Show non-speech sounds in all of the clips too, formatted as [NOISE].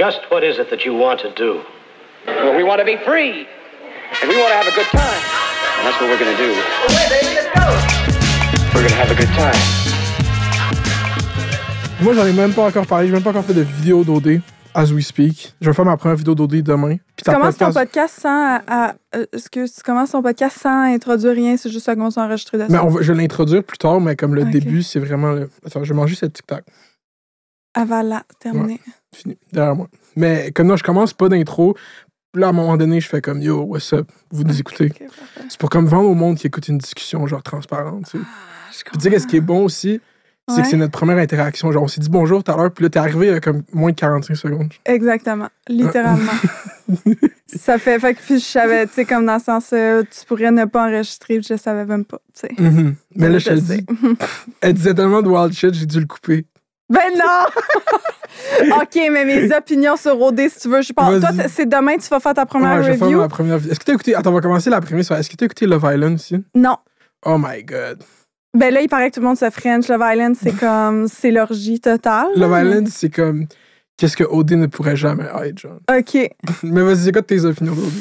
Just what is it that you want to do? Well, we want to be free. And we want to have a good time. And that's what we're going to do. We're going to have a good time. Moi, j'en ai même pas encore parlé. J'ai même pas encore fait de vidéo d'OD, as we speak. Je vais faire ma première vidéo d'OD demain. Puis Tu commences ton podcast- podcast sans. à- à- euh, excuse, tu commences ton podcast sans introduire rien, c'est juste ça qu'on s'est enregistré dessus. Mais on va- je vais l'introduire plus tard, mais comme le Ok. début, c'est vraiment le. Attends, je vais manger cette tic-tac. Avala, terminé. Fini, derrière moi. Mais comme non, je commence pas d'intro. Là, à un moment donné, je fais comme Yo, what's up? Vous nous [LAUGHS] écoutez. C'est pour comme vendre au monde qui écoute une discussion, genre transparente. Tu sais. Ah, je qu'est-ce qui est bon aussi? C'est Ouais. que c'est notre première interaction. Genre, on s'est dit bonjour tout à l'heure, puis là, t'es arrivé il y a comme moins de 45 secondes. Exactement, littéralement. [LAUGHS] ça fait, fait que puis je savais, tu sais, comme dans le sens, euh, tu pourrais ne pas enregistrer, puis je savais même pas, tu sais. Mhm. Mais là, je te le dis. [LAUGHS] Elle disait tellement de wild shit, j'ai dû le couper. Ben non! [LAUGHS] OK, mais mes opinions sur OD, si tu veux, je parle. Toi, c'est demain que tu vas faire ta première Ouais, je vais faire review? ma première. Est-ce que t'as écouté. Attends, on va commencer la première. Est-ce que t'as écouté Love Island aussi? Non. Oh my god. Ben là, il paraît que tout le monde se French. Love Island, c'est [LAUGHS] comme, c'est l'orgie totale. Love là. Island, c'est comme. Qu'est-ce que OD ne pourrait jamais être, genre? OK. [LAUGHS] Mais vas-y, c'est quoi tes opinions d'OD?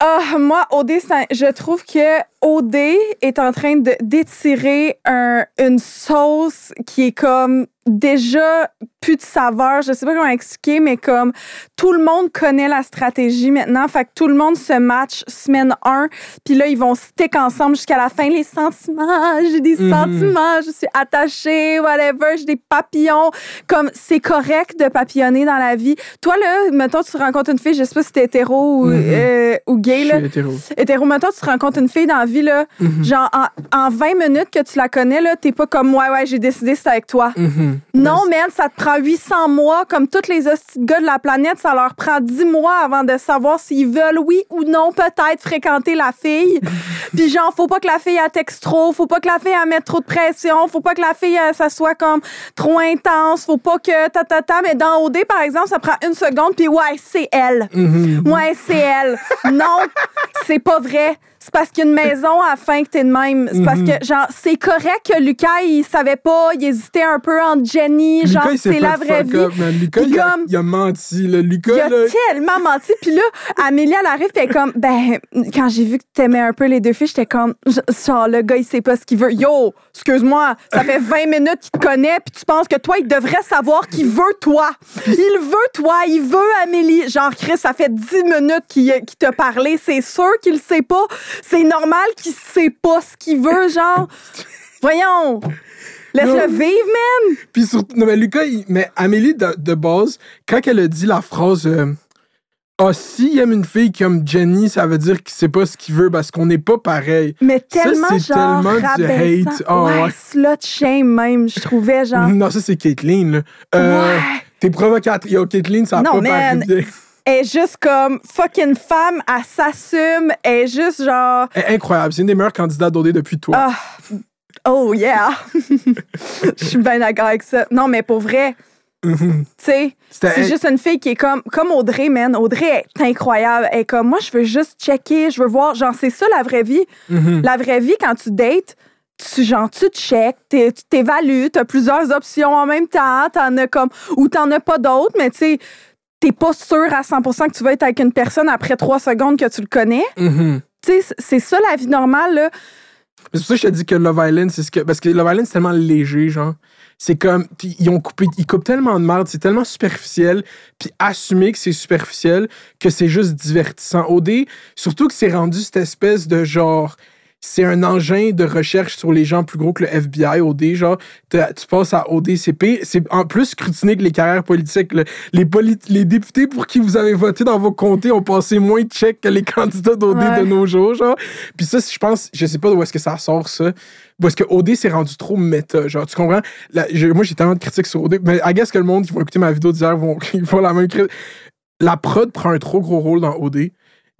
Ah, moi, OD, un- je trouve que OD est en train de d'étirer un- une sauce qui est comme déjà plus de saveur. Je sais pas comment expliquer, mais comme tout le monde connaît la stratégie maintenant. Fait que tout le monde se match semaine 1. Puis là, ils vont stick ensemble jusqu'à la fin. Les sentiments, j'ai des Mhm. sentiments, je suis attachée, whatever, j'ai des papillons. Comme c'est correct de papillonner dans la vie. Toi, là, mettons, tu rencontres une fille, je sais pas si t'es hétéro ou, Mhm. euh, ou gay, Je là. suis hétéro. Hétéro, mettons, tu rencontres une fille dans la vie, là, Mhm. genre en, en 20 minutes que tu la connais, là, t'es pas comme, ouais, ouais, j'ai décidé, c'est avec toi. Non, man, ça te prend 800 mois. Comme tous les hosties de gars de la planète, ça leur prend 10 mois avant de savoir s'ils veulent, oui ou non, peut-être fréquenter la fille. [LAUGHS] Puis genre, faut pas que la fille, elle texte trop. Faut pas que la fille, elle mette trop de pression. Faut pas que la fille, elle, ça soit comme trop intense. Faut pas que ta, ta, ta. Mais dans OD, par exemple, ça prend une seconde, puis ouais, c'est elle. Mhm. Ouais, c'est elle. Non, c'est pas vrai. C'est parce qu'il y a une maison à la fin que t'es de même. C'est parce Mhm. que, genre, c'est correct que Lucas, il savait pas, il hésitait un peu entre Jenny. Genre, Lucas, il c'est la vraie vie. up. Lucas, il a, comme- il a menti. Là. Il Lucas, a là, tellement menti. Puis là, Amélie, elle arrive, est comme, ben, quand j'ai vu que t'aimais un peu les deux filles, j'étais comme, genre, le gars, il sait pas ce qu'il veut. Yo, excuse-moi, ça fait [LAUGHS] 20 minutes qu'il te connaît, puis tu penses que toi, il devrait savoir qu'il veut toi. Il veut toi, il veut Amélie. Genre, Chris, ça fait 10 minutes qu'il qu'il t'a parlé. C'est sûr qu'il sait pas. C'est normal qu'il sait pas ce qu'il veut, genre. Voyons. Laisse-le vivre, man. Puis surtout, non, mais Lucas, il- mais Amélie, de, de base, quand elle a dit la phrase euh, Ah, s'il aime une fille comme Jenny, ça veut dire qu'il sait pas ce qu'il veut parce qu'on n'est pas pareil. Mais tellement, c'est genre, tellement du rabaissant. hate. Ah, ouais, ouais. slut shame même, je trouvais, genre. Non, ça, c'est Caitlyn. là. Euh, Ouais. T'es provocatrice. Yo, Caitlyn, ça a Non, pas man. paru bien. Est juste comme fucking femme, elle s'assume, elle est juste genre. Elle est incroyable. C'est une des meilleures candidates d'OD depuis toi. Ah, oh yeah! [LAUGHS] Je suis bien d'accord avec ça. Non, mais pour vrai, Mhm. tu sais, c'est juste une fille qui est comme, comme Audrey, man. Audrey est incroyable. Elle est comme, moi, je veux juste checker, je veux voir. Genre, c'est ça la vraie vie. Mhm. La vraie vie, quand tu dates, tu, genre, tu check, tu t'évalues, t'as plusieurs options en même temps, t'en as comme, ou t'en as pas d'autres, mais tu sais, t'es pas sûr à 100% que tu vas être avec une personne après trois secondes que tu le connais. Mhm. C- c'est ça la vie normale, là. C'est pour ça que je te dis que Love Island, c'est ce que. Parce que Love Island, c'est tellement léger, genre. C'est comme. Ils ont coupé. Ils coupent tellement de merde, c'est tellement superficiel. Puis assumer que c'est superficiel, que c'est juste divertissant. OD, surtout que c'est rendu cette espèce de genre. C'est un engin de recherche sur les gens plus gros que le FBI, OD. Genre, tu passes à ODCP. C'est en plus scrutiné que les carrières politiques. Les, députés pour qui vous avez voté dans vos comtés ont passé moins de checks que les [LAUGHS] candidats d'OD Ouais. de nos jours. Genre. Puis ça, je pense, je sais pas d'où est-ce que ça sort, ça. Parce que OD, c'est rendu trop méta. Genre, tu comprends? La- je- moi, j'ai tellement de critiques sur OD. Mais I guess que le monde qui va écouter ma vidéo d'hier vont, [LAUGHS] ils vont la même critique. La prod prend un trop gros rôle dans OD.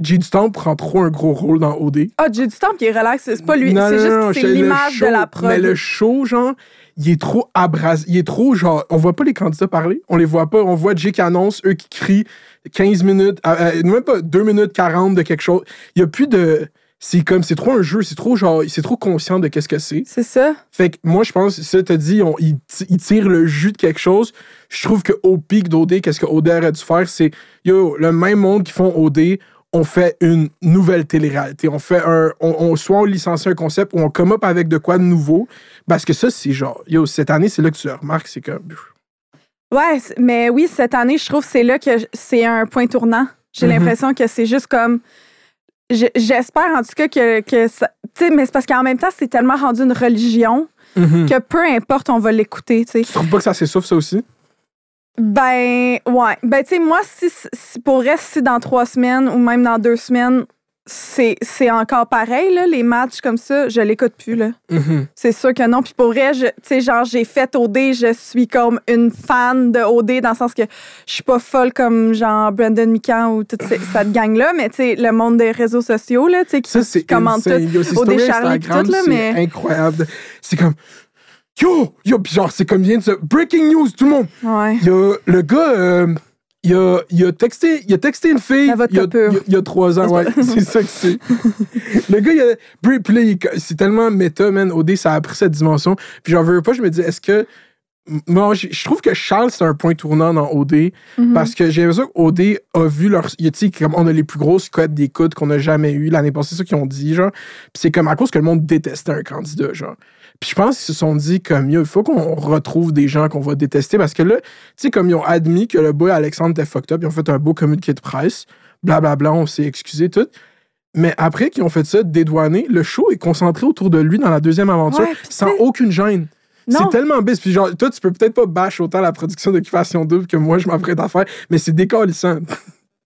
Du Temple prend trop un gros rôle dans OD. Ah, j'ai du temps qui est relax, c'est pas lui. Non, C'est non, juste que c'est l'image show- de la prod. Mais le show, genre, il est trop abrasé. Il est trop, genre, on voit pas les candidats parler. On les voit pas. On voit Jay qui annonce, eux qui crient 15 minutes, euh, euh, même pas 2 minutes 40 de quelque chose. Il y a plus de. c'est comme, c'est trop un jeu, c'est trop genre, c'est trop conscient de qu'est-ce que c'est. C'est ça. Fait que moi, je pense, ça, t'as dit, on, il, il tire le jus de quelque chose. Je trouve que au pic d'OD, qu'est-ce que OD aurait dû faire, c'est, yo, le même monde qui font OD, on fait une nouvelle télé-réalité. On fait un, on, on- soit on licencie un concept ou on come up avec de quoi de nouveau. Parce que ça, c'est genre, yo, cette année, c'est là que tu le remarques, c'est comme, Ouais, mais oui, cette année, je trouve que c'est là que c'est un point tournant. J'ai Mhm. l'impression que c'est juste comme. je- J'espère en tout cas que, que ça. Tu sais, mais c'est parce qu'en même temps, c'est tellement rendu une religion Mhm. que peu importe, on va l'écouter, tu trouves pas que ça s'essouffle, ça aussi? Ben, ouais. Ben, tu sais, moi, si, si pour vrai, si dans trois semaines ou même dans deux semaines, c'est c'est encore pareil, là, les matchs comme ça, je l'écoute plus, là. Mhm. C'est sûr que non. Puis pour vrai, tu sais, genre, j'ai fait OD, je suis comme une fan de OD dans le sens que je suis pas folle comme genre Brandon Mikan ou toute cette gang-là, mais tu sais, le monde des réseaux sociaux, là, tu sais, qui, Ça, c'est qui tout. pis Instagram, tout, là, c'est mais- incroyable. C'est comme, yo, yo, puis genre, c'est comme vient de se... Breaking news, tout le monde. Ouais. Il y a le gars, euh, il, a, il, a texté, il a texté une fille il y, a, il il a trois ans. Ouais, [LAUGHS] c'est ça que c'est. le gars, il a, puis, là, c'est tellement méta, man. OD, ça a pris cette dimension. Puis j'en veux pas, je me dis, est-ce que. Moi, je je trouve que Charles, c'est un point tournant dans OD. Mhm. Parce que j'ai l'impression qu'OD a vu leur. il y a, Tu sais, comme on a les plus grosses cotes d'écoute qu'on a jamais eues l'année passée, c'est ça qu'ils ont dit, genre. Puis c'est comme à cause que le monde détestait un candidat, genre. Puis je pense qu'ils se sont dit, comme, il faut qu'on retrouve des gens qu'on va détester. Parce que là, tu sais, comme ils ont admis que le boy Alexandre était fucked up, ils ont fait un beau communiqué de presse, blablabla, on s'est excusé, tout. Mais après qu'ils ont fait ça, dédouané, le show est concentré autour de lui dans la deuxième aventure, Ouais, sans aucune gêne. C'est tellement bis. Puis genre, toi, tu peux peut-être pas bâcher autant la production d'Occupation Double que moi, je m'apprête à faire, mais c'est décalissant. [LAUGHS]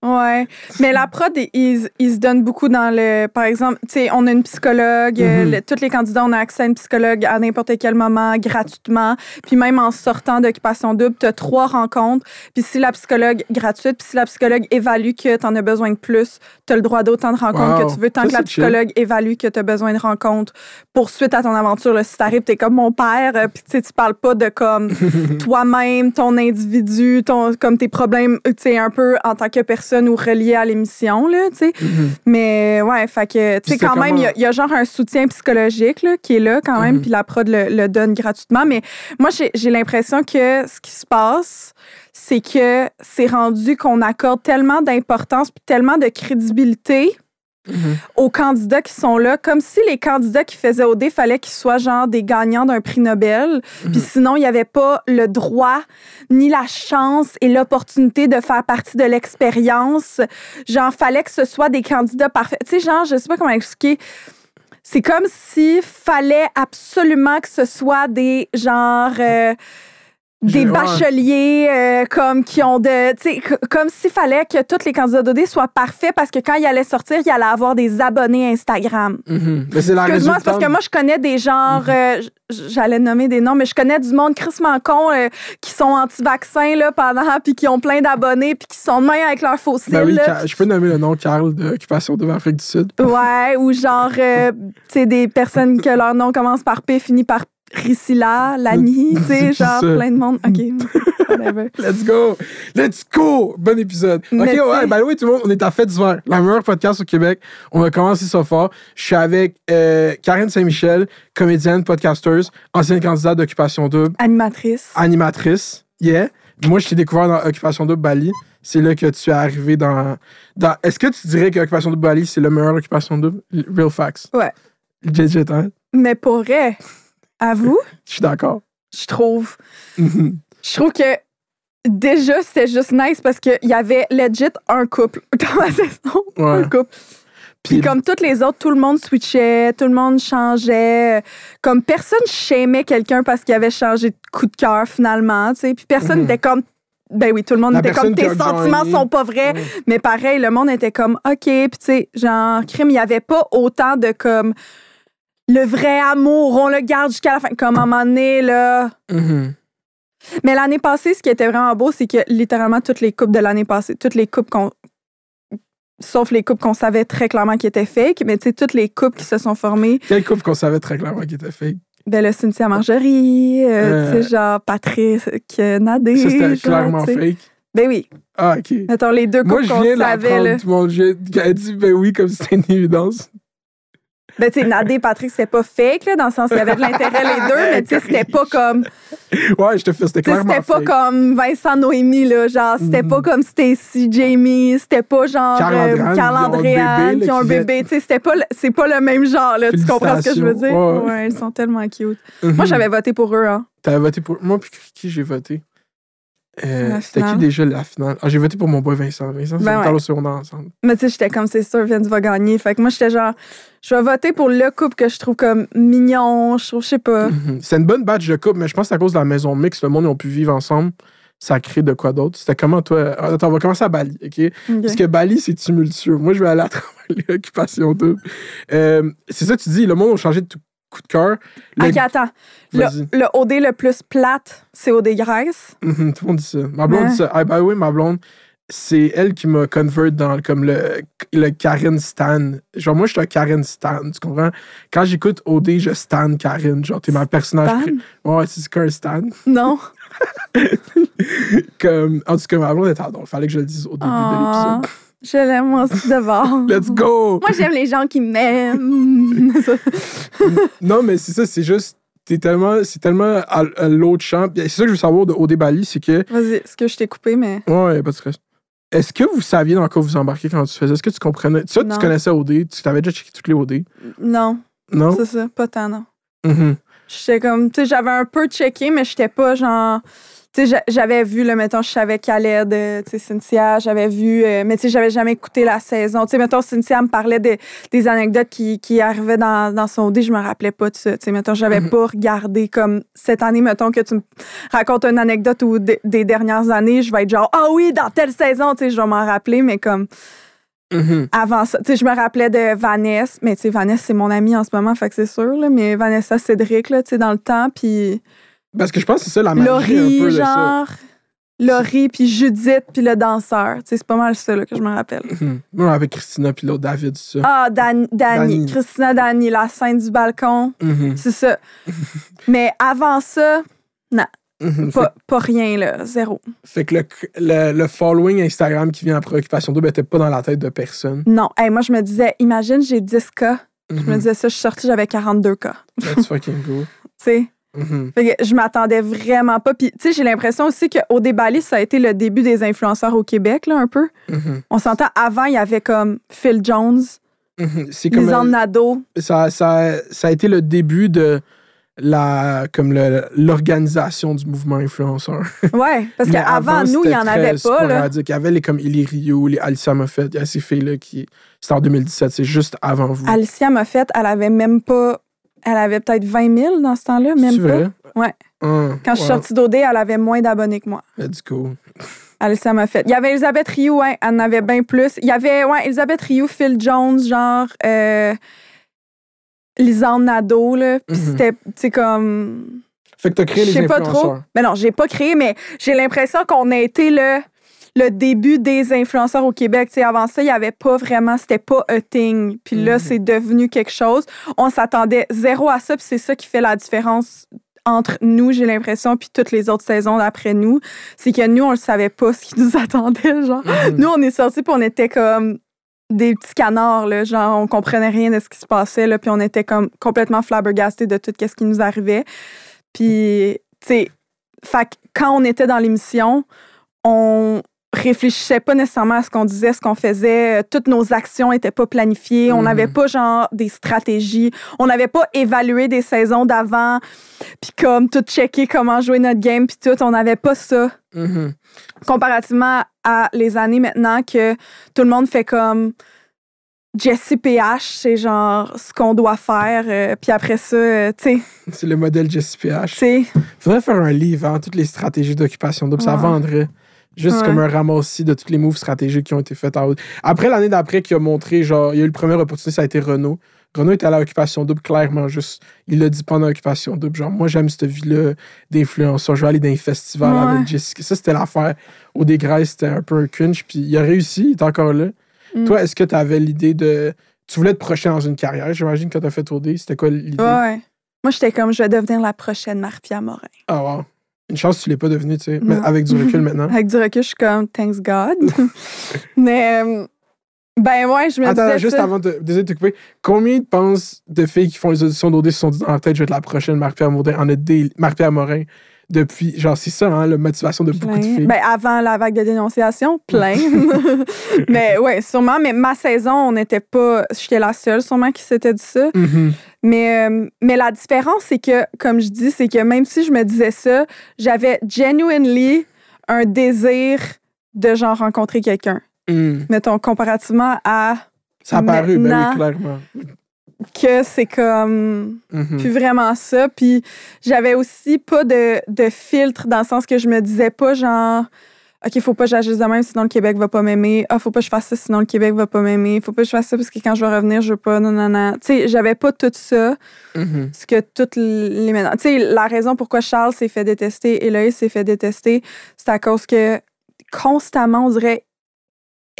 Ouais. Mais la prod, ils, ils se donnent beaucoup dans le. Par exemple, tu sais, on a une psychologue. le- tous les candidats, on a accès à une psychologue à n'importe quel moment, gratuitement. Puis même en sortant d'occupation double, tu as trois rencontres. Puis si la psychologue gratuite, puis si la psychologue évalue que tu en as besoin de plus, tu as le droit d'autant de rencontres Wow. que tu veux, tant Ça, que la chill. psychologue évalue que tu as besoin de rencontres pour suite à ton aventure. Là, si t'arrives, t'es comme mon père, euh, puis tu sais, tu parles pas de comme [LAUGHS] toi-même, ton individu, ton, comme tes problèmes, tu sais, un peu en tant que personne ou relié à l'émission, là, tu sais. Mais ouais, fait que, tu sais, quand même, il y a- y, genre un soutien psychologique, là, qui est là quand même, Mhm. puis la prod le, le donne gratuitement. Mais moi, j'ai j'ai l'impression que ce qui se passe, c'est que c'est rendu qu'on accorde tellement d'importance puis tellement de crédibilité aux candidats qui sont là, comme si les candidats qui faisaient OD, fallait qu'ils soient genre des gagnants d'un prix Nobel. Puis sinon, il n'y avait pas le droit, ni la chance et l'opportunité de faire partie de l'expérience. Genre, fallait que ce soit des candidats parfaits. Tu sais, genre, je sais pas comment expliquer. C'est comme s'il fallait absolument que ce soit des genre. euh, des bacheliers euh, comme qui ont de comme s'il fallait que tous les candidats d'OD soient parfaits parce que quand ils allaient sortir il allait avoir des abonnés Instagram Mhm. Mais c'est la Excuse-moi, c'est parce que moi, je connais des genres, euh, j- j'allais nommer des noms, mais je connais du monde crissement con euh, qui sont anti-vaccins là, pendant, puis qui ont plein d'abonnés, puis qui sont de même avec leurs fossiles. Ben oui, là. Je peux nommer le nom Carl de Occupation de l'Afrique du Sud. Ouais, ou genre, euh, tu sais, des personnes que leur nom commence par P, finit par Priscilla, Lani, [LAUGHS] tu sais, genre ça? plein de monde. OK. [LAUGHS] Let's go! Let's go! Bon épisode. OK, ouais, ben oui, tout le monde, on est à Fête d'hiver. La meilleure podcast au Québec. On a commencé ça fort. Je suis avec euh, Karen Saint-Michel, comédienne, podcasters, ancienne candidate d'Occupation Double, Animatrice. animatrice. Yeah. Moi, je t'ai découvert dans Occupation Double Bali. C'est là que tu es arrivé dans. dans... Est-ce que tu dirais qu'Occupation Double Bali, c'est le meilleur Occupation Double? Real facts. Ouais. Legit, hein? Mais pour vrai, à vous, [LAUGHS] Je suis d'accord. je trouve. Mhm. Je trouve que déjà, c'était juste nice parce qu'il y avait legit un couple [LAUGHS] dans la saison. Ouais. Un couple. Puis comme toutes les autres, tout le monde switchait, tout le monde changeait. Comme personne shamait quelqu'un parce qu'il avait changé de coup de cœur finalement, tu sais. Puis personne n'était comme... Ben oui, tout le monde La était comme tes sentiments sont pas vrais. Mais pareil, le monde était comme OK, puis tu sais, genre crime, il y avait pas autant de comme le vrai amour, on le garde jusqu'à la fin. Comme à un moment donné, là, Mhm. mais l'année passée, ce qui était vraiment beau, c'est que littéralement toutes les coupes de l'année passée, toutes les coupes qu'on. Sauf les coupes qu'on savait très clairement qui étaient fake, mais tu sais, toutes les coupes qui se sont formées, Quel couple qu'on savait très clairement qui était fake? ben là, Cynthia Marjorie, euh, Euh. tu sais, genre Patrice euh, Nadé. Ça, c'était genre, clairement fake. Ben oui. Ah, OK. Mettons les deux Moi, coupes je qu'on viens savait, là. Tout le monde, j'ai- elle dit ben oui, comme si c'était une évidence. Ben, tu sais, Nadé et Patrick, c'était pas fake, là, dans le sens qu'il y avait de l'intérêt les deux, mais tu sais, c'était pas comme. Ouais, je te fais, c'était clairement c'était pas comme Vincent Noémie, là. Genre, c'était pas comme Stacy, Jamie, c'était pas genre Carl euh, Andréane, qui ont un bébé. Tu sais, c'était pas, c'est pas le même genre, là. Tu comprends ce que je veux dire? Ouais. Ouais, ils sont tellement cute. Mhm. Moi, j'avais voté pour eux, hein. T'avais voté pour. Moi, puis qui j'ai voté? Euh, C'était qui déjà la finale? Ah, j'ai voté pour mon boy Vincent. Vincent, c'est Ben on ouais. au secondaire ensemble. Mais tu sais, j'étais comme, c'est sûr, Vince va gagner. Fait que moi, j'étais genre, je vais voter pour le couple que je trouve comme mignon. Je trouve, je sais pas. Mhm. C'est une bonne batch de couple, mais je pense que c'est à cause de la maison mixte, le monde, ils ont pu vivre ensemble. Ça crée de quoi d'autre? C'était comment, toi? Ah, Attends, on va commencer à Bali, OK? Parce que Bali, c'est tumultueux. Moi, je vais aller à travers l'occupation double. Euh, c'est ça, tu dis, le monde a changé de tout coup de cœur. Le- Ok, attends. Le, le OD le plus plate, c'est OD Grace? Mhm, tout le monde dit ça. Ma blonde dit ça. Ah, bah oui, ma blonde, c'est elle qui m'a convert dans le- comme le, le Karen Stan. Genre, moi, je suis un Karen Stan, tu comprends? Quand j'écoute OD, je stan Karen. Genre, t'es ma personnage. Stan? pré- Ouais, c'est qu'un Stan. Non. [LAUGHS] Comme, en tout cas, ma blonde était drôle. Fallait que je le dise au début Ah, de je l'aime aussi d'abord. Let's go! Moi, j'aime les gens qui m'aiment. [LAUGHS] non, mais c'est ça, c'est juste. T'es tellement, c'est tellement à, à l'autre champ. C'est ça que je veux savoir de OD Bali, c'est que. Vas-y, est-ce que je t'ai coupé, mais. Ouais, pas de stress. Est-ce que vous saviez dans quoi vous embarquez quand tu faisais? Est-ce que tu comprenais? Tu, Non. tu connaissais OD? Tu t'avais déjà checké toutes les OD? Non, Non? c'est ça, pas tant, non. Mhm. J'étais comme, tu sais, j'avais un peu checké, mais j'étais pas genre. Tu sais, j'a- j'avais vu, là, mettons, je savais Khaled, euh, tu sais, Cynthia, j'avais vu, euh, mais tu sais, j'avais jamais écouté la saison. Tu sais, mettons, Cynthia me parlait de- des anecdotes qui, qui arrivaient dans, dans son dé, je me rappelais pas de ça. Tu sais, mettons, j'avais Mhm. pas regardé comme cette année, mettons, que tu me racontes une anecdote ou des- des dernières années, je vais être genre, ah oui, dans telle saison, tu sais, je vais m'en rappeler, mais comme Mhm. avant ça, tu sais, je me rappelais de Vanessa, mais tu sais, Vanessa, c'est mon amie en ce moment, fait que c'est sûr, là, mais Vanessa Cédric, là, tu sais, dans le temps, puis Parce que je pense que c'est ça la magie un Laurie, peu de ça. genre, Laurie, puis Judith, puis le danseur, tu sais, c'est pas mal ça, là, que je me rappelle. [LAUGHS] Moi, avec Christina puis l'autre David, ça. Ah, Dan- Dani, Dani. Christina Dani, la scène du balcon, Mhm. c'est ça. [LAUGHS] mais avant ça, Mhm. pas, pas rien, là, zéro. Fait, que le, le, le following Instagram qui vient après Occupation Double était pas dans la tête de personne. Non, hey, moi, je me disais, imagine, j'ai 10 cas. Je me Mhm. disais ça, je suis sortie, j'avais 42 cas. That's fucking cool. [LAUGHS] Tu sais, Fait que je m'attendais vraiment pas. Puis, tu sais, j'ai l'impression aussi qu'au débali, ça a été le début des influenceurs au Québec, là, un peu. Mhm. On s'entend, avant, il y avait comme Phil Jones, comme euh, Nadeau. ça, ça, ça a été le début de la comme l'organisation du mouvement influenceur. Ouais, parce [LAUGHS] qu'avant, avant, nous, il y c'était en avait pas, là. Il y avait les comme Illy Rio, les Alicia Moffett, il y a ces filles-là qui. C'était en 2017, c'est juste avant vous. Alicia Moffett, elle avait même pas. Elle avait peut-être 20 000 dans ce temps-là, même pas. Ouais. Quand je suis wow. sortie d'OD, elle avait moins d'abonnés que moi. Let's go. Alicia Moffett. Il y avait Elisabeth Rioux, ouais, elle en avait bien plus. Il y avait, ouais, Elisabeth Rioux, Phil Jones, genre. Euh, Lisanne Nadeau, là. Puis Mhm. c'était, tu sais, comme. Fait que t'as créé Je les sais pas trop. influenceurs. Mais non, j'ai pas créé, mais j'ai l'impression qu'on a été le, le début des influenceurs au Québec. Tu sais, avant ça, il y avait pas vraiment, c'était pas a thing. Puis là, Mhm. c'est devenu quelque chose. On s'attendait zéro à ça, puis c'est ça qui fait la différence entre nous, j'ai l'impression, puis toutes les autres saisons d'après nous. C'est que nous, on le savait pas ce qui nous [LAUGHS] attendait, genre. Mhm. Nous, on est sortis, puis on était comme des petits canards, là. Genre, on comprenait rien de ce qui se passait, là. Puis on était comme complètement flabbergastés de tout ce qui nous arrivait. Puis, tu sais, quand on était dans l'émission, on réfléchissait pas nécessairement à ce qu'on disait, ce qu'on faisait. Toutes nos actions étaient pas planifiées. On Mhm. n'avait pas, genre, des stratégies. On n'avait pas évalué des saisons d'avant, puis comme tout checker comment jouer notre game, puis tout. On n'avait pas ça Mhm. comparativement à les années maintenant que tout le monde fait comme Jessie PH, c'est genre ce qu'on doit faire. euh, puis après ça, euh, tu sais, C'est le modèle Jesse tu PH. sais, Faudrait faire un livre, hein, toutes les stratégies d'occupation double. Ça Ouais. vendrait. Juste Ouais. comme un ramassis de toutes les moves stratégiques qui ont été en haut. Après, l'année d'après, qui a montré, genre, il y a eu le premier opportunité, ça a été Renault. Renault était à l'occupation double, clairement, juste. Il l'a dit pendant l'occupation double. Genre, moi, j'aime cette vie-là d'influenceur. Je vais aller dans les festivals Ouais. avec Jessica. Ça, c'était l'affaire. Au dégrès, c'était un peu un cringe. Puis il a réussi, il est encore là. Mm. Toi, est-ce que tu avais l'idée de. Tu voulais te projeter dans une carrière, j'imagine, quand tu as fait OD. C'était quoi l'idée? ouais, ouais. Moi, j'étais comme, je vais devenir la prochaine Marfia Morin. Ah, wow. Une chance que tu l'aies pas devenu, tu sais. Mais avec du recul [LAUGHS] maintenant. Avec du recul, je suis comme, thanks God. [LAUGHS] mais, euh, Ben ouais, je me Attends, disais juste ça. avant de, désolé de te couper. Combien tu penses de filles qui font les auditions d'OD se sont dit, ah, peut-être je vais être la prochaine Marie-Pierre Morin, en Marie-Pierre Morin, depuis, genre, c'est ça, hein, la motivation de beaucoup de Plein. filles. Ben, avant la vague de dénonciation, plein. [LAUGHS] [LAUGHS] mais ouais, sûrement. Mais ma saison, on n'était pas. J'étais la seule, sûrement, qui s'était dit ça. Mhm. Mais, euh, mais la différence, c'est que, comme je dis, c'est que même si je me disais ça, j'avais genuinely un désir de genre rencontrer quelqu'un. Mm. Mettons, comparativement à Ça a paru, ben oui, clairement. Que c'est comme Mhm. plus vraiment ça. Puis j'avais aussi pas de, de filtre dans le sens que je me disais pas genre OK, faut pas que j'agisse de même sinon le Québec va pas m'aimer. Ah, faut pas que je fasse ça sinon le Québec va pas m'aimer. Faut pas que je fasse ça parce que quand je vais revenir, je veux pas non non non. Tu sais, j'avais pas tout ça, Mhm. ce que toutes les. Tu sais, la raison pourquoi Charles s'est fait détester, Eloïse s'est fait détester, c'est à cause que constamment on dirait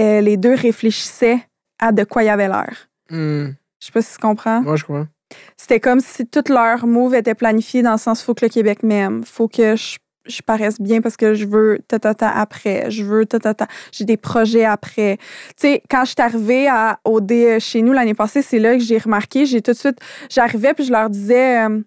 euh, les deux réfléchissaient à de quoi il y avait l'air. Mm. Je sais pas si tu comprends. Moi, je crois. C'était comme si toutes leurs moves étaient planifiés dans le sens faut que le Québec m'aime, faut que je, je paraisse bien parce que je veux ta ta ta après, je veux ta ta ta, j'ai des projets après. Tu sais, quand je suis arrivée à OD chez nous l'année passée, c'est là que j'ai remarqué, j'ai tout de suite, j'arrivais puis je leur disais euh,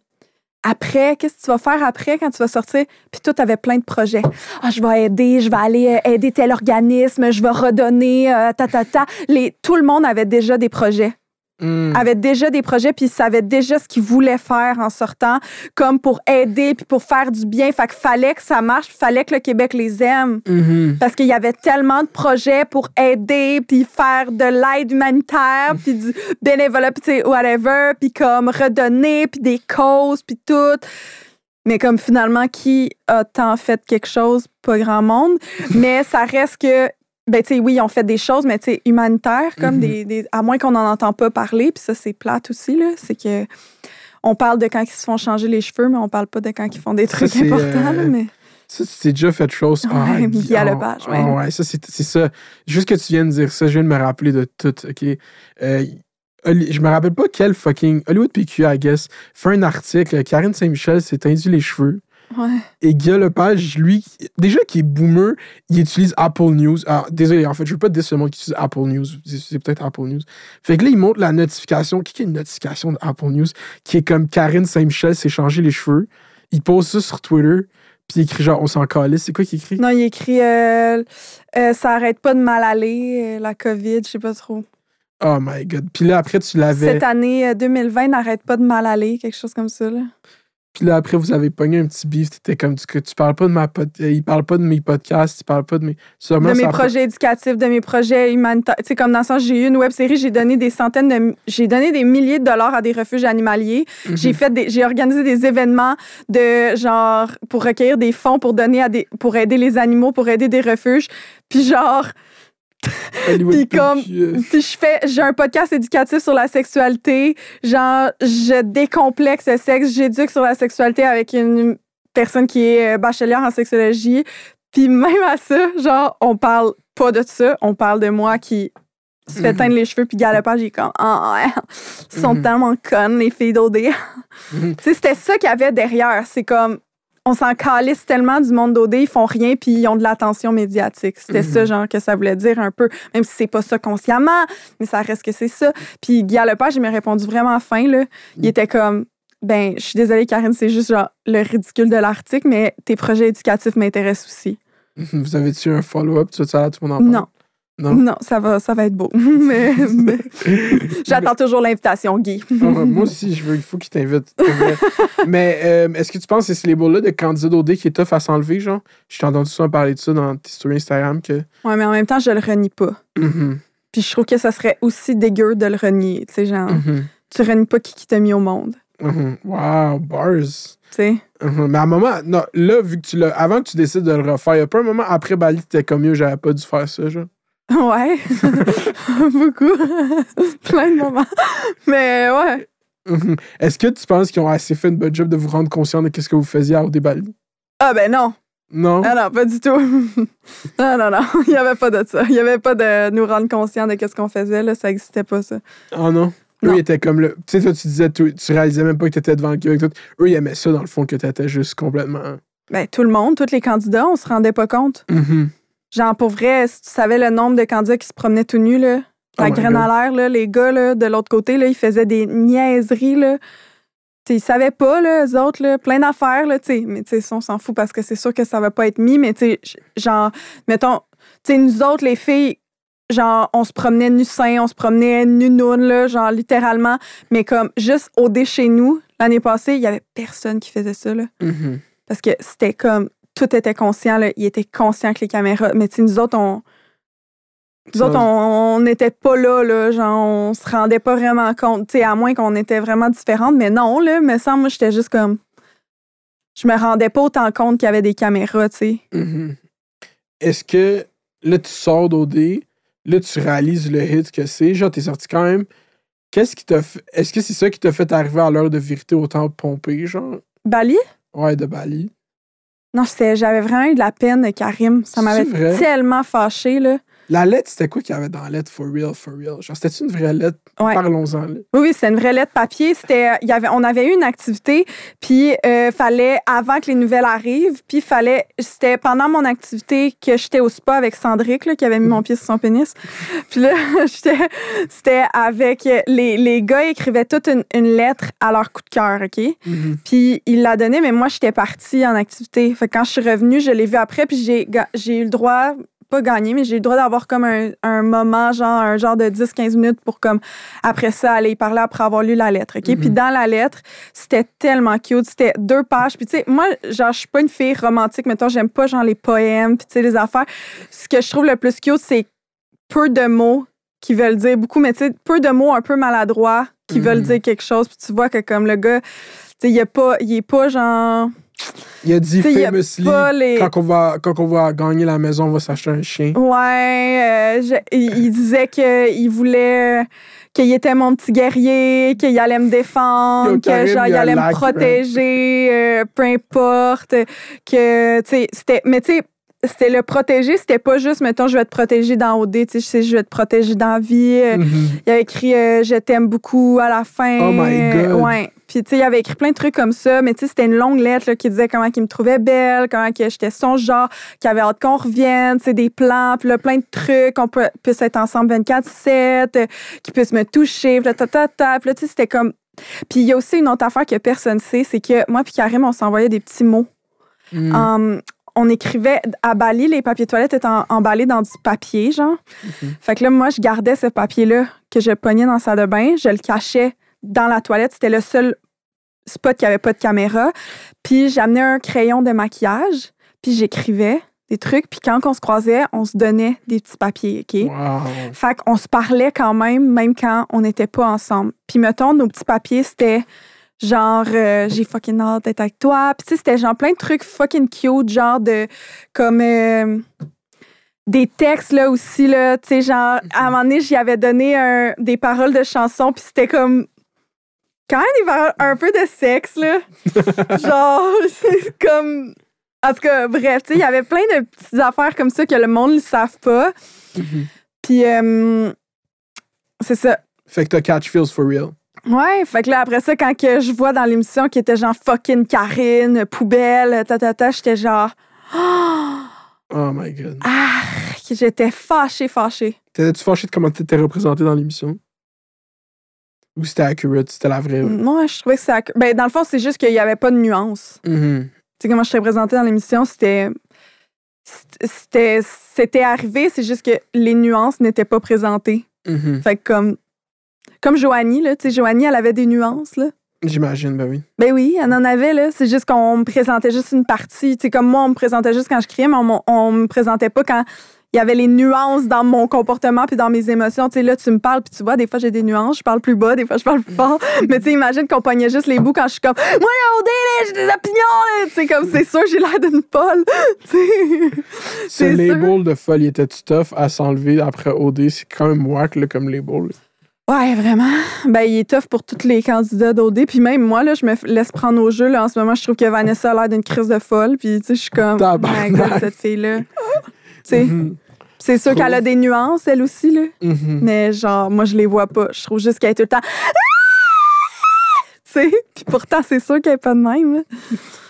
après, qu'est-ce que tu vas faire après quand tu vas sortir? Puis tout avait plein de projets. Ah, je vais aider, je vais aller euh, aider tel organisme, je vais redonner, euh, ta, ta, ta. Les, tout le monde avait déjà des projets Mm. avait déjà des projets puis ils savaient déjà ce qu'ils voulaient faire en sortant comme pour aider puis pour faire du bien. Fait qu'il fallait que ça marche fallait que le Québec les aime. Mhm. parce qu'il y avait tellement de projets pour aider puis faire de l'aide humanitaire puis du bénévolat puis whatever puis comme redonner puis des causes puis tout. Mais comme finalement qui a tant fait quelque chose? Pas grand monde. Mais ça reste que ben, tu sais, oui, ils ont fait des choses, mais tu sais, humanitaires, comme Mhm. des, des- À moins qu'on n'en entend pas parler, puis ça, c'est plate aussi, là. C'est que. On parle de quand ils se font changer les cheveux, mais on parle pas de quand ils font des trucs c'est, importants, euh, mais. Ça, tu t'es déjà fait chose. Ah, Ouais, Guy- Guy à ah, Lepage, ah, ouais. ça, c'est, c'est ça. Juste que tu viens de dire ça, je viens de me rappeler de tout, OK? Euh, je me rappelle pas quel fucking... Hollywood PQ, I guess, fait un article. Karine Saint-Michel s'est tendu les cheveux? Ouais. Et Guy Lepage, lui, déjà qui est boomer, il utilise Apple News. Ah, désolé, en fait, je veux pas dire seulement qu'il utilise Apple News. C'est peut-être Apple News. Fait que là, il montre la notification. Qui a une notification d'Apple News? Qui est comme Karine Saint-Michel s'est changé les cheveux. Il pose ça sur Twitter. Puis il écrit genre, on s'en calisse. C'est quoi qu'il écrit? Non, il écrit euh, euh, Ça arrête pas de mal aller, euh, la COVID, je sais pas trop. Oh my god. Puis là, après, tu l'avais. Cette année euh, 2020 n'arrête pas de mal aller, quelque chose comme ça, là. Puis là, après, vous avez pogné un petit beef. T'étais comme, tu, tu parles pas de ma pod... euh, Il parle pas de mes podcasts. Il parle pas de mes. Sûrement, de mes projets éducatifs, de mes projets humanitaires. Tu sais, comme dans le sens, j'ai eu une web série, j'ai donné des centaines de. J'ai donné des milliers de dollars à des refuges animaliers. Mhm. J'ai fait des, j'ai organisé des événements de genre pour recueillir des fonds pour donner à des, pour aider les animaux, pour aider des refuges. Puis genre, puis comme- puis je fais, j'ai un podcast éducatif sur la sexualité. Genre, je décomplexe le sexe, j'éduque sur la sexualité avec une personne qui est euh, bachelière en sexologie. Puis même à ça, genre, on parle pas de ça, on parle de moi qui se fait Mhm. teindre les cheveux puis galopage, j'ai comme ah ouais, ils sont Mhm. tellement connes les filles d'OD. Tu sais, c'était ça qu'il y avait derrière, c'est comme on s'en calisse tellement du monde d'OD, ils font rien puis ils ont de l'attention médiatique. C'était Mhm. ça genre que ça voulait dire un peu, même si c'est pas ça consciemment, mais ça reste que c'est ça. Puis Guy Lepage, il m'a répondu vraiment fin là. Il Mhm. était comme ben, je suis désolée Karine, c'est juste genre le ridicule de l'article, mais tes projets éducatifs m'intéressent aussi. [LAUGHS] Vous avez-tu un follow-up? Tu vas tout le monde en parle? Non. Non? Non, ça va, ça va être beau. [LAUGHS] mais, mais [LAUGHS] j'attends toujours l'invitation, Guy. Ah moi aussi, je veux, il faut qu'il t'invite. [LAUGHS] Mais euh, est-ce que tu penses que c'est ce label-là de candidat d'OD qui est tough à s'enlever, genre? Je t'ai entendu souvent parler de ça dans tes stories Instagram que. Ouais, mais en même temps, je le renie pas. Mhm, Puis je trouve que ça serait aussi dégueu de le renier. Tu sais, genre, mhm, tu renies pas qui, qui t'a mis au monde. mhm. Wow, bars. Tu sais? Mais à un moment, non, là, vu que tu l'as. Avant que tu décides de le refaire, il y a pas un moment après Bali, t'étais comme mieux, j'avais pas dû faire ça, genre. Ouais. [LAUGHS] Beaucoup. Plein de moments. Mais ouais. Mhm. Est-ce que tu penses qu'ils ont assez fait une bonne job de vous rendre conscient de ce que vous faisiez à Bali? Ah, ben non. Non? Ah non, pas du tout. [LAUGHS] non, non, non. Il n'y avait pas de ça. Il n'y avait pas de nous rendre conscients de ce qu'on faisait. Là. Ça n'existait pas, ça. Ah non? Eux, ils étaient comme le. Tu sais, toi, tu disais, tu, tu réalisais même pas que t'étais devant le Québec. tout. Eux, ils aimaient ça, dans le fond, que t'étais juste complètement. Ben, tout le monde, tous les candidats, on se rendait pas compte. Mhm. Genre, pour vrai, si tu savais le nombre de candidats qui se promenaient tout nus, là, Oh La my graine God. à l'air, là, les gars là, de l'autre côté, là, ils faisaient des niaiseries. Là. T'sais, ils savaient pas, là, eux autres, là, plein d'affaires. Là, t'sais. mais t'sais, on s'en fout parce que c'est sûr que ça va pas être mis. Mais t'sais, genre, mettons, t'sais, nous autres, les filles, genre, on se promenait nu sein, on se promenait nu noun, là, genre, littéralement. Mais comme, juste au dé chez nous, l'année passée, il y avait personne qui faisait ça. Là. Mhm. Parce que c'était comme, tout était conscient. Là. Ils étaient conscients que les caméras. Mais nous autres, on. Nous autres, on n'était pas là, là, genre, on se rendait pas vraiment compte, tu sais, à moins qu'on était vraiment différentes, mais non, là, me semble, moi, j'étais juste comme, je me rendais pas autant compte qu'il y avait des caméras, tu sais. Mhm. Est-ce que là, tu sors d'OD, là, tu réalises le hit que c'est, genre, t'es sorti quand même. Qu'est-ce qui t'a fait. Est-ce que c'est ça qui t'a fait arriver à l'heure de vérité autant pompé, genre? Bali? Ouais, de Bali. Non, j'avais vraiment eu de la peine de Karim. Ça m'avait tellement fâchée, là. La lettre, c'était quoi qu'il y avait dans la lettre for real, for real? Genre, c'était une vraie lettre? Ouais. Parlons-en. Oui, oui, c'était une vraie lettre papier. C'était, il y avait, on avait eu une activité, puis euh, fallait avant que les nouvelles arrivent, puis fallait, c'était pendant mon activité que j'étais au spa avec Cendric là, qui avait mis mon pied sur son pénis. [LAUGHS] Puis là, [LAUGHS] j'étais, c'était avec les, les gars écrivaient toute une, une lettre à leur coup de cœur, ok? Mhm. Puis il l'a donné, mais moi j'étais partie en activité. Fait que quand je suis revenue, je l'ai vu après, puis j'ai eu le droit pas gagné, mais j'ai eu le droit d'avoir comme un, un moment, genre un genre de 10-15 minutes pour comme après ça aller y parler après avoir lu la lettre. OK? Puis dans la lettre, c'était tellement cute. C'était deux pages. Puis tu sais, moi, genre, je suis pas une fille romantique. Mettons, j'aime pas genre les poèmes, puis tu sais, les affaires. Ce que je trouve le plus cute, c'est peu de mots qui veulent dire beaucoup, mais tu sais, peu de mots un peu maladroits qui Mhm. veulent dire quelque chose. Puis tu vois que comme le gars, tu sais, il est pas, il est pas genre. Il a dit a famously, les- quand, on va, quand on va gagner la maison, on va s'acheter un chien. Ouais, euh, je- il, il disait qu'il voulait qu'il était mon petit guerrier, qu'il allait me défendre, Yo, que Karim, genre il il a allait me protéger, euh, peu importe, que tu sais c'était mais tu sais c'était le protéger, c'était pas juste mettons je vais te protéger dans OD, tu sais je vais te protéger dans vie. euh, Mhm. il avait écrit euh, Je t'aime beaucoup à la fin. Oh my God. Ouais. Puis, tu sais, il avait écrit plein de trucs comme ça, mais tu sais, c'était une longue lettre là, qui disait comment il me trouvait belle, comment que j'étais son genre, qu'il avait hâte qu'on revienne, tu sais, des plans, puis là, plein de trucs, qu'on puisse être ensemble 24-7, euh, qu'il puisse me toucher, puis là, ta, ta, ta. Puis là, tu sais, c'était comme. Puis, il y a aussi une autre affaire que personne sait, c'est que moi, puis Karim, on s'envoyait des petits mots. Mhm. Um, on écrivait à Bali, les papiers toilettes étaient en- emballés dans du papier, genre. Fait que là, moi, je gardais ce papier-là que je pognais dans la salle de bain, je le cachais dans la toilette. C'était le seul spot qui avait pas de caméra. Puis j'amenais un crayon de maquillage, puis j'écrivais des trucs. Puis quand on se croisait, on se donnait des petits papiers, OK? Wow. Fait qu'on se parlait quand même, même quand on n'était pas ensemble. Puis mettons, nos petits papiers, c'était genre, euh, j'ai fucking hâte d'être avec toi. Puis tu sais, c'était genre plein de trucs fucking cute, genre de, comme, euh, des textes, là, aussi, là, tu sais, genre, à un moment donné, j'y avais donné un- des paroles de chansons, puis c'était comme, quand même paroles un peu de sexe, là. [LAUGHS] genre, [LAUGHS] c'est comme... En tout cas, bref, tu sais, il y avait plein de petites affaires comme ça que le monde ne savent pas. Mhm. Puis, euh, c'est ça. Fait que t'as catch feels for real. Ouais, fait que là, après ça, quand que je vois dans l'émission qui était genre fucking Karine, poubelle, ta ta ta, j'étais genre, [GASPS] Oh my god. ah, j'étais fâchée, fâchée. T'étais-tu fâché de comment t'étais représenté dans l'émission? Ou c'était accurate? C'était la vraie? Moi, je trouvais que ça. Ben, dans le fond, c'est juste qu'il n'y avait pas de nuance. Mhm. Tu sais, comment je t'ai présenté dans l'émission, c'était. C'était, c'était arrivé, c'est juste que les nuances n'étaient pas présentées. Mhm. Fait que comme. Comme Joanie, là, tu sais, Joanie, elle avait des nuances, là. J'imagine, ben oui. Ben oui, elle en avait, là. C'est juste qu'on me présentait juste une partie. Tu sais, comme moi, on me présentait juste quand je criais, mais on, on me présentait pas quand il y avait les nuances dans mon comportement puis dans mes émotions. Tu sais, là, tu me parles puis tu vois, des fois, j'ai des nuances. Je parle plus bas, des fois, je parle plus fort. [LAUGHS] mais tu sais, imagine qu'on pognait juste les bouts quand je suis comme, moi, j'ai des opinions. Tu sais, comme, c'est sûr, j'ai l'air d'une folle. [LAUGHS] Tu sais. Ce label de folie était-tu tough à s'enlever après OD? C'est quand même wack, là, comme label. Ouais, vraiment. Ben, il est tough pour tous les candidats d'OD. Puis même moi, là, je me laisse prendre au jeu. Là, en ce moment, je trouve que Vanessa a l'air d'une crise de folle. Puis, tu sais, je suis comme, God, cette fille-là. [LAUGHS] Mhm. c'est sûr qu'elle a des nuances, elle aussi, là. Mhm. Mais genre, moi, je les vois pas. Je trouve juste qu'elle est tout le temps. tu sais, puis pourtant, c'est sûr qu'elle est pas de même, là.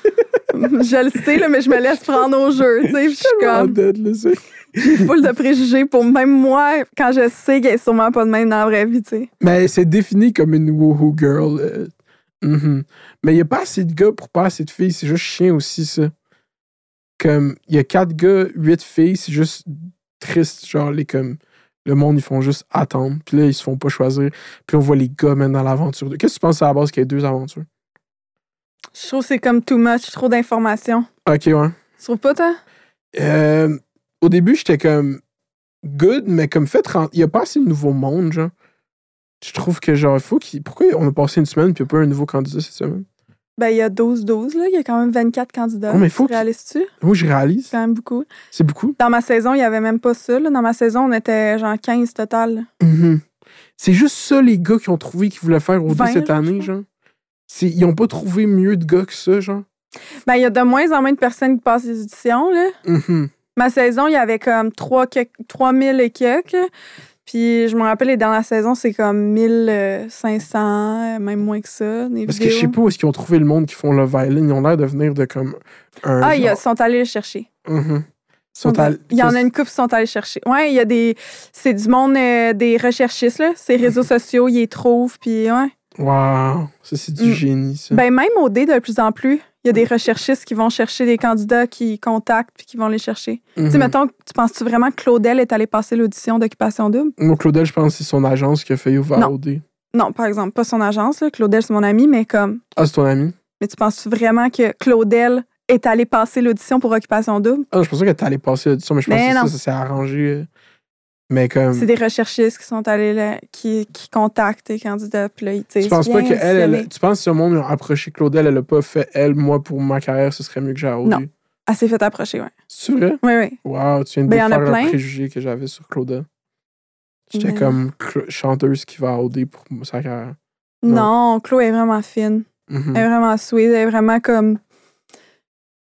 [LAUGHS] je le sais, là, mais je me laisse prendre au jeu. tu sais, puis Je suis comme c'est- full de préjugés pour même moi, quand je sais qu'elle est sûrement pas de même dans la vraie vie. tu sais. Mais c'est défini comme une woohoo girl. euh, mhm. Mais il n'y a pas assez de gars pour pas assez de filles. C'est juste chien aussi, ça. Comme, il y a quatre gars, huit filles, c'est juste triste. Genre, les comme. Le monde, ils font juste attendre. Puis là, ils se font pas choisir. Puis on voit les gars maintenant dans l'aventure. Qu'est-ce que tu penses à la base qu'il y ait deux aventures? Je trouve que c'est comme too much, trop d'informations. Ok, ouais. Tu trouves pas, toi? Euh, au début, j'étais comme good, mais comme fait, il y a pas assez de nouveaux mondes, genre. Je trouve que, genre, il faut qu'il. Pourquoi on a passé une semaine puis il n'y a pas un nouveau candidat cette semaine? Ben, il y a 12-12, là. Il y a quand même 24 candidats. Oh, mais faut Tu réalises-tu? Moi, je réalise. C'est quand même beaucoup. C'est beaucoup. Dans ma saison, il y avait même pas ça. là. Dans ma saison, on était genre 15 total. Mhm. C'est juste ça, les gars qui ont trouvé qu'ils voulaient faire au 20, cette année, genre. Ils ont pas trouvé mieux de gars que ça, genre. Ben, il y a de moins en moins de personnes qui passent les auditions, là. Mhm. Ma saison, il y avait comme 3 3000 et quelques. Puis je me rappelle, les dernières saisons, c'est comme 1500, même moins que ça. Des Parce que je sais pas où est-ce qu'ils ont trouvé le monde qui font le violin. Ils ont l'air de venir de comme un. Ah, ils genre- sont allés le chercher. Mhm. Sont- allés- Il y en a une couple qui sont allés chercher. Ouais, il y a des. C'est du monde, euh, des recherchistes, là. Ces réseaux sociaux, ils les trouvent, puis ouais. Wow, ça c'est du Mm. génie, ça. Ben, même au dé, de plus en plus, il y a des recherchistes qui vont chercher des candidats qui contactent, puis qui vont les chercher. Tu sais, Mhm. mettons, tu penses-tu vraiment que Claudel est allée passer l'audition d'Occupation Double? Moi, Claudel, je pense que c'est son agence qui a fait ouvert Non. Non, par exemple, pas son agence, là. Claudel, c'est mon ami, mais comme. Ah, c'est ton ami? Mais tu penses-tu vraiment que Claudel est allé passer l'audition pour Occupation Double? Ah, je pensais que t'allais passer l'audition, mais je pense Mais que non. ça, ça s'est arrangé. Mais comme. C'est des recherchistes qui sont allés là, qui, qui contactent les candidats, puis là, ils. Tu penses pas que elle, elle-. Tu penses que si le monde a approché Claudel, elle a pas fait elle, moi, pour ma carrière, ce serait mieux que j'ai? Non. Elle s'est fait approcher, ouais. C'est vrai? Oui, oui. Wow, tu viens de Ben, défaire un préjugé que j'avais sur Claudel. J'étais comme chanteuse qui va OD pour sa carrière. Non. Non, Chloé est vraiment fine. Mhm. Elle est vraiment sweet. Elle est vraiment comme.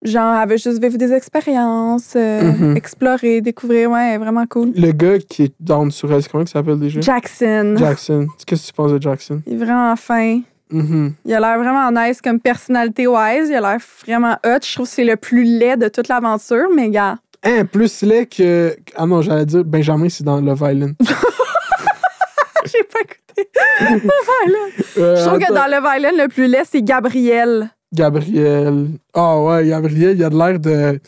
Genre, elle veut juste vivre des expériences, euh, Mhm. explorer, découvrir. Ouais, elle est vraiment cool. Le gars qui est down sur elle, comment il s'appelle déjà? Jackson. Jackson. Qu'est-ce que tu penses de Jackson? Il est vraiment fin. Mhm. Il a l'air vraiment nice comme personnalité-wise. Il a l'air vraiment hot. Je trouve que c'est le plus laid de toute l'aventure, mais gars. Hein, plus laid que. Ah non, j'allais dire Benjamin, c'est dans Love Island. [LAUGHS] J'ai pas écouté. [LAUGHS] Voilà. Euh, Je trouve que attends. dans Love Island, le plus laid, c'est Gabriel. Gabriel. Ah ouais, Gabriel, il a de l'air de.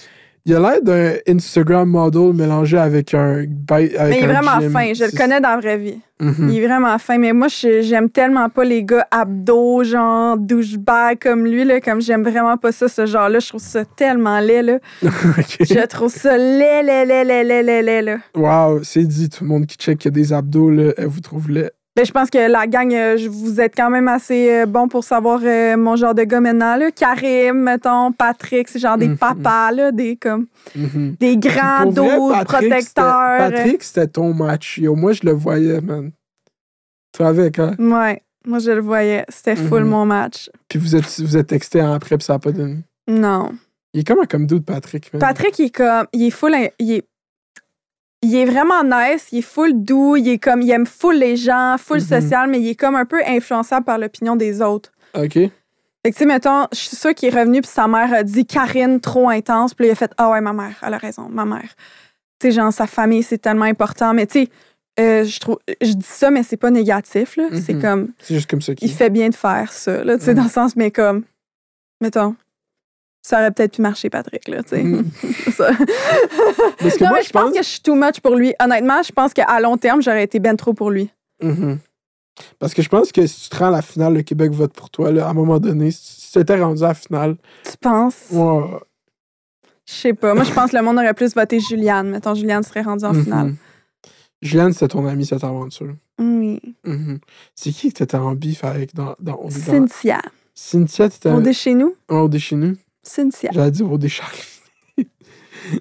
Il a l'air d'un Instagram model mélangé avec un. Avec Mais il est un vraiment gym. fin. Je le connais dans la vraie vie. Mhm. Il est vraiment fin. Mais moi, j'aime tellement pas les gars abdos, genre douchebag comme lui. Là, comme j'aime vraiment pas ça, ce genre-là. Je trouve ça tellement laid. Là. [LAUGHS] Je trouve ça laid, laid, laid, laid, laid, laid, laid, là. Wow, c'est dit, tout le monde qui check qu'il y a des abdos, là, elle vous trouve laid. Ben, je pense que la gang, euh, je- vous êtes quand même assez euh, bon pour savoir euh, mon genre de gars maintenant. Là. Karim, mettons, Patrick, c'est genre des Mhm. papas, là, des, comme, Mhm. des grands dos protecteurs. Patrick, c'était ton match. Yo, moi, je le voyais, man. Tu avec, hein? Ouais, moi je le voyais. C'était full Mhm. mon match. Puis vous êtes, vous êtes texté après, puis ça n'a pas donné. Non. Il est comme un comme dude, Patrick. man? Patrick, il est comme. Il est full. Il est, il est vraiment nice, il est full doux, il est comme. Il aime full les gens, full Mhm. social, mais il est comme un peu influençable par l'opinion des autres. OK. Fait que, tu sais, mettons, je suis sûre qu'il est revenu, puis sa mère a dit Karine, trop intense. Puis il a fait Ah ouais, ma mère, elle a raison, ma mère. Tu sais, genre, sa famille, c'est tellement important. Mais tu sais, euh, je trouve. Je dis ça, mais c'est pas négatif, là. C'est Mhm. comme. C'est juste comme ça Il qu'il fait bien de faire ça, là. Tu sais, dans le sens, mais comme. Mettons. Ça aurait peut-être pu marcher, Patrick, là, tu sais. [LAUGHS] Mhm. Ça. [LAUGHS] Parce que Non, moi, je pense que je suis too much pour lui. Honnêtement, je pense qu'à long terme, j'aurais été ben trop pour lui. Mhm. Parce que je pense que si tu te rends à la finale, le Québec vote pour toi, là, à un moment donné, si tu étais rendu à la finale, Tu penses? ouais. Je sais pas. Moi, je pense que le monde aurait plus voté Juliane. Mettons, Juliane serait rendue en Mhm. finale. Juliane, c'était ton ami, cette aventure. Oui. Mhm. C'est qui que t'étais en bif avec dans, dans, on est dans- Cynthia. Cynthia, t'étais Au dé chez nous? au chez nous? Cynthia. J'allais dire au Charlie. [LAUGHS]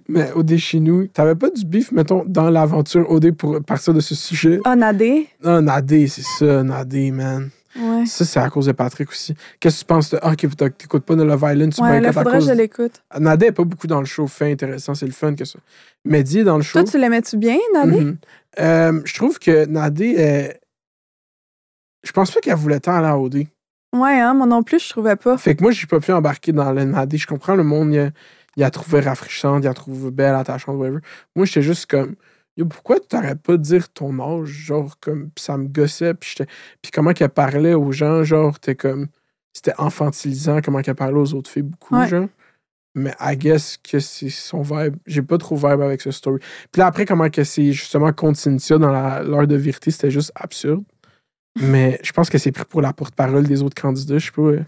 Mais au chez nous, t'avais pas du bif, mettons, dans l'aventure OD pour partir de ce sujet? Ah, Nadé? Non, Nadé, c'est ça, Nadé, man. Ouais. Ça, c'est à cause de Patrick aussi. Qu'est-ce que tu penses de. Ah, ok, t'écoutes pas de Love Island, tu Ouais, là, boycottes à faudrait que cause. je l'écoute. Nadé est pas beaucoup dans le show, fait intéressant, c'est le fun que ça. Mehdi est dans le show. Toi, tu l'aimais-tu bien, Nadé? Mhm. Euh, je trouve que Nadé est. Je pense pas qu'elle voulait tant aller à OD. Ouais, hein, moi non plus, je trouvais pas. Fait que moi, j'ai pas pu embarquer dans le NAD. Je comprends, le monde, il a, il a trouvé rafraîchissante, il a trouvé belle, attachante, whatever. Moi, j'étais juste comme, Yo, pourquoi tu t'arrêtes pas de dire ton âge? Genre, comme, pis ça me gossait, puis j'étais. Puis comment qu'elle parlait aux gens, genre, t'es comme. C'était infantilisant, comment qu'elle parlait aux autres filles, beaucoup, Ouais. genre. Mais I guess que c'est son vibe. J'ai pas trop vibe avec ce story. Puis là, après, comment que c'est justement continue ça dans l'heure de vérité, c'était juste absurde. Mais je pense que c'est pris pour la porte-parole des autres candidats, je sais pas.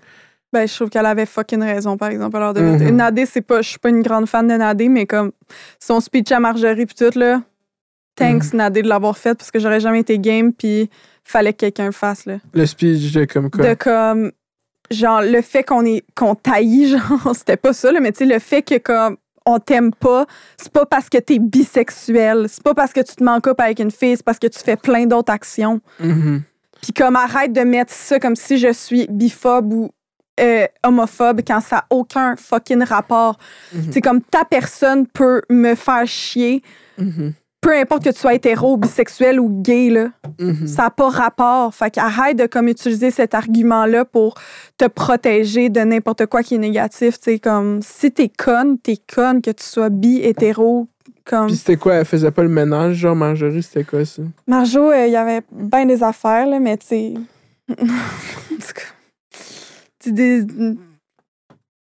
Ben, je trouve qu'elle avait fucking raison, par exemple, à l'heure de Mhm. Nadé, c'est pas. Je suis pas une grande fan de Nadé, mais comme son speech à Marjorie puis tout, là. Thanks, Nadé, de l'avoir fait parce que j'aurais jamais été game, puis fallait que quelqu'un le fasse, là. Le speech de comme quoi? De comme. Genre, le fait qu'on est qu'on taillit, [LAUGHS] genre, c'était pas ça, là, mais tu sais, le fait que comme on t'aime pas, c'est pas parce que t'es bisexuel, c'est pas parce que tu te manques up avec une fille, c'est parce que tu fais plein d'autres actions. Mhm. Puis comme arrête de mettre ça comme si je suis biphobe ou euh, homophobe quand ça n'a aucun fucking rapport. Mhm. C'est comme ta personne peut me faire chier, Mhm. peu importe que tu sois hétéro, bisexuel ou gay, là. Mhm. Ça n'a pas rapport. Fait qu'arrête de comme utiliser cet argument-là pour te protéger de n'importe quoi qui est négatif. Sais, comme si t'es conne, t'es conne, que tu sois bi, hétéro. Comme... Puis c'était quoi? Elle faisait pas le ménage, genre Marjorie, c'était quoi ça? Marjo, euh, il y avait bien des affaires, là, mais tu sais. [LAUGHS] Des-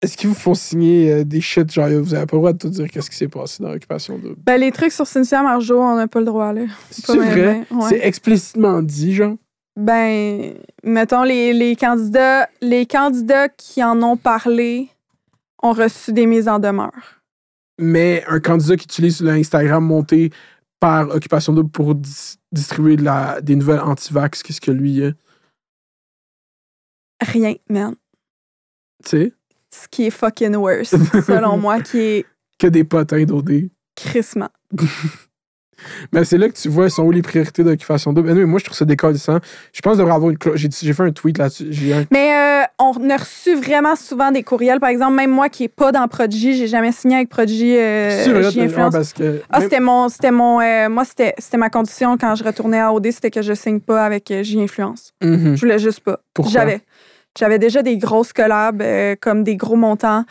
Est-ce qu'ils vous font signer euh, des shit, genre vous avez pas le droit de tout dire qu'est-ce qui s'est passé dans l'occupation double? Ben, les trucs sur Cynthia Marjo, on n'a pas le droit, là. C'est vrai? ouais. C'est explicitement dit, genre? Ben, mettons, les, les candidats, les candidats qui en ont parlé ont reçu des mises en demeure. Mais un candidat qui utilise l'Instagram monté par Occupation Double pour dis- distribuer de la, des nouvelles anti-vax, qu'est-ce que lui a? Rien, man. Tu sais? Ce qui est fucking worse, selon [LAUGHS] moi, qui est Que des potins d'OD. crissement. [LAUGHS] Mais c'est là que tu vois, sont où les priorités d'Occupation Double? Anyway, moi, je trouve ça décalissant. Je pense devrait avoir une clause. J'ai fait un tweet là-dessus. Un- Mais euh, on a reçu vraiment souvent des courriels. Par exemple, même moi qui n'ai pas dans Prodigy, j'ai jamais signé avec Prodigy. Euh, C'est vrai, J ouais, Influence. parce que. Ah, c'était mon, c'était mon, euh, moi c'était, ma condition quand je retournais à OD, c'était que je signe pas avec euh, J Influence. Mhm. Je voulais juste pas. J'avais, j'avais déjà des grosses collabs comme des gros montants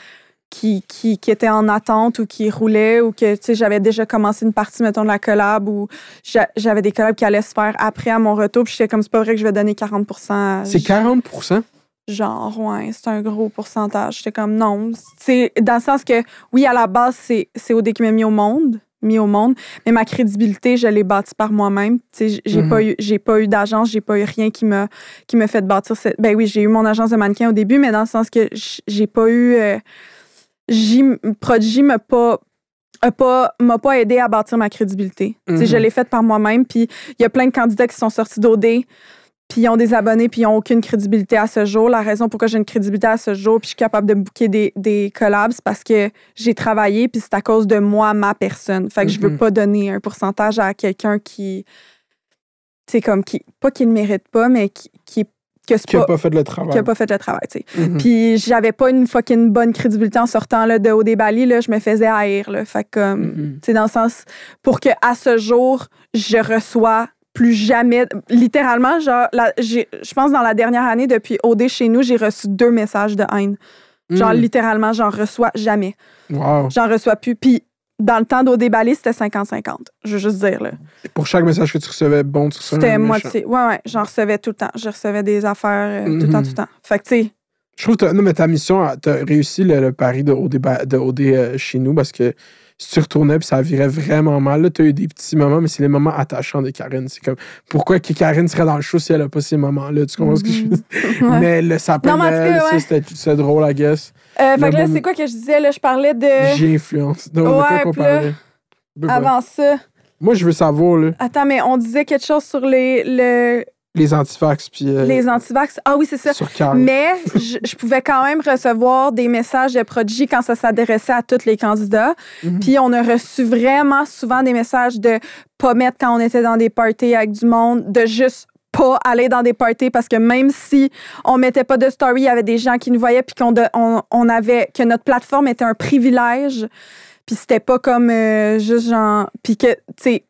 qui, qui, qui étaient en attente ou qui roulaient ou que tu sais j'avais déjà commencé une partie mettons de la collab ou j'a- j'avais des collabs qui allaient se faire après à mon retour puis j'étais comme c'est pas vrai que je vais donner 40%. à- C'est 40% Genre, ouais, c'est un gros pourcentage. J'étais comme, non. C'est dans le sens que, oui, à la base, c'est c'est OD qui m'a mis au monde, mis au monde, mais ma crédibilité, je l'ai bâtie par moi-même. Tu sais, j- j'ai pas eu, j'ai pas eu d'agence, j'ai pas eu rien qui m'a, qui m'a fait bâtir cette. Ben oui, j'ai eu mon agence de mannequin au début, mais dans le sens que j'ai pas eu. euh, J- Prodigy m'a pas a pas m'a pas aidé à bâtir ma crédibilité. Je Mhm. l'ai faite par moi-même. Puis il y a plein de candidats qui sont sortis d'OD, puis ils ont des abonnés, puis ils n'ont aucune crédibilité à ce jour. La raison pourquoi j'ai une crédibilité à ce jour, puis je suis capable de booker des, des collabs, c'est parce que j'ai travaillé, puis c'est à cause de moi, ma personne. Fait que je veux Mhm. pas donner un pourcentage à quelqu'un qui, c'est comme qui, pas qu'il ne mérite pas, mais qui, qui, c'est qui a pas, pas fait le travail. qui a pas fait le travail. tu sais. Mhm. Puis j'avais pas une fucking bonne crédibilité en sortant là, de OD Bali, là, je me faisais haïr. Là. Fait que, comme, Mhm. tu sais, dans le sens, pour que à ce jour, je reçois plus jamais, littéralement, genre, je pense dans la dernière année, depuis OD chez nous, j'ai reçu deux messages de haine. Genre, Mhm. littéralement, j'en reçois jamais. Wow. J'en reçois plus. Puis dans le temps d'OD Bali, c'était 50-50. Je veux juste dire, là. Pour chaque message que tu recevais, bon, tu recevais C'était moitié. Ouais, ouais, j'en recevais tout le temps. Je recevais des affaires euh, tout le temps, Mhm. tout le temps. Fait que, tu sais, Je trouve que non, mais ta mission, t'as réussi le, le pari de OD, de OD euh, chez nous parce que si tu retournais puis ça virait vraiment mal, là, t'as eu des petits moments, mais c'est les moments attachants de Karine. C'est comme pourquoi que Karine serait dans le show si elle a pas ces moments-là? Tu comprends ce que je veux dire? Ouais. Mais le sapin ouais. c'était c'est drôle, I guess. Euh, fait que là, c'est quoi que je disais? Là, je parlais de. J'ai influence. Donc, Ouais, quoi là. Avant ça. Moi, je veux savoir, là, Attends, mais on disait quelque chose sur les, le- les antifax puis euh, les antivax. Ah oui, c'est ça. sur. Mais je, je pouvais quand même recevoir des messages de Prodigy quand ça s'adressait à tous les candidats. Mhm. Puis on a reçu vraiment souvent des messages de pas mettre quand on était dans des parties avec du monde, de juste pas aller dans des parties parce que même si on mettait pas de story, il y avait des gens qui nous voyaient puis qu'on on avait que notre plateforme était un privilège. Puis c'était pas comme euh, juste genre puis que tu sais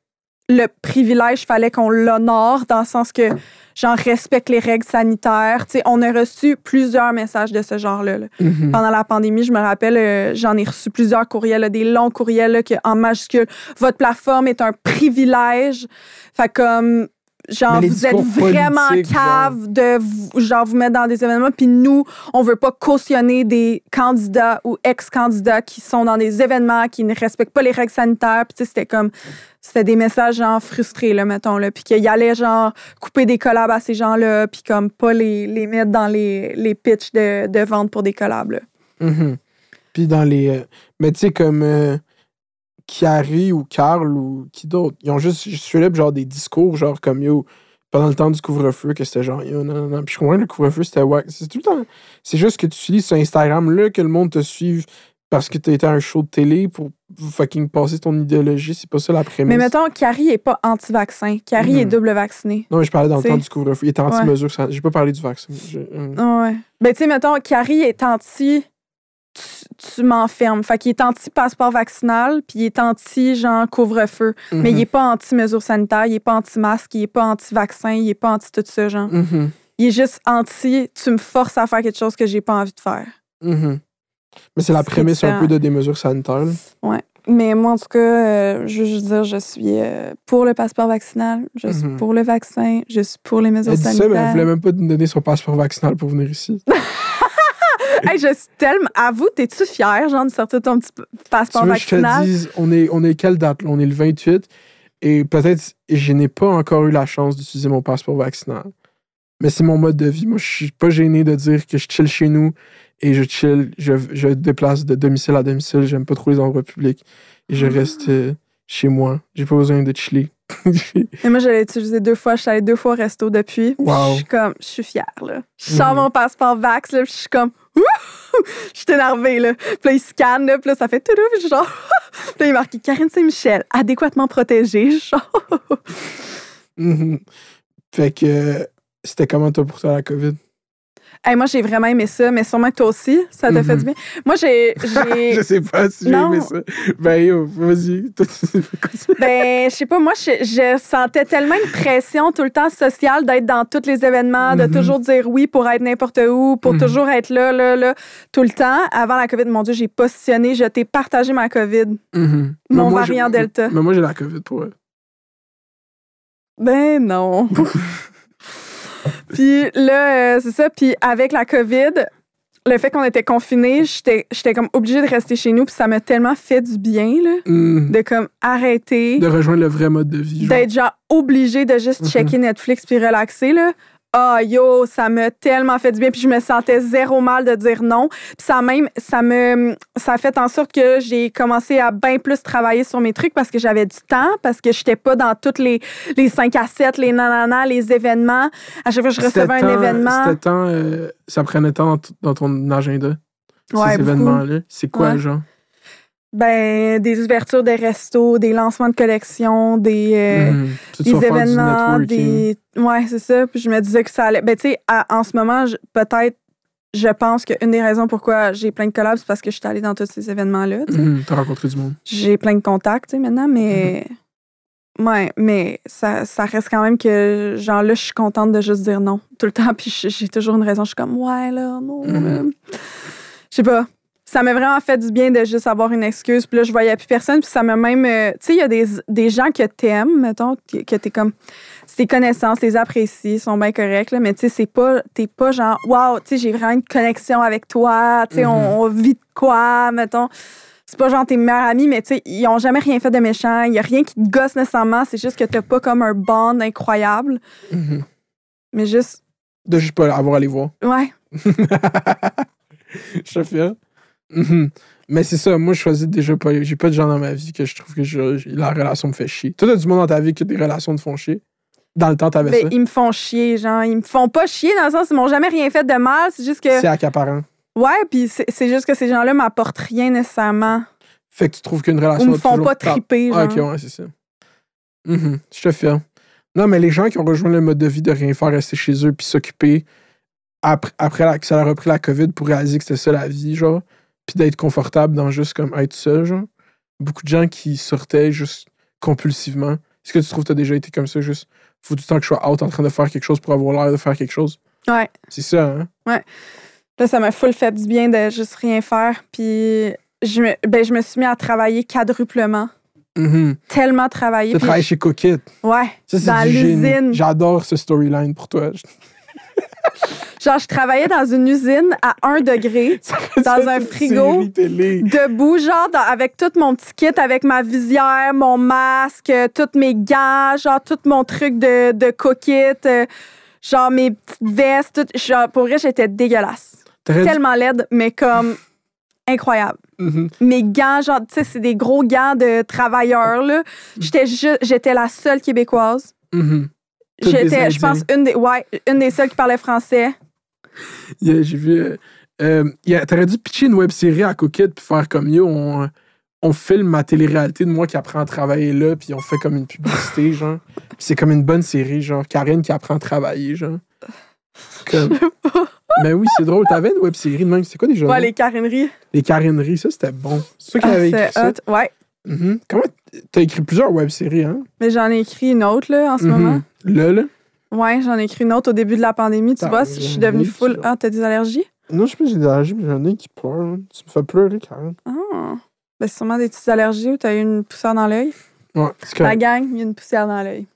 le privilège fallait qu'on l'honore dans le sens que genre respecte les règles sanitaires. Tu sais, on a reçu plusieurs messages de ce genre-là. là. Mhm. Pendant la pandémie, je me rappelle, euh, j'en ai reçu plusieurs courriels, là, des longs courriels là, que, en majuscule. Votre plateforme est un privilège. Fait comme, genre, vous êtes vraiment cave de vous, genre, vous mettre dans des événements. Puis nous, on veut pas cautionner des candidats ou ex-candidats qui sont dans des événements, qui ne respectent pas les règles sanitaires. Puis tu sais, c'était comme, c'était des messages, genre, frustrés, là, mettons, là. Puis qu'il allait, genre, couper des collabs à ces gens-là, puis comme pas les, les mettre dans les, les pitchs de, de vente pour des collabs, là. Mhm. Puis dans les. euh, mais tu sais, comme. euh, Kiari ou Carl ou qui d'autre, ils ont juste up genre des discours, genre comme yo, pendant le temps du couvre-feu, que c'était genre yo, non, non, non. Puis je comprends que le couvre-feu, c'était wack. C'est tout le temps. C'est juste que tu utilises sur Instagram là que le monde te suive parce que t'as été à un show de télé pour fucking passer ton idéologie. C'est pas ça la prémisse. Mais mettons, Carrie est pas anti-vaccin. Carrie est double vaccinée. Non, mais je parlais dans le temps du couvre-feu. Il était anti-mesure. ça- J'ai pas parlé du vaccin. Je- hum. Ouais. Ben, tu sais, mettons, Carrie est anti. Tu, tu m'enfermes. Fait qu'il est anti-passeport vaccinal, puis il est anti, genre, couvre-feu. Mais il Mhm. est pas anti-mesures sanitaires, il est pas anti-masque, il est pas anti-vaccin, il est pas anti-tout ça, genre. Mhm. Il est juste anti, tu me forces à faire quelque chose que j'ai pas envie de faire. Mhm. Mais c'est la prémisse un peu de des mesures sanitaires. là. Mais moi, en tout cas, euh, je veux juste dire, je suis euh, pour le passeport vaccinal, je suis Mhm. pour le vaccin, je suis pour les mesures Elle dit ça, sanitaires. mais elle voulait même pas nous donner son passeport vaccinal pour venir ici. [LAUGHS] [LAUGHS] Hey, je suis tellement. Avoue, t'es-tu fière, genre, de sortir ton petit tu passeport que je te vaccinal? dise, on est, on est quelle date? là? On est le 28. Et peut-être, je n'ai pas encore eu la chance d'utiliser mon passeport vaccinal. Mais c'est mon mode de vie. Moi, je suis pas gêné de dire que je chill chez nous et je chill, je, je déplace de domicile à domicile. J'aime pas trop les endroits publics. Et je Ah. reste euh, chez moi. J'ai pas besoin de chiller. [LAUGHS] Et moi, je l'ai utilisé deux fois. Je suis allée deux fois au resto depuis. Puis Wow. Je suis comme, je suis fière, là. Je sors Mhm. mon passeport Vax, là, puis je suis comme, [LAUGHS] Ouh! Je suis énervée, là. Puis là, il scanne, là, puis là, ça fait tout, puis je genre, [LAUGHS] puis là, il est marqué Karine Saint-Michel, adéquatement protégée. Genre, Mhm. Fait que euh, c'était comment toi pour toi la COVID? Hey, moi, j'ai vraiment aimé ça, mais sûrement que toi aussi, ça t'a fait Mhm. du bien. Moi, j'ai. [LAUGHS] je sais pas si j'ai aimé ça. Ben yo, vas-y. [LAUGHS] Ben, je sais pas, moi, je, je sentais tellement une pression tout le temps sociale d'être dans tous les événements, de Mhm. toujours dire oui pour être n'importe où, pour Mhm. toujours être là, là, là, tout le temps. Avant la COVID, mon Dieu, j'ai positionné, je t'ai partagé ma COVID, Mhm. mon variant Delta. Mais moi, j'ai la COVID pour elle. Ben non. [LAUGHS] [LAUGHS] puis là, euh, c'est ça. Puis avec la COVID, le fait qu'on était confinés, j'étais comme obligée de rester chez nous, puis ça m'a tellement fait du bien, là, Mhm. de comme arrêter. De rejoindre le vrai mode de vie. d'être genre obligé de juste Mhm. checker Netflix puis relaxer là. Ah yo, ça m'a tellement fait du bien puis je me sentais zéro mal de dire non. Puis ça même ça me ça a fait en sorte que j'ai commencé à bien plus travailler sur mes trucs parce que j'avais du temps parce que j'étais pas dans toutes les les 5 à 7, les nanana, les événements. À chaque fois que je recevais un temps- événement, C'était temps, euh, ça prenait temps dans, ton agenda, Ouais, ces événements-là. C'est quoi, Ouais. genre? Ben des ouvertures de restos, des lancements de collections, des euh, Mhm. Des événements, des. Ouais, c'est ça. Puis je me disais que ça allait. Ben, tu sais, à- en ce moment, peut-être, je pense qu'une des raisons pourquoi j'ai plein de collabs, c'est parce que je suis allée dans tous ces événements-là. tu. Mhm. T'as rencontré du monde. J'ai plein de contacts, tu sais, maintenant, mais. Ouais, mais ça, ça reste quand même que, genre là, je suis contente de juste dire non tout le temps. [LAUGHS] Puis j'ai toujours une raison. Je suis comme, ouais, là, non. Mhm. Je sais pas. Ça m'a vraiment fait du bien de juste avoir une excuse. Puis là, je voyais plus personne. Puis ça m'a même. euh, tu sais, il y a des, des gens que t'aimes, mettons, que, que t'es comme. Tes connaissances, les apprécies, sont bien corrects, là, mais tu sais, c'est pas. T'es pas genre, waouh, tu sais, j'ai vraiment une connexion avec toi. Tu sais, Mhm. on, on vit de quoi, mettons. C'est pas genre tes meilleurs amis, mais tu sais, ils ont jamais rien fait de méchant. Il y a rien qui te gosse nécessairement. C'est juste que t'as pas comme un bond incroyable. Mhm. Mais juste. De juste pas avoir à les voir. Ouais. [LAUGHS] je te Mhm. Mais c'est ça, moi, je choisis déjà pas. J'ai pas de gens dans ma vie que je trouve que je- la relation me fait chier. Toi, t'as du monde dans ta vie que des relations te font chier? Dans le temps, t'avais Ben, ça? ils me font chier, genre. Ils me font pas chier dans le sens, ils m'ont jamais rien fait de mal. C'est juste que. C'est accaparant. Ouais, puis c'est juste que ces gens-là m'apportent rien nécessairement. Fait que tu trouves qu'une relation. Ou me font pas triper, Ah, genre. ok, ouais, c'est ça. Mhm, Je te fais. Non, mais les gens qui ont rejoint le mode de vie de rien faire, rester chez eux, puis s'occuper après, après la- que ça leur a pris la COVID pour réaliser que c'était ça la vie, genre, puis d'être confortable dans juste comme être seul, genre. Beaucoup de gens qui sortaient juste compulsivement. Est-ce que tu trouves que tu as déjà été comme ça, juste, faut tout le temps que je sois out en train de faire quelque chose pour avoir l'air de faire quelque chose? Ouais. C'est ça, hein? Là, ça m'a full fait du bien de juste rien faire. Puis je me, ben, je me suis mis à travailler quadruplement. Mhm. Tellement travailler. Tu puis travailles chez Coquette. Ouais. Ça, Dans du l'usine. J'adore ce storyline pour toi. [LAUGHS] Genre, je travaillais dans une usine à 1 degré, [LAUGHS] Dans un frigo. debout, genre, dans- avec tout mon petit kit, avec ma visière, mon masque, euh, tous mes gants, genre, tout mon truc de, de coquette, euh, genre, mes petites vestes. Tout, genre, pour vrai, j'étais dégueulasse. T'aurais dû- Tellement laide, mais comme incroyable. Mhm. mes gants, genre, tu sais, c'est des gros gants de travailleurs, là. J'étais ju- j'étais la seule québécoise. Mhm. J'étais, je pense, une des, ouais, une des seules qui parlait français. Yeah, J'ai vu. euh, yeah, T'aurais dû pitcher une web série à Coquette puis faire comme yo, on, on filme ma télé-réalité de moi qui apprend à travailler là, puis on fait comme une publicité, [LAUGHS] genre. Puis c'est comme une bonne série, genre. Karine qui apprend à travailler, genre. Comme... Mais oui, c'est drôle. T'avais une web série de même. C'est quoi déjà? Ouais, les carineries. Les Carineries, ça c'était bon. C'est qui Ah, écrit ça? hot. Ouais. Mhm. Comment t'as écrit plusieurs web séries, hein? Mais j'en ai écrit une autre, là, en ce Mhm. moment. Là, là? Ouais, j'en ai écrit une autre au début de la pandémie. Tu vois, je suis devenue full. Ah, t'as des allergies? Non, je sais pas, j'ai des allergies, mais j'en ai qui pleurent. hein. Tu me fais pleurer, Karen. Ah. Ben, c'est sûrement des petites allergies ou t'as eu une poussière dans l'œil. Ouais, c'est La que. gang, il y a une poussière dans l'œil.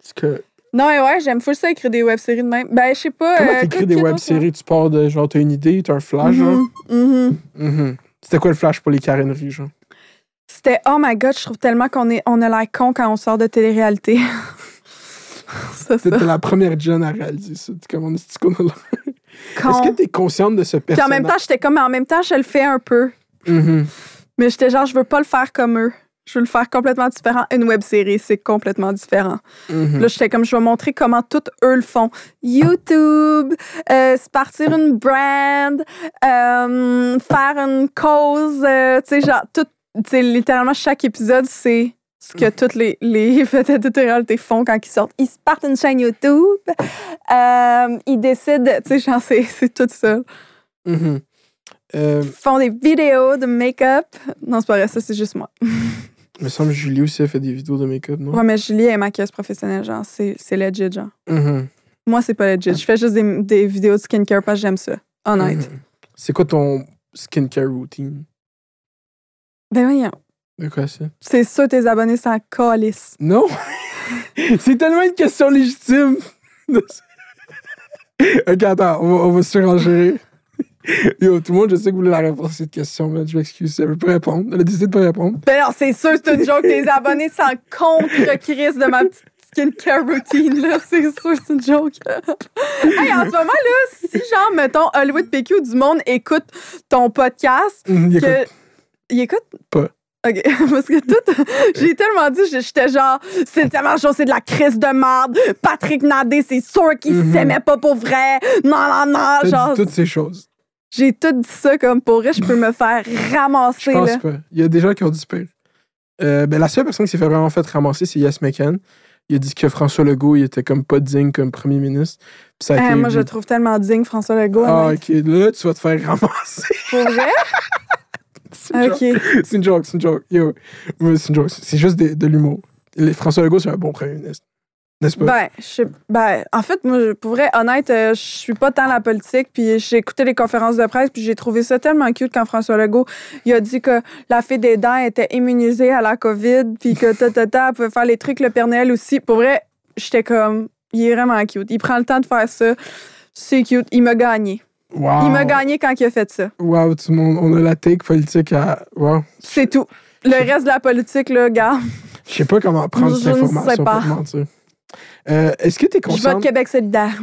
c'est que- Non, mais ouais, j'aime full ça écrire des web-séries de même. Ben, je sais pas. Comment euh, t'écris des quoi web d'autre, séries? Tu pars de genre, t'as une idée, t'as un flash, genre? Mhm. Mhm. C'était quoi le flash pour les Carineries, genre? C'était oh my god, je trouve tellement qu'on est on a l'air con quand on sort de télé-réalité. [LAUGHS] C'était la première jeune à réaliser ça. Comme on est qu'on a l'air. Con. Est-ce que t'es consciente de ce Puis en personnage? même temps, j'étais comme en même temps, je le fais un peu. Mhm. Mais j'étais genre je veux pas le faire comme eux. Je veux le faire complètement différent. Une web série, c'est complètement différent. Mhm. Là, j'étais comme je vais montrer comment tout eux le font. YouTube, euh, se partir une brand, euh, faire une cause, euh, tu sais genre tout tu sais littéralement chaque épisode c'est ce que toutes les, les [LAUGHS] vedettes de télé-réalité font quand ils sortent. Ils partent une chaîne YouTube, euh, ils décident, tu sais, genre, c'est, c'est tout ça. Mhm. Euh, Ils font des vidéos de make-up. Non, c'est pas vrai, ça, c'est juste moi. il me semble que Julie aussi a fait des vidéos de make-up, non? Ouais, mais Julie est maquilleuse professionnelle, genre, c'est, c'est legit, genre. Mhm. Moi, c'est pas legit. Je fais juste des, des vidéos de skincare parce que j'aime ça. Honnête. Mhm. C'est quoi ton skincare routine? Ben voyons. De quoi ça? C'est sûr, tes abonnés s'en calissent. Non! [LAUGHS] c'est tellement une question légitime! [LAUGHS] ok, attends, on va, on va se surenchérir. [LAUGHS] Yo, tout le monde, je sais que vous voulez la réponse à cette question, mais je m'excuse, elle veut pas répondre. Elle a décidé de pas répondre. Ben non, c'est sûr, c'est une joke. Tes abonnés s'en contre Chris de ma petite skincare routine, là. C'est sûr, c'est une joke. hey, en ce moment, là, si, genre, mettons, Hollywood PQ ou du monde écoute ton podcast, il que. écoute. Il écoute? Pas. OK. [LAUGHS] Parce que tout. [LAUGHS] J'ai tellement dit, j'étais genre, c'est tellement chaud, c'est de la crise de merde. Patrick Nadé, c'est sûr qu'il Mhm. s'aimait pas pour vrai. Non, non, non. Genre, dit toutes ces choses. j'ai tout dit ça comme pour vrai, je peux me faire Je ramasser, pense là. pas. Il y a des gens qui ont dit pire. Euh, ben, la seule personne qui s'est fait vraiment fait ramasser, c'est Yes McCann. Il a dit que François Legault, il était comme pas digne comme premier ministre. Puis ça a Hein, été moi, je le trouve tellement digne, François Legault. Ah, ok. Là, tu vas te faire [LAUGHS] ramasser. Pour vrai? C'est une OK. joke. [LAUGHS] C'est une joke, c'est une joke. Yo. C'est une joke. C'est juste de l'humour. François Legault, c'est un bon premier ministre. N'est-ce pas? Ben, je ben, en fait, moi, je- pour vrai, honnête, euh, je suis pas tant la politique, puis j'ai écouté les conférences de presse, puis j'ai trouvé ça tellement cute quand François Legault, il a dit que la fée des dents était immunisée à la COVID, puis que ta, ta, ta, elle pouvait faire les trucs, le Père Noël aussi. Pour vrai, j'étais comme, il est vraiment cute. Il prend le temps de faire ça. C'est cute. Il m'a gagné. Wow. Il m'a gagné quand il a fait ça. Wow, tout le monde, on a la take politique à. Wow. C'est tout. Le reste de la politique, là, gars, Je sais pas comment prendre Je cette sais information pas. te mentir. Euh, Est-ce que tu es je vote consciente? Québec solidaire.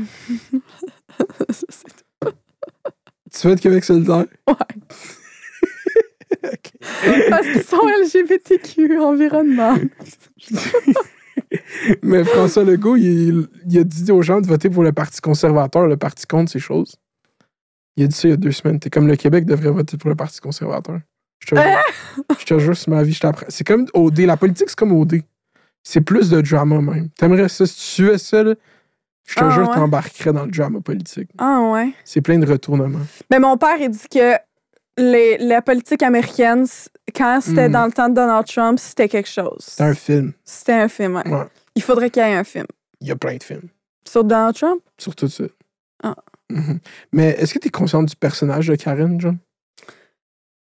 Tu veux être Québec solidaire? [LAUGHS] Parce qu'ils sont LGBTQ, environnement. [LAUGHS] Mais François Legault, il, il a dit aux gens de voter pour le Parti conservateur, le Parti contre ces choses. Il a dit ça il y a deux semaines. T'es comme le Québec devrait voter pour le Parti conservateur. Je te jure. [LAUGHS] Je te jure, c'est ma vie, je t'apprends. C'est comme OD. La politique, c'est comme OD. C'est plus de drama même. T'aimerais ça, si tu suivais ça, là, je te Ah, jure, ouais. t'embarquerais dans le drama politique. Ah ouais. C'est plein de retournements. Mais mon père, il dit que les- la politique américaine, quand c'était Mm. dans le temps de Donald Trump, c'était quelque chose. C'est un film. C'était un film, ouais. Ouais. Il faudrait qu'il y ait un film. Il y a plein de films Sur Donald Trump? sur tout ça. Ah. Mhm. Mais est-ce que tu es consciente du personnage de Karen, John?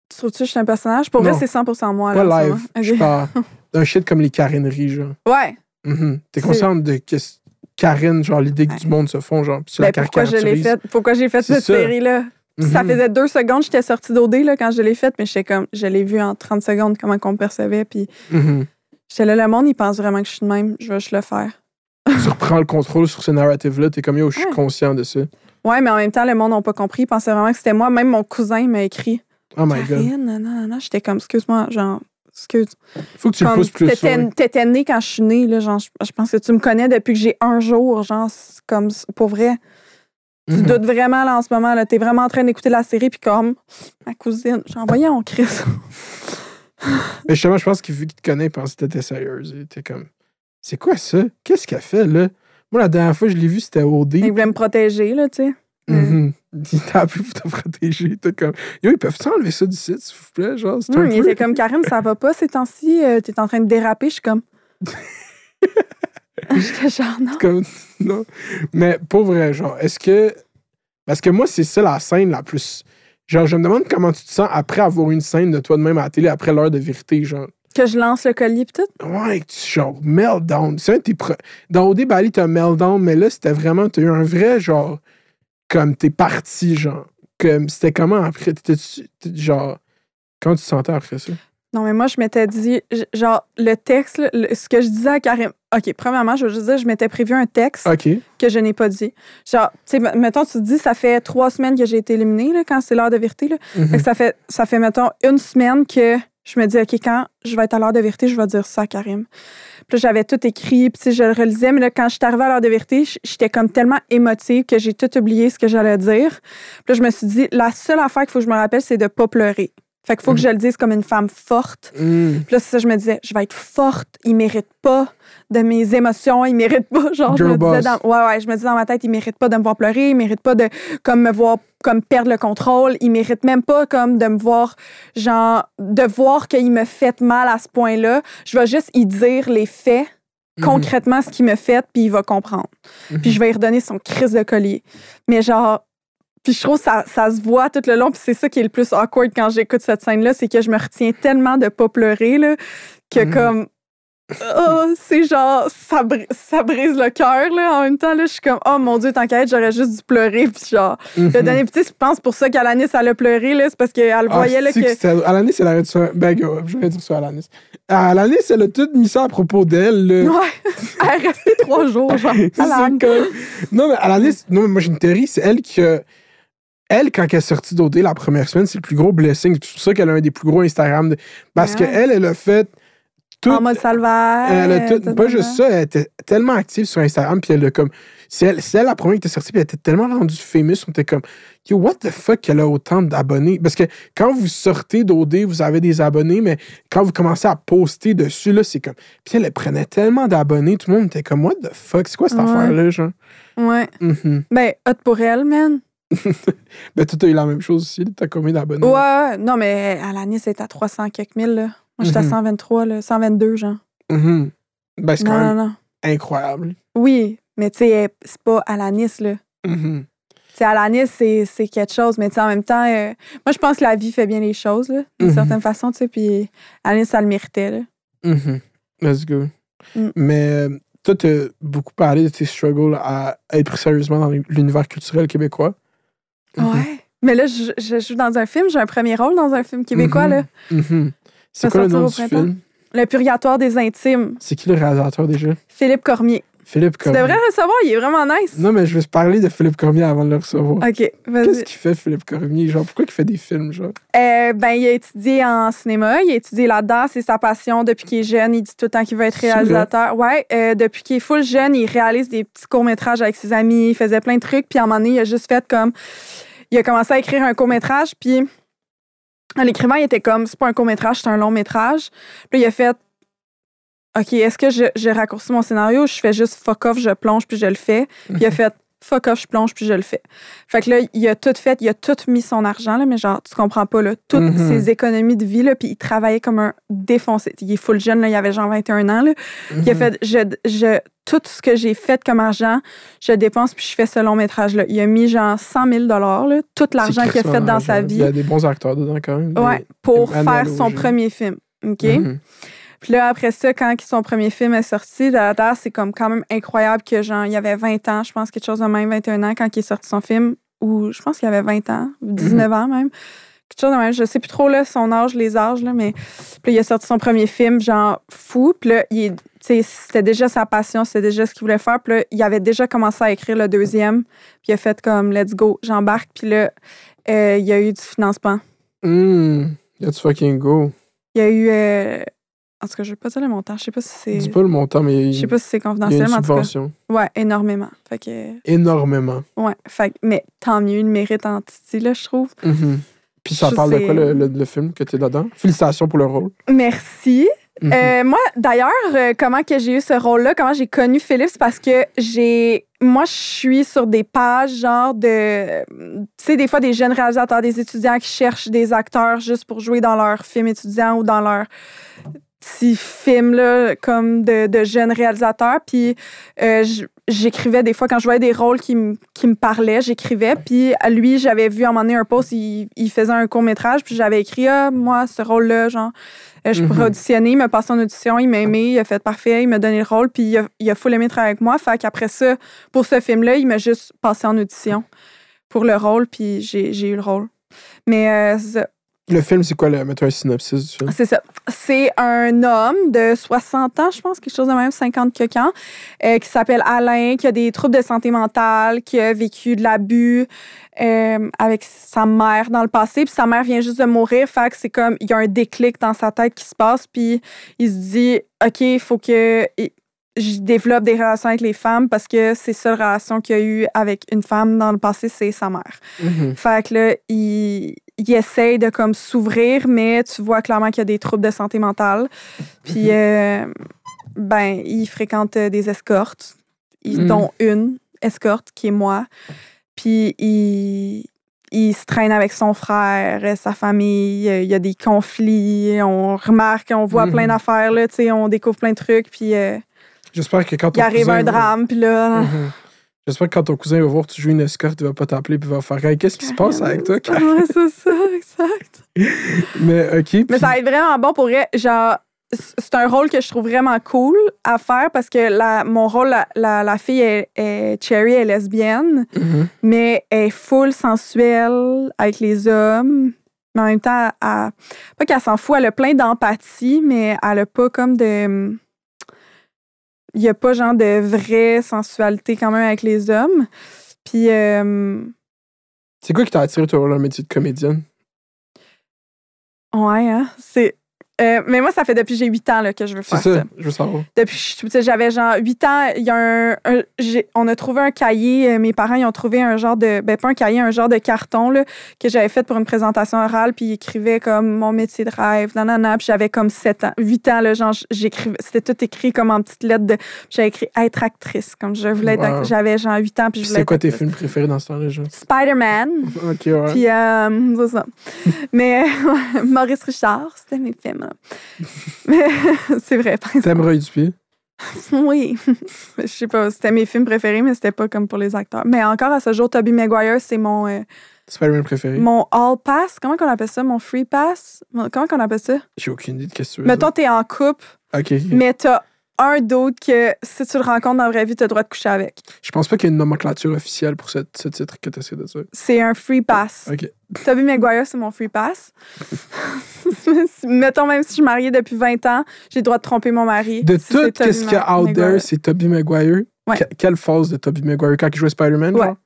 Tu trouves-tu que je suis un personnage? Pour vrai, Non. c'est 100% moi. Pas là, live. moment. Ok. Je parle d'un shit comme les Kareneries, genre. Ouais. Mhm. T'es consciente de que Karen, genre l'idée que Ouais. du monde se font, genre, puis Ben, la pourquoi je l'ai faite? Pourquoi j'ai fait cette série-là? Puis Ça Mhm. faisait deux secondes, j'étais sortie d'OD là, quand je l'ai faite, mais j'étais comme, je l'ai vu en 30 secondes, comment qu'on me percevait. Puis Mhm. j'étais là, le monde, il pense vraiment que je suis de même, je vais juste le faire. tu reprends le contrôle sur ce narrative-là, t'es comme yo, je suis Ouais. conscient de ça. Ouais, mais en même temps, le monde n'a pas compris, il pensait vraiment que c'était moi. Même mon cousin m'a écrit. Oh my god. Non, non, non. J'étais comme, excuse-moi, genre, excuse. Faut que tu le Comme, pousses plus. t'étais, née quand je suis née, là, genre, je, pense que tu me connais depuis que j'ai un jour, genre, comme, pour vrai. Tu Mhm. doutes vraiment, là, en ce moment, là. T'es vraiment en train d'écouter la série, puis comme, ma cousine, j'en voyais en crise. Mais justement, je pense que vu qu'il te connaît, il pense que t'étais sérieuse. Et T'es comme, c'est quoi ça? Qu'est-ce qu'elle fait, là? Moi, la dernière fois que je l'ai vu, c'était OD. Il voulait me protéger, là, tu sais. Mhm. [LAUGHS] Il t'a appelé pour te protéger. T'es comme, yo, ils peuvent-tu enlever ça du site, s'il vous plaît? Genre, c'est il était comme, Karine, ça va pas ces temps-ci, euh, t'es en train de déraper. Je suis comme. [LAUGHS] J'étais genre, non. comme- non. Mais pour vrai, genre, est-ce que. Parce que moi, c'est ça la scène la plus. Genre, je me demande comment tu te sens après avoir une scène de toi de même à la télé après l'heure de vérité, genre. Que je lance le collier, pis tout? Ouais, que tu, genre, meltdown. C'est un de tes. pre- Dans OD Bali, t'as un meltdown, mais là, c'était vraiment. T'as eu un vrai, genre. Comme t'es parti, genre. Comme c'était comment après? T'étais genre. Comment tu te sentais après ça? Non, mais moi, je m'étais dit, genre, le texte, le- ce que je disais à Karim. OK, premièrement, je veux juste dire, je m'étais prévu un texte que je n'ai pas dit. Genre, tu sais, mettons, tu te dis, ça fait trois semaines que j'ai été éliminée, là, quand c'est l'heure de vérité, là. Mhm. Fait que ça fait, ça fait, mettons, une semaine que je me dis, OK, quand je vais être à l'heure de vérité, je vais dire ça à Karim. Puis j'avais tout écrit, puis je le relisais, mais là, quand je suis arrivée à l'heure de vérité, j'étais comme tellement émotive que j'ai tout oublié ce que j'allais dire. Puis je me suis dit, la seule affaire qu'il faut que je me rappelle, c'est de pas pleurer. Fait qu'il faut que je le dise comme une femme forte. Mhm. Puis là, c'est ça, je me disais, je vais être forte. Il mérite pas de mes émotions. Il mérite pas, [LAUGHS] genre, je me disais dans, ouais, ouais, je me disais dans ma tête, il mérite pas de me voir pleurer. Il mérite pas de, comme, me voir, comme, perdre le contrôle. Il mérite même pas, comme, de me voir, genre, de voir qu'il me fait mal à ce point-là. Je vais juste y dire les faits, Mhm. concrètement, ce qu'il me fait, puis il va comprendre. Puis je vais lui redonner son crise de collier. Mais genre, puis je trouve que ça, ça se voit tout le long, puis c'est ça qui est le plus awkward quand j'écoute cette scène-là, c'est que je me retiens tellement de pas pleurer, là, que Mhm. comme. Oh, c'est genre, ça, ça brise le cœur, là. En même temps, là, je suis comme, oh mon Dieu, être, j'aurais juste dû pleurer, puis genre, le. Puis tu sais, je pense pour ça qu'Alanis, elle a pleuré, là, c'est parce qu'elle Ah, voyait, là, que. c'était- Alanis, elle arrête ça. Ben, je vais dire ça à Alanis. Ah, Alanis, elle a tout mis ça à propos d'elle. là. Ouais, [LAUGHS] elle est restée trois jours, genre. [LAUGHS] Comme- Non, mais Alanis, non, mais moi, j'ai une théorie. C'est elle qui a- Elle, quand elle est sortie d'OD la première semaine, c'est le plus gros blessing. C'est pour ça qu'elle a un des plus gros Instagram. de- Parce Ouais? qu'elle, elle a fait tout. En mode salvaire. Elle a tout- tout, pas juste tout. ça, elle était tellement active sur Instagram, puis elle a comme. C'est elle, elle la première qui était sortie, puis elle était tellement rendue famous, on était comme, yo, what the fuck qu'elle a autant d'abonnés? Parce que quand vous sortez d'OD, vous avez des abonnés, mais quand vous commencez à poster dessus, là, c'est comme. Puis elle, elle prenait tellement d'abonnés, tout le monde était comme, what the fuck, c'est quoi cette Ouais. affaire-là, genre? Ouais. Mhm. Ben, hot pour elle, man. [LAUGHS] Ben, toi, t'as eu la même chose aussi, t'as combien d'abonnés? Ouais, ouais. non, mais Alanis est à 300 quelques mille, là. Moi, j'étais Mhm. à 123, là. 122, genre. Mhm. Ben, c'est Non, quand non, même non. incroyable. Oui, mais tu sais, c'est pas Alanis, là. Mhm. Tu sais, Alanis, c'est c'est quelque chose, mais tu sais, en même temps, euh, moi, je pense que la vie fait bien les choses, là, d'une Mhm. certaine façon, tu sais, puis Alanis, ça le méritait, là. Mhm. Let's go. Mm. Mais euh, toi, t'as beaucoup parlé de tes struggles à être pris sérieusement dans l'univers culturel québécois. Mhm. Ouais. Mais là, je, je joue dans un film, j'ai un premier rôle dans un film québécois, Mhm. là. Mhm. C'est Ça quoi le nom du film? Le Purgatoire des Intimes. C'est qui le réalisateur déjà? Philippe Cormier. Philippe Tu Cormier. devrais le recevoir, il est vraiment nice. Non, mais je vais se parler de Philippe Cormier avant de le recevoir. OK, Qu'est-ce vas-y. qu'il fait, Philippe Cormier? Genre, pourquoi il fait des films, genre? Euh, ben, il a étudié en cinéma, il a étudié là-dedans, c'est sa passion depuis qu'il est jeune. Il dit tout le temps qu'il veut être réalisateur. Ouais, euh, depuis qu'il est full jeune, il réalise des petits courts-métrages avec ses amis, il faisait plein de trucs, puis à un moment donné, il a juste fait comme. Il a commencé à écrire un court-métrage, puis en l'écrivant, il était comme c'est pas un court-métrage, c'est un long-métrage. Puis il a fait OK, est-ce que je raccourcis mon scénario ou je fais juste fuck off, je plonge, puis je le fais? Puis il a [LAUGHS] fait fuck off, je plonge, puis je le fais. Fait que là, il a tout fait, il a tout mis son argent, là, mais genre, tu comprends pas, là, toutes Mhm. ses économies de vie, là, puis il travaillait comme un défoncé. Il est full jeune, là, il avait genre 21 ans, là. Il a Mhm. fait, je, je, tout ce que j'ai fait comme argent, je dépense, puis je fais ce long métrage-là. Il a mis genre 100 000 là, tout l'argent qu'il a fait dans sa vie. Il y a des bons acteurs dedans quand même. Ouais, pour faire son premier film. OK? Mhm. Puis là, après ça, quand son premier film est sorti, d'ailleurs, c'est comme quand même incroyable que, genre, il avait 20 ans, je pense, quelque chose de même, 21 ans, quand il est sorti son film, ou je pense qu'il avait 20 ans, ou 19 ans même. Quelque chose de même, je sais plus trop, là, son âge, les âges, là, mais puis là, il a sorti son premier film, genre, fou. Puis là, il c'était déjà sa passion, c'était déjà ce qu'il voulait faire. Puis là, il avait déjà commencé à écrire le deuxième, puis il a fait comme, let's go, j'embarque. Puis là, euh, il y a eu du financement. Hum, Let's fucking go. Il y a eu. euh, en tout cas, je ne vais pas dire le montant. Je sais pas si c'est. Dis pas le montant, mais il Je sais pas si c'est il y a confidentiel, une cas. subvention. Ouais, énormément. Fait que. Énormément. Ouais. Fait mais tant mieux, il mérite en titi, là, je trouve. Mhm. Puis ça Je parle de quoi le, le- le film que tu es dedans? Félicitations pour le rôle. Merci. Mhm. Euh, moi, d'ailleurs, euh, comment que j'ai eu ce rôle-là, comment j'ai connu Philippe, c'est parce que j'ai. Moi, je suis sur des pages, genre de. Tu sais, des fois, des jeunes réalisateurs, des étudiants qui cherchent des acteurs juste pour jouer dans leur film étudiant ou dans leur petit film, là, comme de, de jeunes réalisateurs. Puis, euh, j'écrivais des fois, quand je voyais des rôles qui, me- qui me parlaient, j'écrivais. Puis, à lui, j'avais vu à un moment donné un post, il, il faisait un court-métrage, puis j'avais écrit, ah, moi, ce rôle-là, genre. Euh, je pourrais Mhm. auditionner, il m'a passé en audition, il m'a aimé, il a fait parfait, il m'a donné le rôle, puis il a, il a full aimé travailler avec moi. Fait qu'après ça, pour ce film-là, il m'a juste passé en audition pour le rôle, puis j'ai eu le rôle. Mais euh. Le film, c'est quoi? Le, mets-toi un synopsis du film? C'est ça. C'est un homme de 60 ans, je pense, quelque chose de même, 50 quelques ans, euh, qui s'appelle Alain, qui a des troubles de santé mentale, qui a vécu de l'abus euh, avec sa mère dans le passé. Puis sa mère vient juste de mourir. Fait que c'est comme, il y a un déclic dans sa tête qui se passe. Puis il se dit, OK, il faut que je développe des relations avec les femmes parce que c'est seule relation qu'il y a eu avec une femme dans le passé, c'est sa mère. Mhm. Fait que là, il, il essaye de comme s'ouvrir, mais tu vois clairement qu'il y a des troubles de santé mentale. Puis, [LAUGHS] euh, ben, il fréquente euh, des escortes, Mhm. dont une escorte qui est moi. Puis, il, il se traîne avec son frère, sa famille. Il y a des conflits, on remarque, on voit plein d'affaires, là, tu sais, on découvre plein de trucs. Puis, euh, J'espère que quand il arrive un drame, puis là. Mhm. J'espère que quand ton cousin va voir que tu joues une escorte, il va pas t'appeler puis va faire Hey, Qu'est-ce qui se passe avec toi? Kat? [LAUGHS] Ouais, c'est ça, exact. [LAUGHS] Mais OK. Mais puis- ça va être vraiment bon pour. Genre, c'est un rôle que je trouve vraiment cool à faire parce que la, mon rôle, la, la, la fille est, est- Cherry est lesbienne, Mhm. mais elle est full sensuelle avec les hommes. Mais en même temps, elle- pas qu'elle s'en fout, elle a plein d'empathie, mais elle a pas comme de. Il n'y a pas genre de vraie sensualité quand même avec les hommes. Puis, euh, C'est quoi qui t'a attiré toi, le métier de comédienne? ouais, hein, c'est. Euh, mais moi, ça fait depuis que j'ai 8 ans là, que je veux faire ça, ça. je veux savoir. Depuis que j'avais genre 8 ans, il y a un, un- on a trouvé un cahier, euh, mes parents ils ont trouvé un genre de ben pas un cahier, un genre de carton là, que j'avais fait pour une présentation orale puis ils écrivaient comme mon métier de rêve, nanana, puis j'avais comme 7 ans, 8 ans là, genre j'écrivais c'était tout écrit comme en petites lettres de puis j'avais écrit être actrice comme je voulais être Wow. j'avais genre 8 ans puis je voulais C'est quoi tes actrice. films préférés dans ce temps-là? Spider-Man. [LAUGHS] OK, ouais. Puis, euh, c'est ça. [LAUGHS] Mais [LAUGHS] Maurice Richard, c'était mes films. Mais [LAUGHS] c'est vrai, par exemple. T'aimes Roy Dupuis? Oui. [LAUGHS] Je sais pas, c'était mes films préférés, mais c'était pas comme pour les acteurs. Mais encore à ce jour, Tobey Maguire, c'est mon, euh, Spider-Man préféré? mon all pass. Comment qu'on appelle ça? Mon free pass? Comment qu'on appelle ça? J'ai aucune idée de qu'est-ce que tu veux Mettons, t'es en couple. OK. mais t'as un d'autre que si tu le rencontres dans la vraie vie, t'as le droit de coucher avec. Je pense pas qu'il y ait une nomenclature officielle pour ce, ce titre que tu essaies de dire. C'est un free pass. OK. Tobey Maguire, c'est mon free pass. [LAUGHS] Mettons, même si je suis mariée depuis 20 ans, j'ai le droit de tromper mon mari. De si tout Tobey ce qu'il y a out Maguire. there, c'est Tobey Maguire. Ouais. Que- quelle phase de Tobey Maguire? Quand il jouait Spider-Man, Ouais. genre?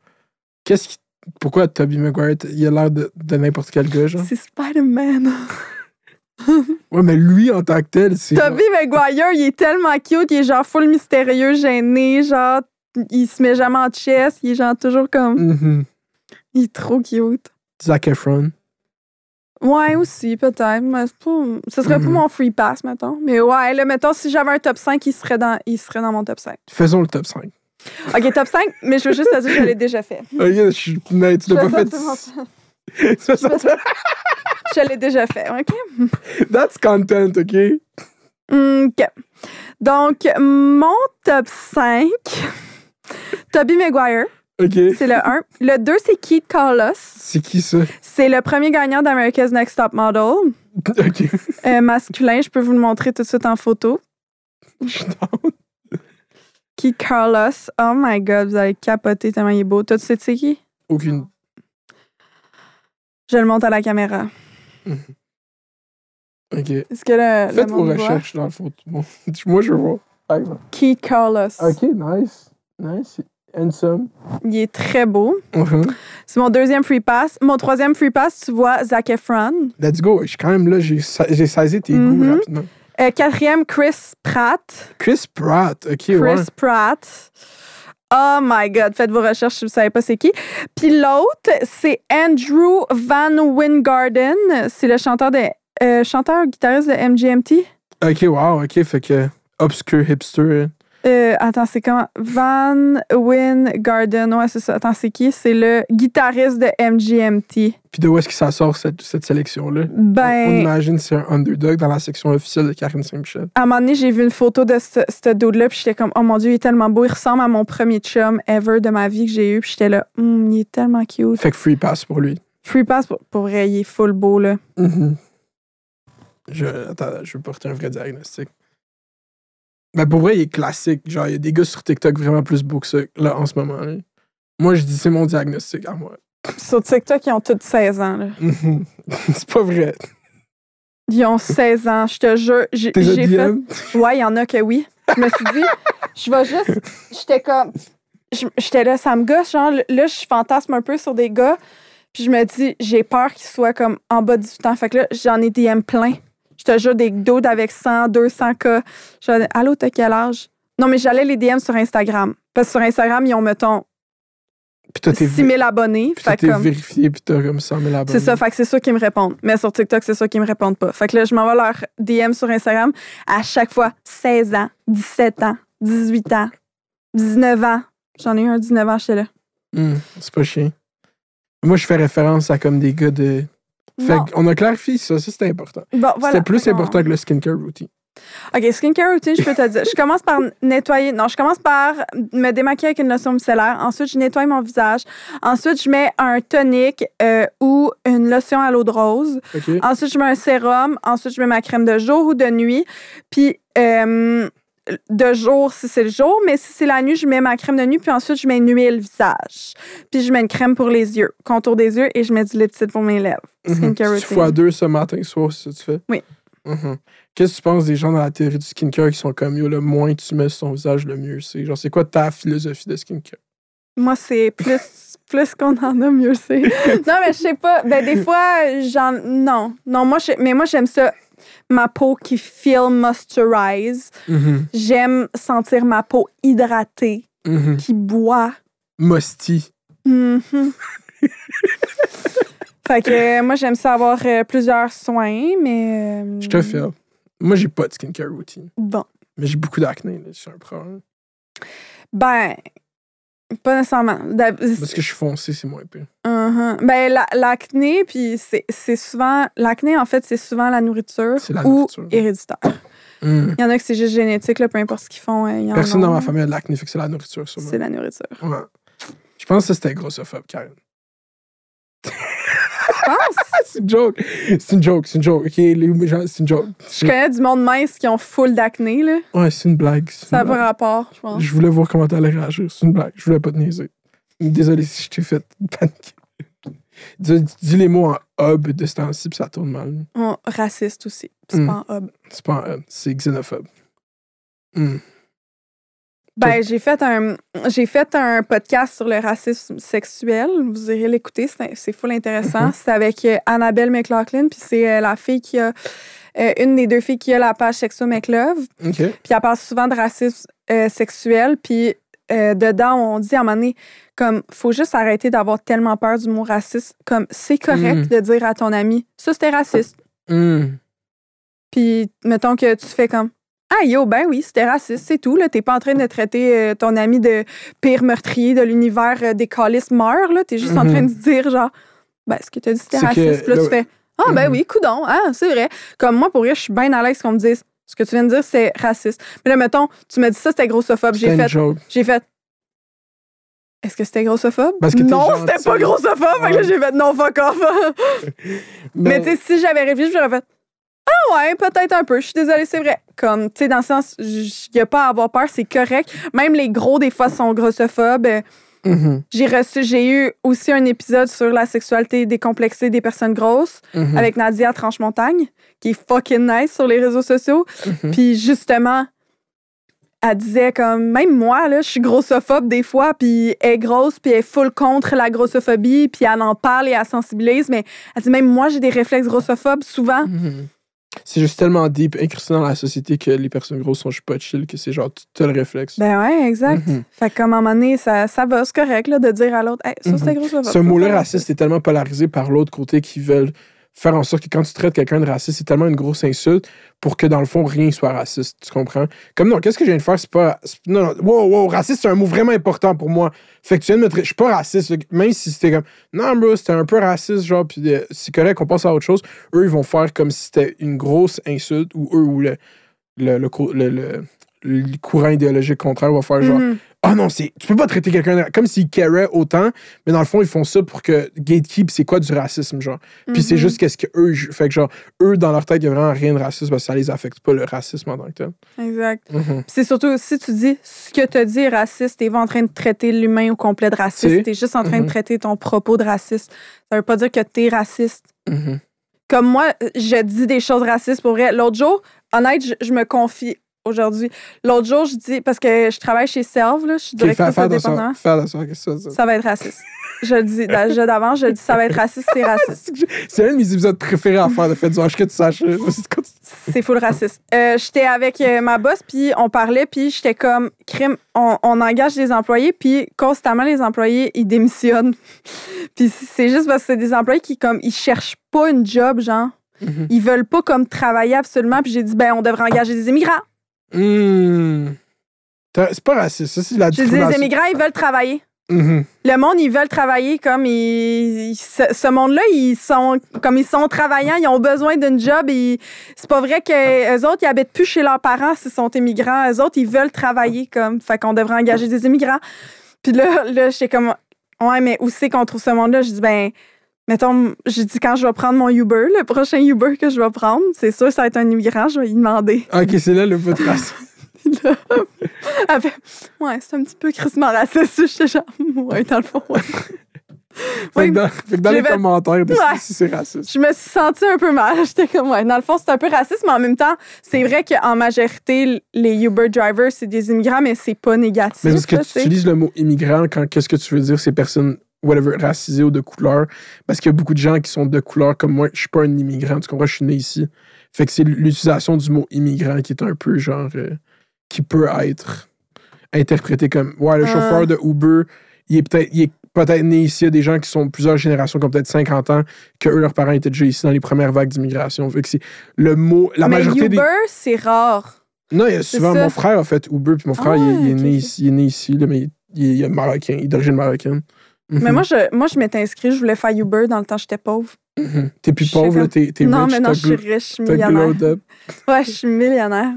Qu'est-ce qui... Pourquoi Tobey Maguire, il a l'air de, de n'importe quel gars, genre? C'est Spider-Man. [LAUGHS] Ouais, mais lui, en tant que tel, c'est... Tobey Maguire, il est tellement cute, il est genre full mystérieux, gêné, genre, il se met jamais en chest, il est genre toujours comme, Mhm. il est trop cute. Zac Efron. Ouais, aussi, peut-être, mais c'est pas, ce serait pas Mhm. mon free pass, mettons. Mais ouais, là, mettons, si j'avais un top 5, il serait dans, il serait dans mon top 5. Faisons le top 5. OK, top 5, mais je veux juste te dire que je l'ai déjà fait. Ok, je suis. Tu l'as pas fait. [LAUGHS] Ça, ça, ça- Je l'ai déjà fait, OK? That's content, ok? OK. Donc, mon top 5, Toby Maguire, Ok. c'est le 1. Le 2, c'est Keith Carlos. C'est qui ça? C'est le premier gagnant d'America's Next Top Model. [LAUGHS] Ok. Euh, masculin, je peux vous le montrer tout de suite en photo. Je. Keith Carlos. Oh my God, vous allez capoter tellement il est beau. Toi, tu sais c'est qui? Aucune. Je le monte à la caméra. [LAUGHS] Ok. Est-ce que Faites vos monde voit? recherches dans le fond. Bon. [LAUGHS] Moi, je veux voir. Par exemple. Keith Carlos. Ok, nice. Nice. Handsome. Il est très beau. Mhm. C'est mon deuxième free pass. Mon troisième free pass, tu vois, Zac Efron. Let's go. Je suis quand même là. J'ai sa- j'ai saisi tes goûts rapidement. Euh, quatrième, Chris Pratt. Chris Pratt. Ok, Chris ouais. Pratt. Oh my God, faites vos recherches si vous ne savez pas c'est qui. Puis l'autre, c'est Andrew Van Wingarden. C'est le chanteur de euh, chanteur guitariste de MGMT. Ok, wow. Ok, fait que obscure hipster. Euh, attends, c'est comment? Van Wingarden. Ouais, c'est ça. Attends, c'est qui? C'est le guitariste de MGMT. Puis de où est-ce que ça sort cette, cette sélection-là? On Ben, imagine que c'est un underdog dans la section officielle de Karine Saint-Michel. à un moment donné, j'ai vu une photo de ce, ce dude-là, puis j'étais comme, oh mon Dieu, il est tellement beau. Il ressemble à mon premier chum ever de ma vie que j'ai eu, puis j'étais là, Hum, il est tellement cute. Fait que free pass pour lui. Free pass, pour, pour vrai, il est full beau, là. Mhm. Je, attends, je veux porter un vrai diagnostic. Mais pour vrai, il est classique. Genre, il y a des gars sur TikTok vraiment plus beaux que ça, là, en ce moment. là. Moi, je dis c'est mon diagnostic à moi. Sur TikTok, ils ont tous 16 ans, là. [LAUGHS] C'est pas vrai. Ils ont 16 ans, je te jure. J'ai fait. [LAUGHS] Ouais, il y en a que oui. Je me suis dit, je vais juste. J'étais comme. J'étais là, ça me gosse. Genre, là, je fantasme un peu sur des gars. Puis je me dis, j'ai peur qu'ils soient comme en bas 18 ans. Fait que là, j'en ai DM plein. Je te jure, des dos avec 100, 200 cas. Je allô, t'as quel âge? Non, mais j'allais les DM sur Instagram. Parce que sur Instagram, ils ont, mettons, Puis toi, t'es 6 000 abonnés. puis Fait comme- vérifié, puis t'as comme 100 000 abonnés. c'est ça, fait que c'est ça qui me répondent. Mais sur TikTok, c'est ça qui me répondent pas. Fait que là, je m'envoie leur DM sur Instagram à chaque fois 16 ans, 17 ans, 18 ans, 19 ans. J'en ai eu un 19 ans, j'étais là. Hum, c'est pas chiant. Moi, je fais référence à comme des gars de. Fait qu'on a clarifié ça, ça c'était important. Bon, voilà. C'était plus important que le skincare routine. OK, skincare routine, je peux te dire. Je commence par nettoyer. Non, je commence par me démaquiller avec une lotion micellaire. Ensuite, je nettoie mon visage. Ensuite, je mets un tonique euh, ou une lotion à l'eau de rose. Ensuite, je mets un sérum. Ensuite, je mets ma crème de jour ou de nuit. Puis, euh, de jour, si c'est le jour, mais si c'est la nuit, je mets ma crème de nuit. Puis ensuite, je mets une huile visage. Puis, je mets une crème pour les yeux, contour des yeux, et je mets du lipstick pour mes lèvres. Mhm. Skincare Tu routine. fois deux ce matin, soir, que tu fais? Oui. Mhm. Qu'est-ce que tu penses des gens dans la théorie du skincare qui sont comme yo, le moins tu mets sur ton visage, le mieux c'est? Genre, c'est quoi ta philosophie de skincare? Moi, c'est plus, plus qu'on en a, mieux c'est. [LAUGHS] non, mais je sais pas. Ben, des fois, j'en. Non. Non, moi, je- mais moi, j'aime ça. Ma peau qui feel moisturize. Mhm. J'aime sentir ma peau hydratée, Mhm. qui boit. Musty. Mhm. [LAUGHS] fait que euh, moi, j'aime ça avoir euh, plusieurs soins, mais. euh, Je te fais. Moi, j'ai pas de skincare routine. Bon. Mais j'ai beaucoup d'acné. C'est un problème. Ben. Pas nécessairement. Parce que je suis foncé, c'est moins pire. Mhm. Ben, la- l'acné, puis c'est c'est souvent. L'acné, en fait, c'est souvent la nourriture ou nourriture. héréditaire. Mhm. Il y en a que c'est juste génétique, là, peu importe ce qu'ils font. en Personne dans ma famille a de l'acné, fait que c'est la nourriture, sûrement. C'est la nourriture. Ouais. Je pense que c'était grossophobe, Karen. [LAUGHS] C'est une joke. C'est une joke, c'est une joke. OK, les gens, c'est une joke. Je connais du monde mince qui ont full d'acné, là. Ouais, c'est une blague. une Ça n'a pas rapport, je pense. Je voulais voir comment t'allais réagir. C'est une blague. Je voulais pas te niaiser. Désolé si je t'ai fait paniquer. Dis, dis les mots en hub de ce temps-ci, puis ça tourne mal. Oh, raciste aussi. C'est Mm. pas en hub. C'est pas un hub, c'est xénophobe. Hmm. Ben, j'ai fait un j'ai fait un podcast sur le racisme sexuel. Vous irez l'écouter, c'est full intéressant. Mhm. C'est avec euh, Annabelle McLaughlin, puis c'est euh, la fille qui a euh, une des deux filles qui a la page Sexo McLove. OK. Puis elle parle souvent de racisme euh, sexuel. Puis euh, dedans, on dit à un moment donné, comme, faut juste arrêter d'avoir tellement peur du mot raciste. Comme, c'est correct Mm. de dire à ton ami, ça c'était raciste. Hmm. Puis mettons que tu fais comme, Ah yo, ben oui, c'était raciste, c'est tout. Là. T'es pas en train de traiter euh, ton ami de pire meurtrier de l'univers euh, des calices meurt. Là. T'es juste en Mhm. train de dire genre ben ce que t'as dit c'était que raciste. Là, là- tu fais Ah ben Mhm. oui, coudon, ah, c'est vrai. Comme moi, pour vrai, je suis bien à l'aise qu'on me dise ce que tu viens de dire, c'est raciste. Mais là, mettons, tu m'as dit ça, c'était grossophobe. J'ai fait. J'ai fait. Est-ce que c'était grossophobe? Parce que t'es non, c'était pas grossophobe. Ouais. j'ai fait non, fuck off. [LAUGHS] Mais tu sais, si j'avais réfléchi, j'aurais fait Ah ouais, peut-être un peu. Je suis désolée, c'est vrai. Comme, tu sais, dans le sens, il n'y a pas à avoir peur, c'est correct. Même les gros, des fois, sont grossophobes. Mhm, J'ai reçu, j'ai eu aussi un épisode sur la sexualité décomplexée des personnes grosses mhm, avec Nadia Tranche-Montagne, qui est fucking nice sur les réseaux sociaux. mhm. Puis justement, elle disait comme, même moi, là, je suis grossophobe des fois, puis elle est grosse, puis elle est full contre la grossophobie, puis elle en parle et elle sensibilise, mais elle dit, même moi, j'ai des réflexes grossophobes souvent. Mhm. C'est juste tellement deep, incrusté dans la société que les personnes grosses sont juste pas chill, que c'est genre, tu as le réflexe. Ben ouais, exact. Mhm. Fait que comme à un moment donné, ça, ça va, c'est correct là, de dire à l'autre, hey, ça Mhm. c'est grossophobe. Ce ça, mot-là c'est raciste est tellement polarisé par l'autre côté qui veulent faire en sorte que quand tu traites quelqu'un de raciste, c'est tellement une grosse insulte pour que dans le fond, rien soit raciste. Tu comprends? Comme non, qu'est-ce que je viens de faire? C'est pas. Non, non, wow, wow, raciste, c'est un mot vraiment important pour moi. Fait que tu viens de me traiter. Je suis pas raciste. Même si c'était comme. Non, bro, c'était un peu raciste, genre, puis euh, c'est correct qu'on passe à autre chose. Eux, ils vont faire comme si c'était une grosse insulte ou eux ou le, le, le, co- le- le- le courant idéologique contraire va faire genre. Mhm. Ah non, c'est tu peux pas traiter quelqu'un comme s'ils caraient autant, mais dans le fond, ils font ça pour que gatekeep, c'est quoi du racisme, genre? Puis c'est Mhm. juste qu'est-ce que eux, fait que genre, eux, dans leur tête, il y a vraiment rien de raciste parce que ça les affecte pas, le racisme en tant que tel. Exact. Mhm. Puis C'est surtout si tu dis ce que tu dit est raciste, t'es pas en train de traiter l'humain au complet de raciste. T'es juste en train Mhm. de traiter ton propos de raciste. Ça veut pas dire que t'es raciste. Mhm. Comme moi, je dis des choses racistes pour vrai. L'autre jour, honnête, je, je me confie aujourd'hui. L'autre jour, je dis, parce que je travaille chez Serve, là, je suis directrice faire de que c'est ça? Ça va être raciste. Je le dis, dans- je d'avance, je le dis, ça va être raciste, c'est [LAUGHS] raciste. C'est un de mes épisodes préférés à faire de fait du que tu saches. C'est full raciste. Euh, j'étais avec euh, ma boss, puis on parlait, puis j'étais comme, crime, on, on engage des employés, puis constamment, les employés, ils démissionnent. [LAUGHS] puis c'est juste parce que c'est des employés qui, comme, ils cherchent pas une job, genre. Mhm. Ils veulent pas, comme, travailler absolument, puis j'ai dit, ben, on devrait engager des immigrants. T'as- C'est pas raciste, ça, c'est la dit, les discrimination. immigrants, ils veulent travailler. Mhm. Le monde, ils veulent travailler comme ils. ils- ce, ce monde-là, ils sont comme ils sont travaillants, ils ont besoin d'une job. Et c'est pas vrai que eux autres, ils habitent plus chez leurs parents s'ils sont immigrants. Eux autres, ils veulent travailler comme. Fait qu'on devrait engager des immigrants. Puis là, là, j'étais comme Ouais, mais où c'est qu'on trouve ce monde-là? Je dis ben. Mettons, j'ai dit quand je vais prendre mon Uber, le prochain Uber que je vais prendre, c'est sûr ça va être un immigrant, je vais lui demander. Ok, c'est là le de. [LAUGHS] Puis là, elle fait, ouais, c'est un petit peu crissement raciste. J'étais genre, ouais, dans le fond, ouais. [LAUGHS] Fait que dans, fait que dans Je les commentaires, Ouais. si c'est raciste. Je me suis sentie un peu mal. [LAUGHS] J'étais comme, ouais, dans le fond, c'est un peu raciste, mais en même temps, c'est vrai qu'en majorité, les Uber drivers, c'est des immigrants, mais c'est pas négatif. Mais parce que tu utilises le mot immigrant quand qu'est-ce que tu veux dire, ces personnes, whatever, racisées ou de couleur. Parce qu'il y a beaucoup de gens qui sont de couleur comme moi. Je suis pas un immigrant, tu comprends? Je suis né ici. Fait que c'est l'utilisation du mot immigrant qui est un peu genre. euh, qui peut être interprété comme. Ouais, le Ah. chauffeur de Uber, il est peut-être. Il est peut-être né ici. Il y a des gens qui sont plusieurs générations, comme peut-être 50 ans, que eux, leurs parents étaient déjà ici dans les premières vagues d'immigration. Fait que c'est le mot. La mais majorité Uber, des. c'est rare. Non, il y a souvent. Mon frère a fait Uber, puis mon frère, Ah il, est- il est ok, né ici, il est né ici, là, mais il, il est marocain, il est d'origine marocaine. Mais Mhm, moi, je, moi, je m'étais inscrite, je voulais faire Uber dans le temps j'étais pauvre. mhm. T'es plus pauvre, là, t'es non, mais non, je suis riche, je suis t'as millionnaire. [LAUGHS] Ouais, je suis millionnaire.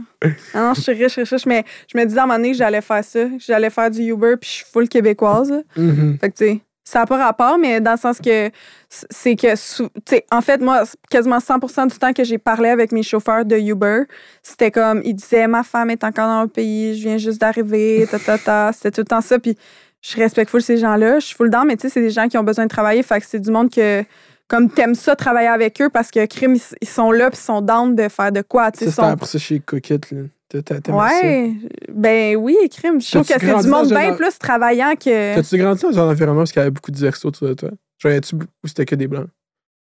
Non, je suis riche, riche, riche. Mais je me disais à un moment donné que j'allais faire ça. J'allais faire du Uber, puis je suis full québécoise. Mhm. Fait que, tu sais, ça n'a pas rapport, mais dans le sens que c'est que, tu sais, en fait, moi, quasiment 100% du temps que j'ai parlé avec mes chauffeurs de Uber, c'était comme, ils disaient, ma femme est encore dans le pays, je viens juste d'arriver, ta, ta, ta. C'était tout le temps ça. Puis je respecte full ces gens-là, je suis full dans, mais tu sais, c'est des gens qui ont besoin de travailler. Fait que c'est du monde que, comme, t'aimes ça travailler avec eux parce que, crime, ils, ils sont là, puis ils sont down de faire de quoi, tu Ça, sont- après ça chez Coquette, là. T'aimais ça? Ouais, ben oui, crime. Je trouve que c'est grandi du monde bien en- plus travaillant que. T'as-tu grandi dans un environnement où il y avait beaucoup de diversité autour de toi? Genre, y a-tu où c'était que des blancs?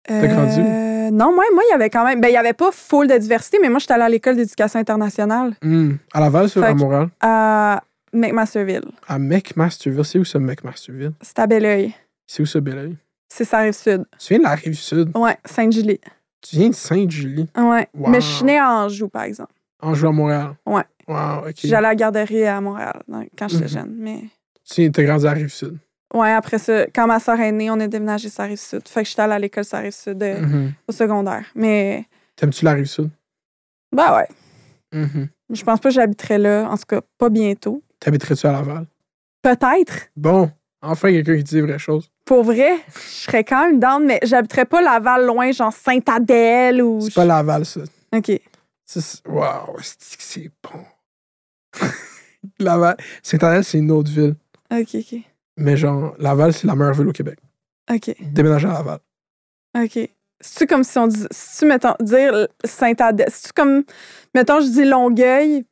T'as grandi? Euh, non, moi, moi, il y avait quand même. Ben, il y avait pas full de diversité, mais moi, j'étais allée à l'école d'éducation internationale Hmm. À Laval, Fait à Montréal? à McMasterville. À McMasterville. C'est où ça, McMasterville? C'est à Belleuil. C'est où ça, Belleuil? C'est ça rive sud. Tu viens de la rive sud? Ouais, Sainte-Julie. Tu viens de Sainte-Julie? Ouais. Wow. Mais je suis née à Anjou, par exemple. En jouant à Montréal? Ouais. Wow, ok. J'allais à la garderie à Montréal dans- quand j'étais Mhm. jeune. Mais Tu t'es grandi à Rive-Sud. ouais, après ça, quand ma soeur est née, on est déménagé sur la rive sud. Fait que j'étais allée à l'école sur la rive sud euh, Mhm. au secondaire. Mais T'aimes-tu la Rive-Sud? bah ouais. Mhm. Je pense pas que j'habiterais là. En tout cas, pas bientôt. T'habiterais-tu à Laval? Peut-être. Bon, enfin quelqu'un qui dit les vraies choses. Pour vrai, je serais quand même down, mais j'habiterais pas Laval loin, genre Saint-Adèle ou. C'est pas Laval, ça. OK. C'est- que c'est bon? [LAUGHS] Laval. Saint-Adèle, c'est une autre ville. OK, OK. Mais genre, Laval, c'est la meilleure ville au Québec. OK. Déménager à Laval. OK. C'est-tu comme si on dit. Si tu, mettons, dire Saint-Adèle. C'est-tu comme. Mettons, je dis Longueuil,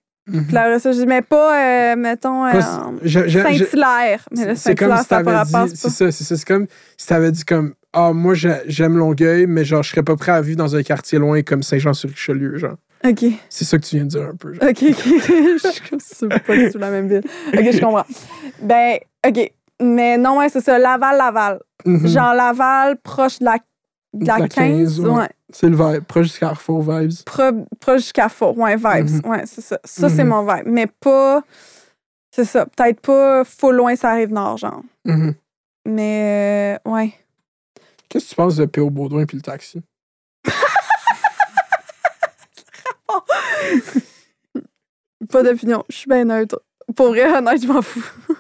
Là, après ça, je dis, mais pas, euh, mettons, euh, Saint-Hilaire. Mais comme Saint-Hilaire, si ça dit. pas. C'est ça, c'est ça. C'est comme si t'avais dit comme Ah, moi, j'ai- j'aime Longueuil, mais genre, je serais pas prêt à vivre dans un quartier loin comme Saint-Jean-sur-Richelieu, genre. OK. C'est ça que tu viens de dire un peu. genre. OK, OK. [LAUGHS] je suis comme c'est pas du tout la même ville. OK, je comprends. Ben, OK. Mais non, ouais, c'est ça. Laval, Laval. Mhm. Genre Laval, proche de la, de la De la 15. 15, ouais. ouais. C'est le vibe. Proche du Carrefour Vibes. Pro- proche jusqu'à Fort. Ouais, vibes. Mhm. Ouais, c'est ça. Ça, c'est Mhm. mon vibe. Mais pas. C'est ça. Peut-être pas full loin, ça arrive nord, genre. Mhm. Mais, euh, ouais. Qu'est-ce que tu penses de P.O. Baudouin puis le taxi? [LAUGHS] Pas d'opinion. Je suis bien neutre. Pour vrai, honnête, je m'en fous. [LAUGHS]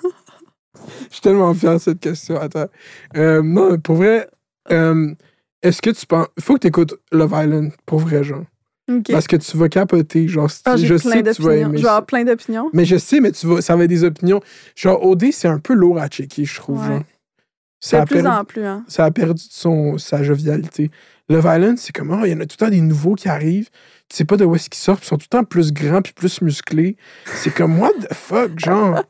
Je suis tellement fier de cette question. Attends. Euh, non, pour vrai, euh, est-ce que tu penses. faut que tu écoutes Love Island, pour vrai, genre. Parce que tu vas capoter. Genre, si Ah, je plein sais que tu vas d'opinions. aimer Je vais ça. avoir plein d'opinions. Mais je sais, mais tu vas, ça va être des opinions. Genre, OD, c'est un peu lourd à checker, je trouve. Ouais. genre. Ça De a, plus perdu, en plus, hein. ça a perdu son, sa jovialité. Love Island, c'est comme, oh, il y en a tout le temps des nouveaux qui arrivent. Tu sais pas de où est-ce qu'ils sortent. Ils sont tout le temps plus grands puis plus musclés. C'est comme, what the fuck, genre?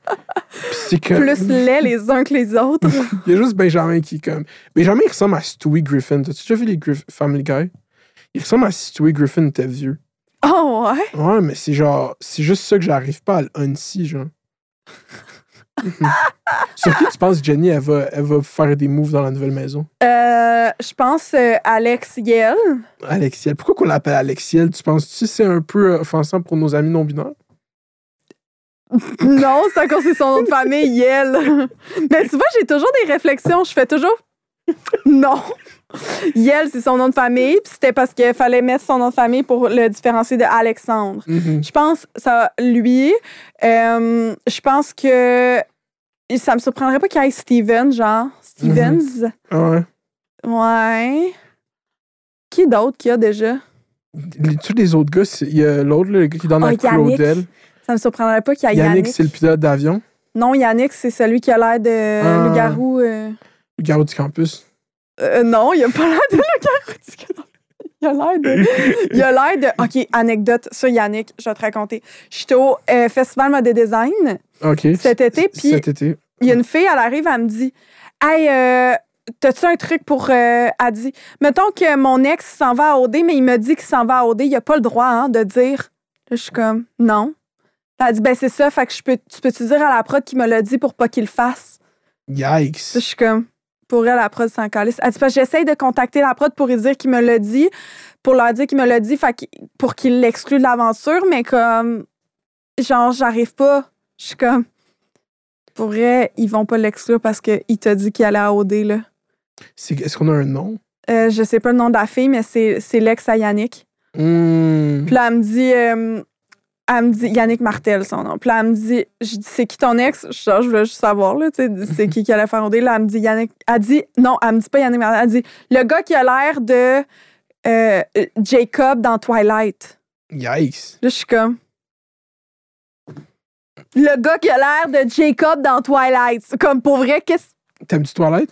C'est comme. Plus laids les uns que les autres. [LAUGHS] Il y a juste Benjamin qui est comme. Benjamin, il ressemble à Stewie Griffin. T'as-tu déjà vu les Griff- Family Guy? Il ressemble à Stewie Griffin était vieux. Oh, ouais? Ouais, mais c'est genre. C'est juste ça que j'arrive pas à le unsi, genre. Mhm. Sur qui tu penses, Jenny, elle va, elle va faire des moves dans la nouvelle maison? Euh, je pense euh, Alex Yell. Alexiel. Pourquoi qu'on l'appelle Alexiel? Tu penses-tu que c'est un peu euh, offensant pour nos amis non-binaires? Non, c'est cause de son nom de famille, Yel. [LAUGHS] Mais tu vois, j'ai toujours des réflexions. Je fais toujours. [LAUGHS] Non. Yel, c'est son nom de famille. Puis c'était parce qu'il fallait mettre son nom de famille pour le différencier de Alexandre. Mhm. Je pense, ça, lui, euh, je pense que ça me surprendrait pas qu'il y ait Steven, genre. Stevens? Ah ouais. Ouais. Qui d'autre qu'il y a déjà? Les- tous les autres gars, il y a l'autre, le gars qui est dans Ah, la Yannick. Claudel. Ça me surprendrait pas qu'il y ait Yannick, Yannick. c'est le pilote d'avion. Non, Yannick, c'est celui qui a l'air de Ah. euh. Le garou du campus? Euh, non, il a pas l'air de loup-garou. du Canada. Il a l'air de. Il a l'air de. OK, anecdote sur Yannick, je vais te raconter. J'étais au euh, Festival Mode Design OK. cet été, puis Cet été. il y a une fille, elle arrive, elle me dit Hey, euh, t'as-tu un truc pour. euh, elle dit Mettons que mon ex s'en va à OD, mais il me dit qu'il s'en va à OD, il a pas le droit hein, de dire. Là, je suis comme Non. Elle dit Ben, c'est ça, fait que je peux, tu peux-tu dire à la prod qui me l'a dit pour pas qu'il le fasse? Yikes. Là, je suis comme, pour elle, la prod, c'est en calice. Elle dit, parce que j'essaye de contacter la prod pour lui dire qu'il me l'a dit, pour leur dire qu'il me l'a dit, fait pour qu'il l'exclue de l'aventure, mais comme, genre, j'arrive pas. Je suis comme, pour vrai, ils vont pas l'exclure parce qu'il t'a dit qu'il allait à OD, là. Est-ce qu'on a un nom? Euh, je sais pas le nom de la fille, mais c'est c'est l'ex à Yannick. Hmm. Puis là, elle me dit, euh, elle me dit, Yannick Martel, son nom. Puis là, elle me dit, je dis, c'est qui ton ex? Je, je voulais juste savoir, là, tu sais, [LAUGHS] c'est qui qui allait faire OD. Là, elle me dit, Yannick, elle dit, non, elle me dit pas Yannick Martel, elle dit, le gars qui a l'air de euh, Jacob dans Twilight. Yikes. Là, je suis comme, le gars qui a l'air de Jacob dans Twilight. Comme, pour vrai, qu'est-ce T'aimes-tu Toilette?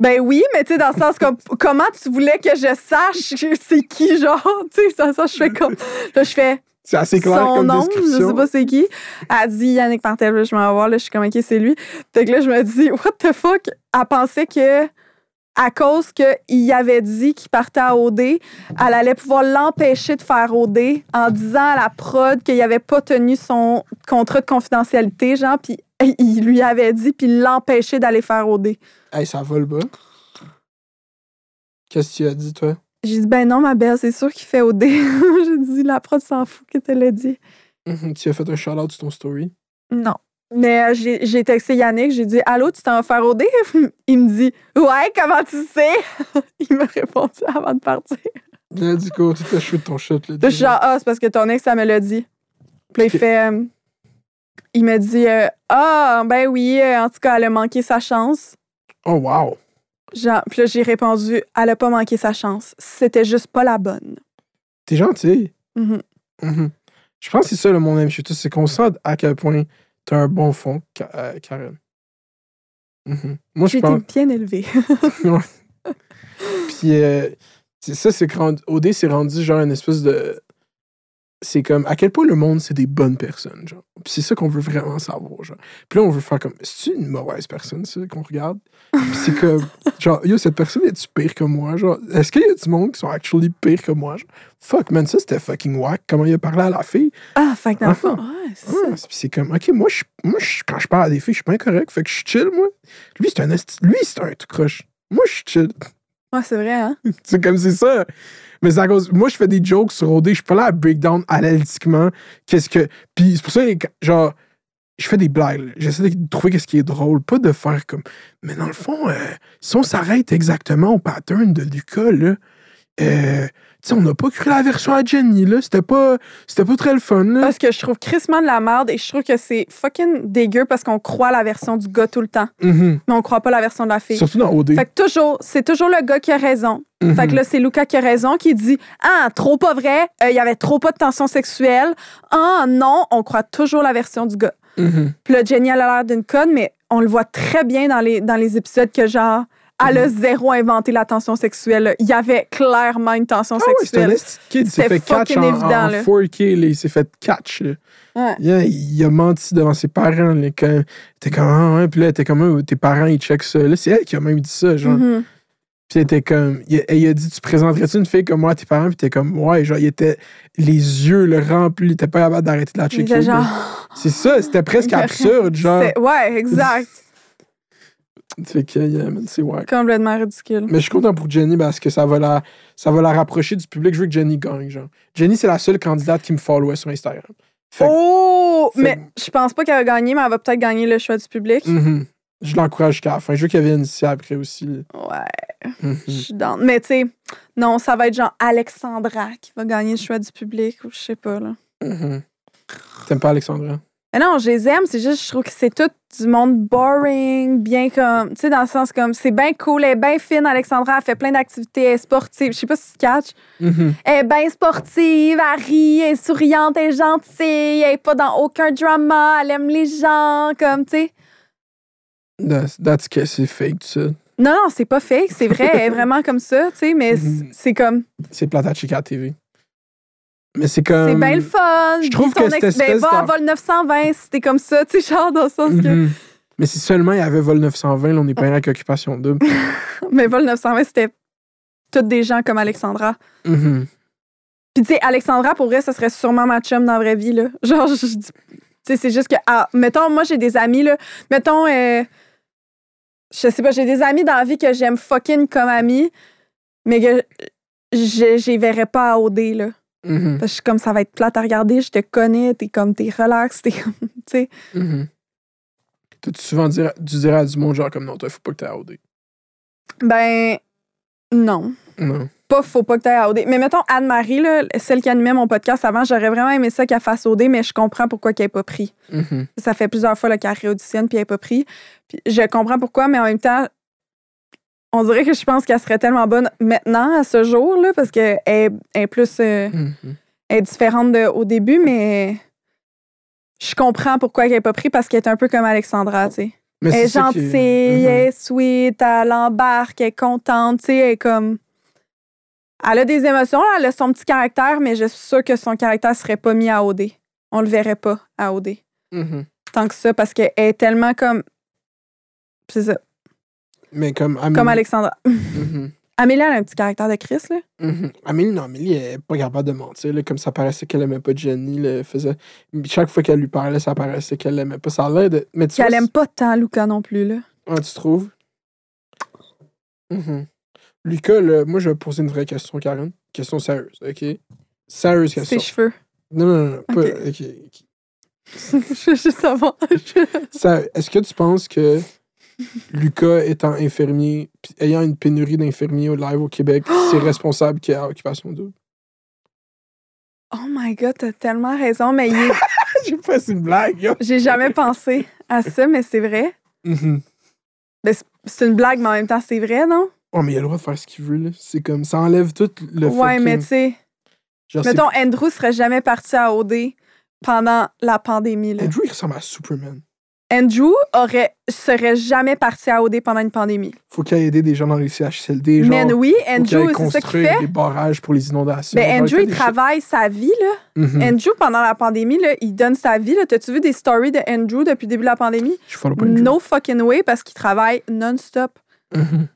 ben oui, mais tu sais, dans le sens comme, comment tu voulais que je sache c'est qui, genre, tu sais, dans le sens, je fais comme, là, je fais, C'est assez clair son comme nom, je description. sais pas c'est qui. Elle dit Yannick Martel, je m'en vais voir, là, je suis comme, OK, c'est lui. Fait que là, je me dis, [LAUGHS] what the fuck? Elle pensait que, à cause qu'il avait dit qu'il partait à OD, elle allait pouvoir l'empêcher de faire OD en disant à la prod qu'il avait pas tenu son contrat de confidentialité, genre, puis [LAUGHS] il lui avait dit, puis l'empêcher d'aller faire OD. Hey, ça vole bas. Qu'est-ce que tu as dit, toi? J'ai dit, ben non, ma belle, c'est sûr qu'il fait OD. [LAUGHS] J'ai dit, la prod s'en fout que tu l'as dit. Tu as fait un shout-out sur ton story? Non. Mais euh, j'ai texté Yannick, j'ai dit Allô, tu t'en faire OD [LAUGHS] Il me dit Ouais, comment tu sais? [LAUGHS] Il m'a répondu avant de partir. Là, du coup, tu t'as de ton shot. Là, je suis genre Ah, c'est parce que ton ex, ça me l'a dit. Puis il fait euh, Il me dit euh, Ah, ben oui, euh, en tout cas, elle a manqué sa chance. Oh, wow. Genre, puis là, j'ai répondu Elle a pas manqué sa chance. C'était juste pas la bonne. T'es gentil. Mhm. Mhm. Je pense que c'est ça le mon aime chez toi, c'est qu'on sent à quel point t'as un bon fond, euh, Karen. Mhm. Moi, je J'ai été pense. bien élevée. [LAUGHS] [LAUGHS] Puis euh, ça, c'est que rendu- OD, c'est rendu genre une espèce de. C'est comme à quel point le monde, c'est des bonnes personnes, genre. Puis c'est ça qu'on veut vraiment savoir, genre. Puis là, on veut faire comme. C'est une mauvaise personne, ça, qu'on regarde? C'est [LAUGHS] comme. Genre, yo, cette personne est-tu pire que moi? Genre, est-ce qu'il y a du monde qui sont actually pire que moi? Genre, fuck, man, ça, c'était fucking whack. Comment il a parlé à la fille? ah, fait que dans ouais, c'est c'est comme, OK, moi, je, moi je- quand je parle à des filles, je suis pas incorrect. Fait que je suis chill, moi. Lui, c'est un, lui, c'est un tout croche. Moi, je suis chill. Ouais, c'est vrai, hein? [LAUGHS] C'est comme c'est ça. Mais c'est à cause. Moi, je fais des jokes sur OD. Je suis pas là à breakdown analytiquement. Qu'est-ce que. Puis c'est pour ça que, genre, je fais des blagues. J'essaie de trouver qu'est-ce qui est drôle. Pas de faire comme. Mais dans le fond, euh, si on s'arrête exactement au pattern de Lucas, là. Euh, tu sais, on n'a pas cru la version à Jenny, là. C'était pas, c'était pas très le fun, là. Parce que je trouve crissement de la merde et je trouve que c'est fucking dégueu parce qu'on croit la version du gars tout le temps, Mhm. mais on croit pas la version de la fille. Surtout dans OD. Fait que toujours, c'est toujours le gars qui a raison. Mhm. Fait que là, c'est Lucas qui a raison, qui dit Ah, trop pas vrai, euh, il y avait trop pas de tension sexuelle. Ah, non, on croit toujours la version du gars. Mhm. Puis là, Jenny, elle a l'air d'une conne, mais on le voit très bien dans les, dans les épisodes que, genre, elle a zéro inventé la tension sexuelle. Il y avait clairement une tension Ah ouais, c'est un sexuelle. kid. Il s'est fait catch en, évident, en là. 4K. là. Il s'est fait catch. il a menti devant ses parents. Là, quand, t'es comme, ah, ouais. Puis là, t'es comme, Ah, tes parents, ils checkent ça. Là, c'est elle qui a même dit ça. Genre. Mhm. Puis était comme, il, a- il a dit, tu présenterais-tu une fille comme moi à tes parents? Puis t'es comme, ouais, genre, il était les yeux le remplis. Il était pas capable d'arrêter de la checker. genre. C'est ça, c'était presque [LAUGHS] absurde. Genre, Ouais, exact. Fait que, yeah, man, c'est wack. Complètement ridicule. Mais je suis content pour Jenny parce que ça va la, ça va la rapprocher du public. Je veux que Jenny gagne, genre. Jenny, c'est la seule candidate qui me followait sur Instagram. Fait que- Oh! fait Mais je pense pas qu'elle va gagner, mais elle va peut-être gagner le choix du public. Mhm. Je l'encourage jusqu'à la fin. Je veux qu'il vienne ici après aussi. Ouais, Mhm. je suis dans. Mais tu sais, non, ça va être genre Alexandra qui va gagner le choix du public ou je sais pas, là. Mhm. T'aimes pas Alexandra? Mais non, je les aime, c'est juste, je trouve que c'est tout du monde boring, bien comme, tu sais, dans le sens comme, c'est bien cool, elle est bien fine, Alexandra, elle fait plein d'activités, elle est sportive, je sais pas si tu catches. Mhm. Elle est bien sportive, elle rit, elle est souriante, elle est gentille, elle est pas dans aucun drama, elle aime les gens, comme, tu sais. That's, that's que c'est fake, ça. Non, non, c'est pas fake, c'est vrai, elle est [LAUGHS] vraiment comme ça, tu sais, mais Mhm. c'est comme, C'est plate à la TV. Mais c'est comme. c'est bien le fun. je trouve que ex- ben, va à vol 920 si t'es comme ça, [LAUGHS] tu sais, genre dans le sens que. Mhm. Mais si seulement il y avait Vol 920, là, on est pas avec Occupation Double. [LAUGHS] Mais vol 920, c'était tous des gens comme Alexandra. Mhm. Puis, tu sais, Alexandra, pour vrai, ça serait sûrement ma chum dans la vraie vie, là. [LAUGHS] Genre, je dis. Tu sais, c'est juste que. Ah, mettons, moi, j'ai des amis, là. Mettons, euh, je sais pas, j'ai des amis dans la vie que j'aime fucking comme amis, mais que je j'y verrais pas à OD, là. Mhm. Parce que je suis comme, ça va être plate à regarder, je te connais, t'es comme, t'es relax, t'es comme, [LAUGHS] tu sais. T'as-tu souvent dire, dû dire à du monde, genre, comme non, toi, faut pas que t'aies à OD. Ben, non. Non. pas faut pas que tu à OD. Mais mettons Anne-Marie, là, celle qui animait mon podcast avant, j'aurais vraiment aimé ça qu'elle fasse OD, mais je comprends pourquoi qu'elle n'est pas pris. Mhm. Ça fait plusieurs fois qu'elle réauditionne puis elle n'est pas pris. Puis je comprends pourquoi, mais en même temps, on dirait que je pense qu'elle serait tellement bonne maintenant, à ce jour, là, parce qu'elle est, plus euh, Mhm. elle est différente de, au début, mais je comprends pourquoi elle n'est pas pris parce qu'elle est un peu comme Alexandra, tu sais. Elle est qui- gentille, Mhm. elle est sweet, elle embarque, elle est contente, tu sais, elle est comme. Elle a des émotions, elle a son petit caractère, mais je suis sûre que son caractère serait pas mis à OD. On le verrait pas à OD. Mhm. Tant que ça, parce qu'elle est tellement comme. C'est ça, Mais comme Amélie. comme Alexandra. [LAUGHS] Mhm. Amélie, elle a un petit caractère de Chris, là. Mhm. Amélie, non, Amélie, elle est pas capable de mentir. Là, comme ça paraissait qu'elle aimait pas Jenny. Là, faisait... Chaque fois qu'elle lui parlait, ça paraissait qu'elle l'aimait pas. Ça a l'air de. Mais tu Puis elle vois, aime pas tant Luca non plus, là. Ah, tu trouves? Mhm. Lucas, là, moi, je vais poser une vraie question, Karen. Question sérieuse, OK? Sérieuse question. Ses cheveux. Non, non, non, pas. Ok. OK. ok. [LAUGHS] je veux juste savoir. [LAUGHS] Ça- Est-ce que tu penses que Lucas, étant infirmier, puis ayant une pénurie d'infirmiers au live au Québec, c'est [GASPS] responsable qu'il y ait Occupation Double? oh my god, t'as tellement raison, mais il est- [LAUGHS] J'ai pas une blague, yo. j'ai jamais pensé à ça, mais c'est vrai. Ben, c'est- une blague, mais en même temps, c'est vrai, non? Oh, mais il a le droit de faire ce qu'il veut, là. C'est comme, ça enlève tout le ouais, fucking- mais tu sais, mettons, Andrew serait jamais parti à OD pendant la pandémie. Là. Andrew, il ressemble à Superman. Andrew aurait, serait jamais parti à OD pendant une pandémie. Faut qu'il aille aider des gens dans les CHSLD, genre. Mais oui, Andrew, c'est ça qu'il fait. des barrages pour les inondations. Ben, Andrew, il travaille sa vie, là. Mhm. Andrew, pendant la pandémie, là, il donne sa vie. là. T'as-tu vu des stories de Andrew depuis le début de la pandémie? Je follow pas Andrew. No fucking way, parce qu'il travaille non-stop. Mhm.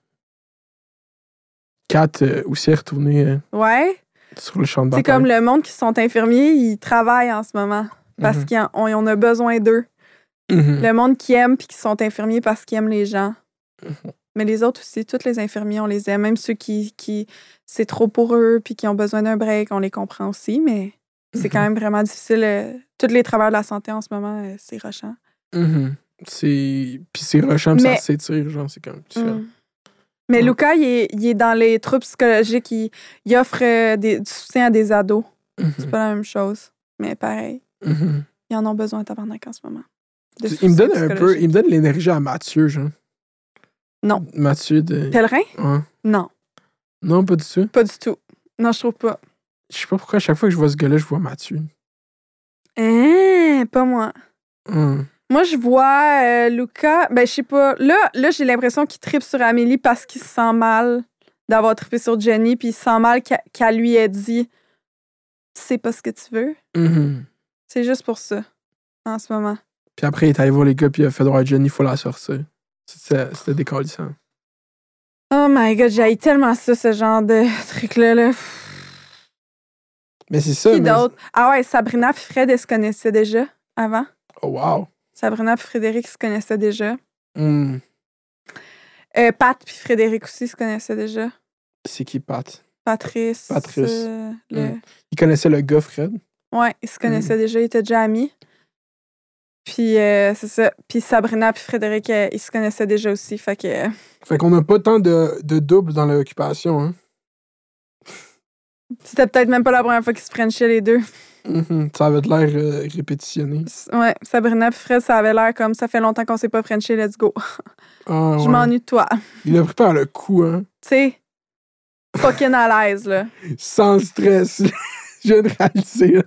Kat euh, aussi est retournée euh, Ouais. sur le champ de C'est bataille. comme le monde qui sont infirmiers, ils travaillent en ce moment. Parce Mhm. qu'on on a besoin d'eux. Mhm. Le monde qui aime puis qui sont infirmiers parce qu'ils aiment les gens. Mhm. Mais les autres aussi, tous les infirmiers, on les aime. Même ceux qui, qui c'est trop pour eux puis qui ont besoin d'un break, on les comprend aussi. Mais c'est quand même vraiment difficile. euh, tous les travailleurs de la santé en ce moment, euh, c'est rushant. Mhm. C'est. Puis c'est rushant, puis Mais- ça s'étire, genre, c'est comme. Mm. Mais Ouais. Lucas, il est, il est dans les troubles psychologiques. Il, il offre euh, des- du soutien à des ados. C'est pas la même chose. Mais pareil, ils en ont besoin, tabarnak, en ce moment. Il me donne un peu. Il me donne l'énergie à Mathieu, genre. Non. Mathieu de. Pèlerin? Ouais. Non, Non, pas du tout. pas du tout. Non, je trouve pas. Je sais pas pourquoi, à chaque fois que je vois ce gars-là, je vois Mathieu. Hein, pas moi. Hum. Moi, je vois euh, Lucas. Ben, je sais pas. Là, là j'ai l'impression qu'il tripe sur Amélie parce qu'il se sent mal d'avoir trippé sur Jenny, puis il se sent mal qu'elle lui ait dit C'est pas ce que tu veux. Mhm. C'est juste pour ça, en ce moment. Puis après, il est allé voir les gars, puis il a fait droit à Jenny, il faut la sortir. C'était décalissant. Oh my god, j'ai tellement ça, ce genre de truc-là. Là. Mais c'est ça. Qui mais- d'autre? Ah ouais, Sabrina et Fred, elles se connaissaient déjà avant? Oh, wow. Sabrina et Frédéric se connaissaient déjà. Euh, Pat puis Frédéric aussi se connaissaient déjà. C'est qui, Pat? Patrice. Patrice. euh, le... Mm. Il connaissait le gars, Fred? Ouais, ils se connaissaient déjà, ils étaient déjà amis. Puis euh, c'est ça. Puis Sabrina puis Frédéric, euh, ils se connaissaient déjà aussi. Fait que. euh, Fait qu'on n'a pas tant de, de doubles dans l'occupation, hein. C'était peut-être même pas la première fois qu'ils se frenchaient les deux. Mhm. Ça avait de l'air euh, répétitionné. Ouais, Sabrina puis Fred, ça avait l'air comme ça fait longtemps qu'on s'est pas frenché, let's go. Ah, [LAUGHS] Je ouais. m'ennuie de toi. Il a pris par le cou, hein. Tu sais, fucking à l'aise, là. Sans stress. [LAUGHS] Je viens de réaliser, là.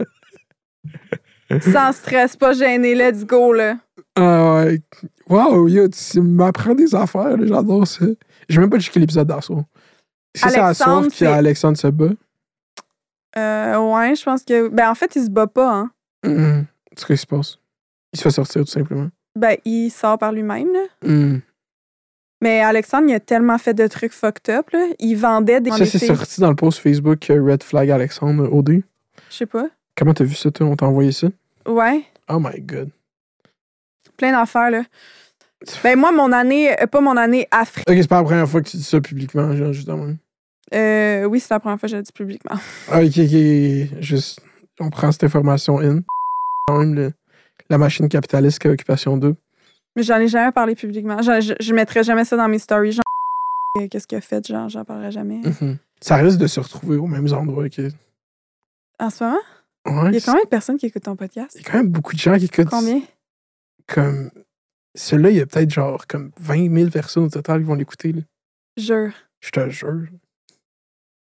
Sans stress, pas gêné, let's go, là. Ah ouais. Wow, yo, tu m'apprends des affaires, j'adore ça. J'ai même pas checké l'épisode d'assaut. C'est à Alexandre, soir qu'il y c'est- a Alexandre se bat? Euh, ouais, je pense que. Ben, en fait, il se bat pas, hein. C'est ce qui se passe. Il se fait sortir, tout simplement. Ben, il sort par lui-même, là. Mhm. Mais Alexandre, il a tellement fait de trucs fucked up, là. Il vendait des. Ça, c'est sorti dans le post Facebook euh, Red Flag Alexandre OD. Je sais pas. Comment t'as vu ça, toi? On t'a envoyé ça? Ouais. Oh my god. Plein d'affaires, là. Ben, moi, mon année, euh, pas mon année Afrique. Ok, c'est pas la première fois que tu dis ça publiquement, genre, justement. Euh, oui, c'est la première fois que je le dis publiquement. [LAUGHS] Ah, ok, ok. Juste, on prend cette information in. Quand même, le- la machine capitaliste qui a Occupation 2. Mais j'en ai jamais parlé publiquement. Je, je mettrais jamais ça dans mes stories. Genre, euh, qu'est-ce qu'il a fait? Genre, j'en parlerai jamais. Mhm. Ça risque de se retrouver aux mêmes endroits que. En ce moment, Ouais, il y a combien de personnes qui écoute ton podcast? il y a quand même beaucoup de gens qui écoutent. Combien? Comme. Celui-là, il y a peut-être genre comme 20 000 personnes au total qui vont l'écouter. là. Jure. Je te jure.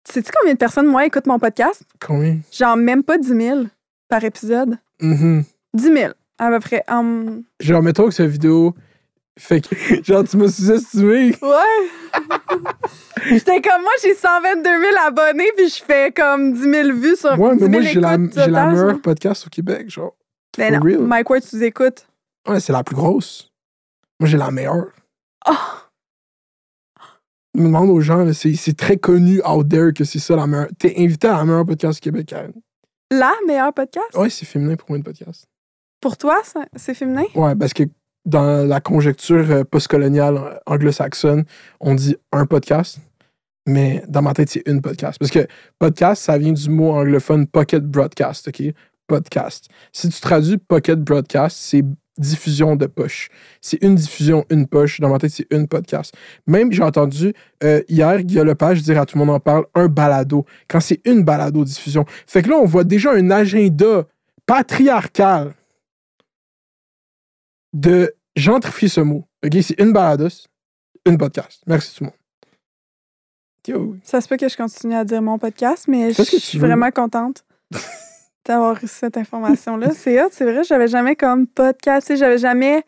Sais-tu combien de personnes, moi, écoutent mon podcast? Combien? Genre, même pas 10 000 par épisode. Mhm. 10 000, à peu près. Hum, Genre, mettons que cette vidéo fait que. Genre, tu m'as sous-estimé. Ouais! [LAUGHS] J'étais comme moi, j'ai 122 000 abonnés, puis je fais comme 10 000 vues sur Ouais, 10 mais 000 moi, j'ai la, la meilleure podcast au Québec, genre. Ben non, real. Mike Ward, tu nous écoutes. Ouais, c'est la plus grosse. Moi, j'ai la meilleure. Oh! Je me demande aux gens, c'est, très connu out there que c'est ça la meilleure. T'es invité à la meilleure podcast du Québec, Karen. La meilleure podcast? Ouais, c'est féminin pour moi, une podcast. Pour toi, c'est féminin? Ouais, parce que dans la conjecture euh, postcoloniale anglo-saxonne, on dit un podcast. Mais dans ma tête, c'est une podcast. Parce que podcast, ça vient du mot anglophone pocket broadcast, OK? Podcast. Si tu traduis pocket broadcast, c'est diffusion de poche. C'est une diffusion, une poche. Dans ma tête, c'est une podcast. Même, j'ai entendu euh, hier Guillaume Lepage dire à tout le monde en parle un balado. Quand c'est une balado diffusion. Fait que là, on voit déjà un agenda patriarcal de gentrifier ce mot. OK? C'est une balados, une podcast. Merci tout le monde. Yo. Ça se peut que je continue à dire mon podcast, mais je suis vraiment contente [LAUGHS] d'avoir reçu cette information-là. C'est hot, c'est vrai, j'avais jamais comme podcast, j'avais jamais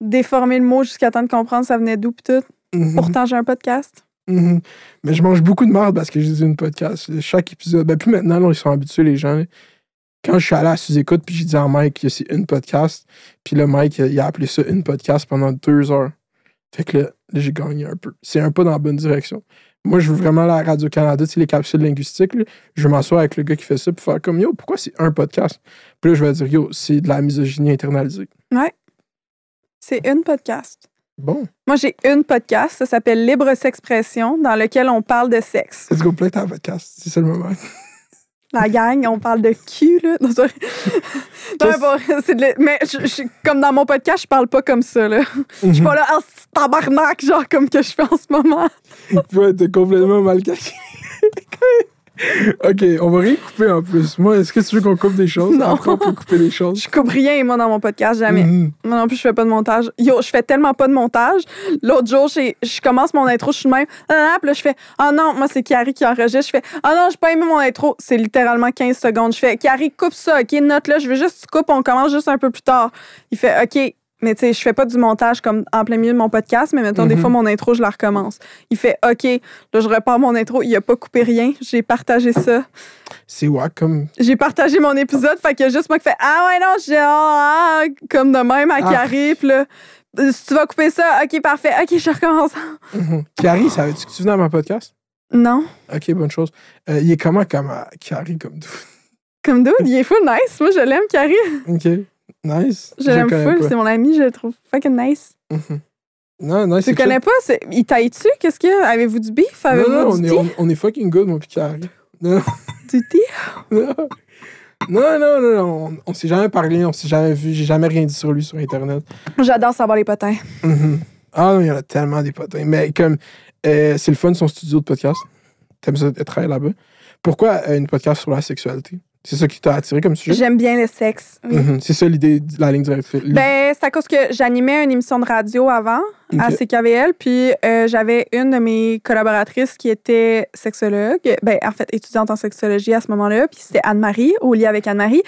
déformé le mot jusqu'à temps de comprendre ça venait d'où pis tout. Mhm. Pourtant, j'ai un podcast. Mhm. Mais je mange beaucoup de merde parce que j'ai dit une podcast. Chaque épisode, ben plus maintenant, là, ils sont habitués, les gens. là. Quand je suis allé à sous-écoute, puis j'ai dit à Mike que c'est une podcast, puis là, Mike, il a appelé ça une podcast pendant deux heures. Fait que là, là, j'ai gagné un peu. C'est un pas dans la bonne direction. Moi, je veux vraiment aller à Radio-Canada, tu sais, les capsules linguistiques. là. Je veux m'asseoir avec le gars qui fait ça, puis faire comme Yo, pourquoi c'est un podcast? Puis là, je vais dire Yo, c'est de la misogynie internalisée. C'est une podcast. Bon, Moi, j'ai une podcast, ça s'appelle Libre Sexpression, dans lequel on parle de sexe. let's go play ta podcast. C'est ça le moment. [LAUGHS] La gang, on parle de cul, là. Non, c'est- mais bon, c'est de la- mais je- je- comme dans mon podcast, je parle pas comme ça, là. Je suis pas là, ah, tabarnak, genre, comme que je fais en ce moment. Tu vas être complètement mal caché. [LAUGHS] ok, on va rien couper en plus. Moi, est-ce que tu veux qu'on coupe des choses? Non. Après, on peut couper des choses. Je coupe rien, moi, dans mon podcast, jamais. Mhm. Moi non plus, je fais pas de montage. Yo, je fais tellement pas de montage. L'autre jour, j'ai- je commence mon intro, je suis de même. Ah, ah, puis là, je fais, oh non, moi, c'est Carrie qui enregistre. Je fais, oh non, j'ai pas aimé mon intro. C'est littéralement 15 secondes. Je fais, Carrie, coupe ça, OK, note là, je veux juste que tu coupes, on commence juste un peu plus tard. Il fait, OK. Mais tu sais, je fais pas du montage comme en plein milieu de mon podcast, mais mettons, des Mhm. fois, mon intro, je la recommence. Il fait, OK, là, je repars mon intro. Il a pas coupé rien. J'ai partagé ça. C'est wack comme? J'ai partagé mon épisode, fait qu'il y a juste moi qui fait Ah ouais, non, j'ai ah, ah, comme de même à Ah. Puis là, euh, si tu vas couper ça, ok, parfait, ok, je recommence. [LAUGHS] Mhm. Carrie, savais-tu que tu venais à mon podcast? Non, Ok, bonne chose. Euh, il est comment comme euh, Carrie comme tout? comme dude, [LAUGHS] il est full nice. Moi, je l'aime, Carrie. Ok, nice. Je l'aime full, c'est mon ami, je le trouve fucking nice. Mhm. Non, non, Tu connais pas? Il taille-tu? Qu'est-ce qu'il y a? Avez-vous du beef? Non, on du est, tea? on, on est fucking good, moi, puis Carrie. Non, [LAUGHS] Du tea? [LAUGHS] non, non, non, non, non, on, on s'est jamais parlé, on s'est jamais vu, j'ai jamais rien dit sur lui sur Internet. J'adore savoir les potins. Mhm. Ah non, il y en a tellement des potins. Mais comme, euh, c'est le fun son studio de podcast. T'aimes ça de travailler là-bas. Pourquoi euh, une podcast sur la sexualité? C'est ça qui t'a attiré comme sujet? J'aime bien le sexe. oui. Mhm. C'est ça l'idée de la ligne directrice. Ben, c'est à cause que j'animais une émission de radio avant à. CKVL, puis euh, j'avais une de mes collaboratrices qui était sexologue, ben, en fait, étudiante en sexologie à ce moment-là, puis c'était Anne-Marie, au lit avec Anne-Marie.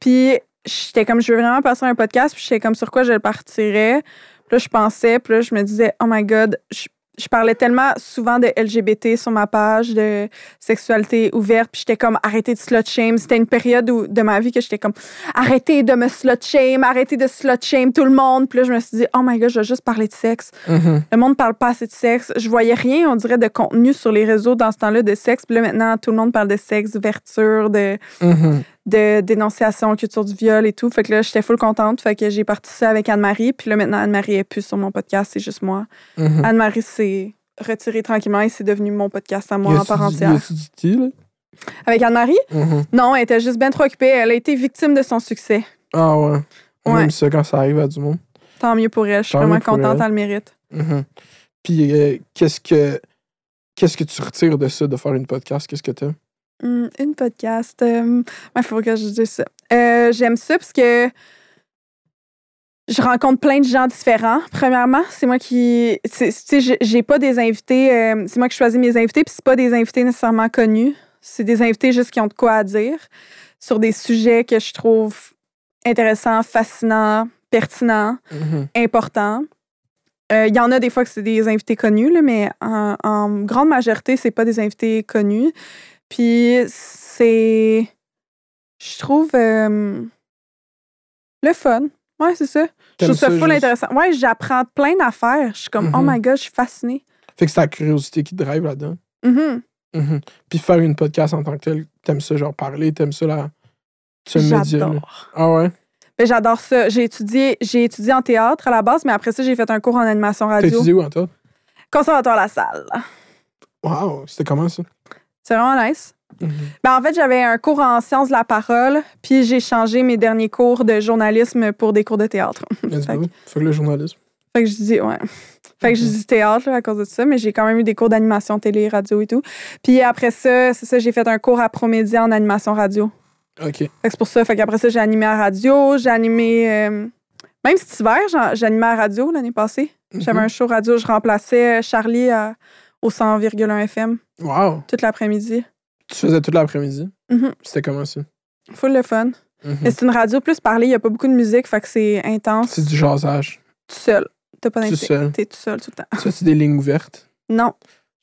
Puis j'étais comme, je veux vraiment passer un podcast, puis j'étais comme, sur quoi je le partirais. Puis là, je pensais, puis là, je me disais, oh my God, je, je parlais tellement souvent de LGBT sur ma page, de sexualité ouverte, puis j'étais comme, arrêtez de slut shame. C'était une période où, de ma vie que j'étais comme, arrêtez de me slut shame, arrêtez de slut shame tout le monde. Puis là, je me suis dit, oh my God, je vais juste parler de sexe. Mhm. Le monde parle pas assez de sexe. Je voyais rien, on dirait, de contenu sur les réseaux dans ce temps-là de sexe. Puis là, maintenant, tout le monde parle de sexe, d'ouverture, de, Mhm. De dénonciation, culture du viol et tout. Fait que là, j'étais full contente. Fait que j'ai parti ça avec Anne-Marie. Puis là, maintenant, Anne-Marie est plus sur mon podcast, c'est juste moi. Mhm. Anne-Marie s'est retirée tranquillement et c'est devenu mon podcast à moi en part entière. Avec Anne-Marie? Mhm. Non, elle était juste bien trop occupée. Elle a été victime de son succès. Ah ouais. On Ouais. aime ça quand ça arrive à du monde. Tant mieux pour elle. Je suis vraiment contente, elle. elle le mérite. Mhm. Puis euh, qu'est-ce que qu'est-ce que tu retires de ça, de faire une podcast? Qu'est-ce que t'as? Hum, une podcast. Il faut que je dise ça. Euh, J'aime ça parce que je rencontre plein de gens différents. Premièrement, c'est moi qui. Tu sais, j'ai- pas des invités. euh, c'est moi qui choisis mes invités, puis c'est pas des invités nécessairement connus. C'est des invités juste qui ont de quoi à dire sur des sujets que je trouve intéressants, fascinants, pertinents, Mhm. importants. Euh, Il y en a des fois que c'est des invités connus, là, mais en, en grande majorité, c'est pas des invités connus. Puis c'est. Je trouve. euh, le fun. Ouais, c'est ça. Je trouve ça, full juste- intéressant. Ouais, j'apprends plein d'affaires. Je suis comme, oh Mhm. my god, je suis fascinée. Fait que c'est ta curiosité qui te drive là-dedans? Mhm. Mhm. Puis faire une podcast en tant que tel, t'aimes ça, genre parler, t'aimes ça, média. là. J'adore. Ah ouais? Ben, J'adore ça. J'ai étudié, j'ai étudié en théâtre à la base, mais après ça, j'ai fait un cours en animation T'as radio. étudié où en toi? Conservatoire La Salle. Wow, c'était comment ça? C'est vraiment nice. Ben, en fait, j'avais un cours en sciences de la parole, puis j'ai changé mes derniers cours de journalisme pour des cours de théâtre. Let's [LAUGHS] Fait go. Fait que le journalisme. Fait que je dis, ouais. [LAUGHS] Fait que je dis théâtre là, à cause de ça, mais j'ai quand même eu des cours d'animation télé, radio et tout. Puis après ça, c'est ça, j'ai fait un cours à Promédia en animation radio. OK. Fait que c'est pour ça. Fait qu'après ça, j'ai animé à radio, j'ai animé. euh, même cet hiver, j'animais à radio l'année passée. J'avais Mhm. un show radio, je remplaçais Charlie à- au 100,1 FM Wow. toute l'après-midi. Tu faisais toute l'après-midi? Mhm. C'était comment ça? Full le fun. Mhm. Mais c'est une radio plus parlée, il n'y a pas beaucoup de musique, fait que c'est intense. C'est du jasage. Tout seul. T'as pas seul. T'es tout seul tout le temps. Tu as des lignes ouvertes? Non.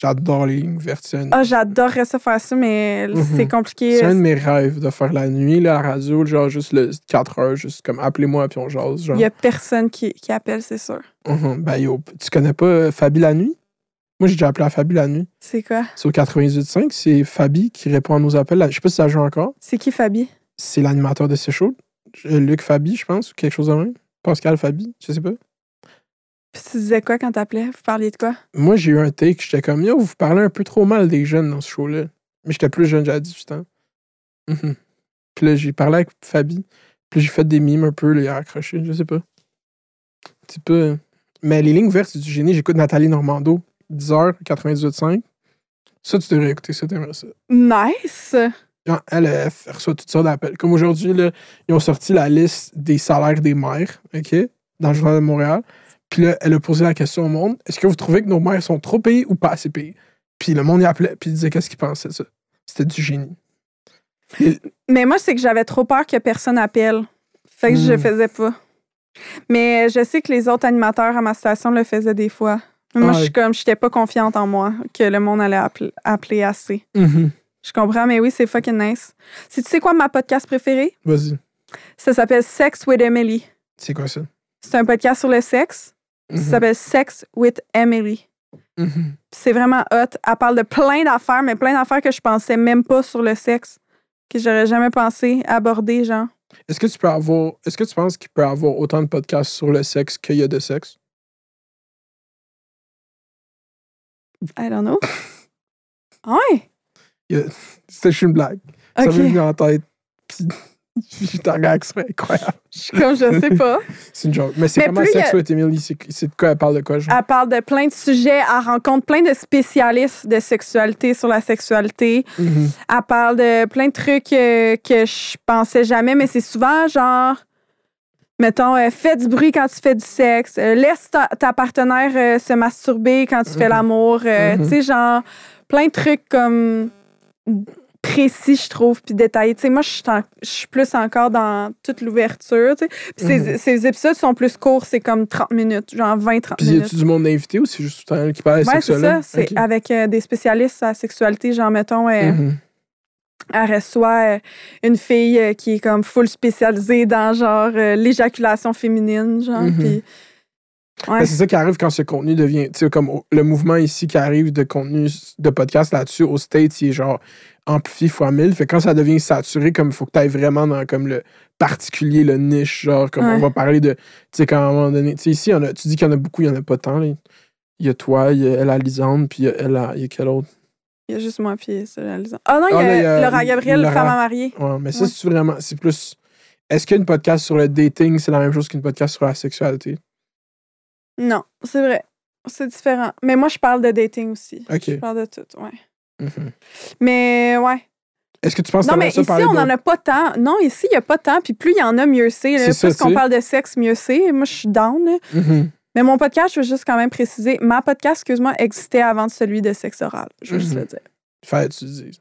J'adore les lignes ouvertes. C'est Ah, j'adorerais ça faire ça, mais Mhm. c'est compliqué. c'est un de mes rêves de faire la nuit, la radio, genre juste le 4 heures, juste comme appelez-moi puis on jase. Genre. Il n'y a personne qui, qui appelle, c'est sûr. Mhm. Ben yo, tu connais pas euh, Fabi la nuit? Moi, j'ai déjà appelé à Fabi la nuit. C'est quoi? C'est au 98.5. C'est Fabi qui répond à nos appels. Je sais pas si ça joue encore. C'est qui, Fabi? C'est l'animateur de C'est chaud. Euh, Luc Fabi, je pense, ou quelque chose de même. Pascal Fabi, je sais pas. Puis tu disais quoi quand t'appelais? Vous parliez de quoi? Moi, j'ai eu un take. J'étais comme, yo, vous parlez un peu trop mal des jeunes dans ce show-là. Mais j'étais plus jeune, j'avais 18 ans. Mhm. Puis là, j'ai parlé avec Fabi. Puis j'ai fait des mimes un peu, là, il a accroché, je sais pas. C'est pas. Mais les lignes vertes, c'est du génie. J'écoute Nathalie Normando, 10h, 98.5. Ça, tu devrais écouter ça, t'aimerais ça. Nice! Genre, Elle, elle, elle reçoit toutes sortes d'appels. Comme aujourd'hui, là, ils ont sorti la liste des salaires des maires, OK, dans le Journal de Montréal. Puis là, elle a posé la question au monde est-ce que vous trouvez que nos maires sont trop payés ou pas assez payés Puis le monde y appelait, puis il disait qu'est-ce qu'il pensait de ça? C'était du génie. Mais moi, c'est que j'avais trop peur que personne appelle. Fait que je le Hmm. faisais pas. Mais je sais que les autres animateurs à ma station le faisaient des fois. Moi, Ah, je suis comme, j'étais pas confiante en moi que le monde allait appel- appeler assez. Mhm. Je comprends, mais oui, c'est fucking nice. Si tu sais quoi, ma podcast préférée? Vas-y. Ça s'appelle Sex with Emily. C'est quoi ça? C'est un podcast sur le sexe. Ça s'appelle Sex with Emily. Mhm. Puis C'est vraiment hot. Elle parle de plein d'affaires, mais plein d'affaires que je pensais même pas sur le sexe. Que j'aurais jamais pensé aborder, genre. Est-ce que tu peux avoir. Est-ce que tu penses qu'il peut y avoir autant de podcasts sur le sexe qu'il y a de sexe? I don't know. Ouais. C'était juste une blague. Ça OK. m'est venu en tête. Puis te regarde, c'est incroyable. Je suis comme, je sais pas. [LAUGHS] C'est une joke. Mais c'est comment y a- Sex with Emily C'est de quoi elle parle de quoi genre? Elle parle de plein de sujets. Elle rencontre plein de spécialistes de sexualité sur la sexualité. Mhm. Elle parle de plein de trucs euh, que je pensais jamais, mais c'est souvent genre, mettons, euh, fais du bruit quand tu fais du sexe, euh, laisse ta, ta partenaire euh, se masturber quand tu fais Mhm. l'amour, Mhm. tu sais, genre, plein de trucs comme précis, je trouve, puis détaillés. Tu sais, moi, je suis plus encore dans toute l'ouverture, tu sais. Puis Mhm. ces épisodes sont plus courts, c'est comme 30 minutes, genre 20-30 Puis y minutes. a-tu du monde invité ou c'est juste elle qui parle Ouais, c'est ça. C'est avec des spécialistes à la sexualité, genre, mettons. Elle reçoit euh, une fille euh, qui est comme full spécialisée dans genre euh, l'éjaculation féminine, genre. Puis- Ben, ouais. c'est ça qui arrive quand ce contenu devient. Tu sais, comme le mouvement ici qui arrive de contenu de podcast là-dessus, au States, il est genre amplifié fois 1000. Fait quand ça devient saturé, comme il faut que tu ailles vraiment dans comme le particulier, le niche, genre, comme Ouais. on va parler de. Tu sais, quand à un moment donné. Tu sais, ici, en a- tu dis qu'il y en a beaucoup, il n'y en a pas tant. là. Il y a toi, il y a elle, Lisande, puis il y a elle, il y a quel autre? Il y a juste moi, puis c'est réalisant. Ah non, il y Ah, là, il y a Laura Gabriel, Laura. femme à marier. Ouais, mais ça, Ouais. c'est vraiment. C'est plus. Est-ce qu'une podcast sur le dating, c'est la même chose qu'une podcast sur la sexualité? Non, c'est vrai. C'est différent. Mais moi, je parle de dating aussi. Ok. Je parle de tout, ouais. Mhm. Mais ouais. Est-ce que tu penses que Non, t'aimerais mais ça ici, parler on de- n'en a pas tant. Non, ici, il n'y a pas tant. Puis plus il y en a, mieux c'est. là. C'est Plus tu qu'on sais. parle de sexe, mieux c'est. Moi, je suis down. là. Mhm. Mais mon podcast, je veux juste quand même préciser, ma podcast, excuse-moi, existait avant celui de sexe oral. Je veux juste Mhm. le dire. Que tu.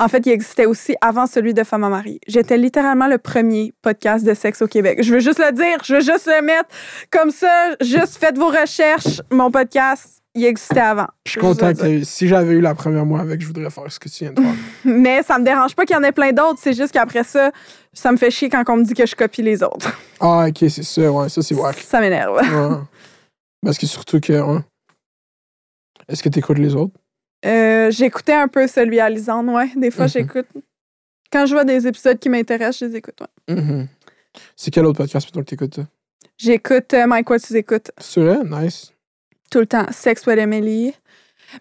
En fait, il existait aussi avant celui de Femme à marier. J'étais littéralement le premier podcast de sexe au Québec. Je veux juste le dire, je veux juste le mettre comme ça. Juste faites vos recherches. Mon podcast, il existait avant. Je suis content que si j'avais eu la première mois avec, je voudrais faire ce que tu viens de faire. [LAUGHS] Mais ça me dérange pas qu'il y en ait plein d'autres. C'est juste qu'après ça, ça me fait chier quand on me dit que je copie les autres. ah, ok, c'est ça, ouais, ça c'est wack. Ça m'énerve. Ouais. Parce que surtout que. ouais. Est-ce que tu écoutes les autres? Euh, J'écoutais un peu celui à Lisande, ouais. Des fois, Mhm. j'écoute. Quand je vois des épisodes qui m'intéressent, je les écoute, ouais. Mhm. C'est quel autre podcast plutôt que tu écoutes? J'écoute euh, Mike What tu écoutes? C'est vrai? Nice. tout le temps. Sex with Emily.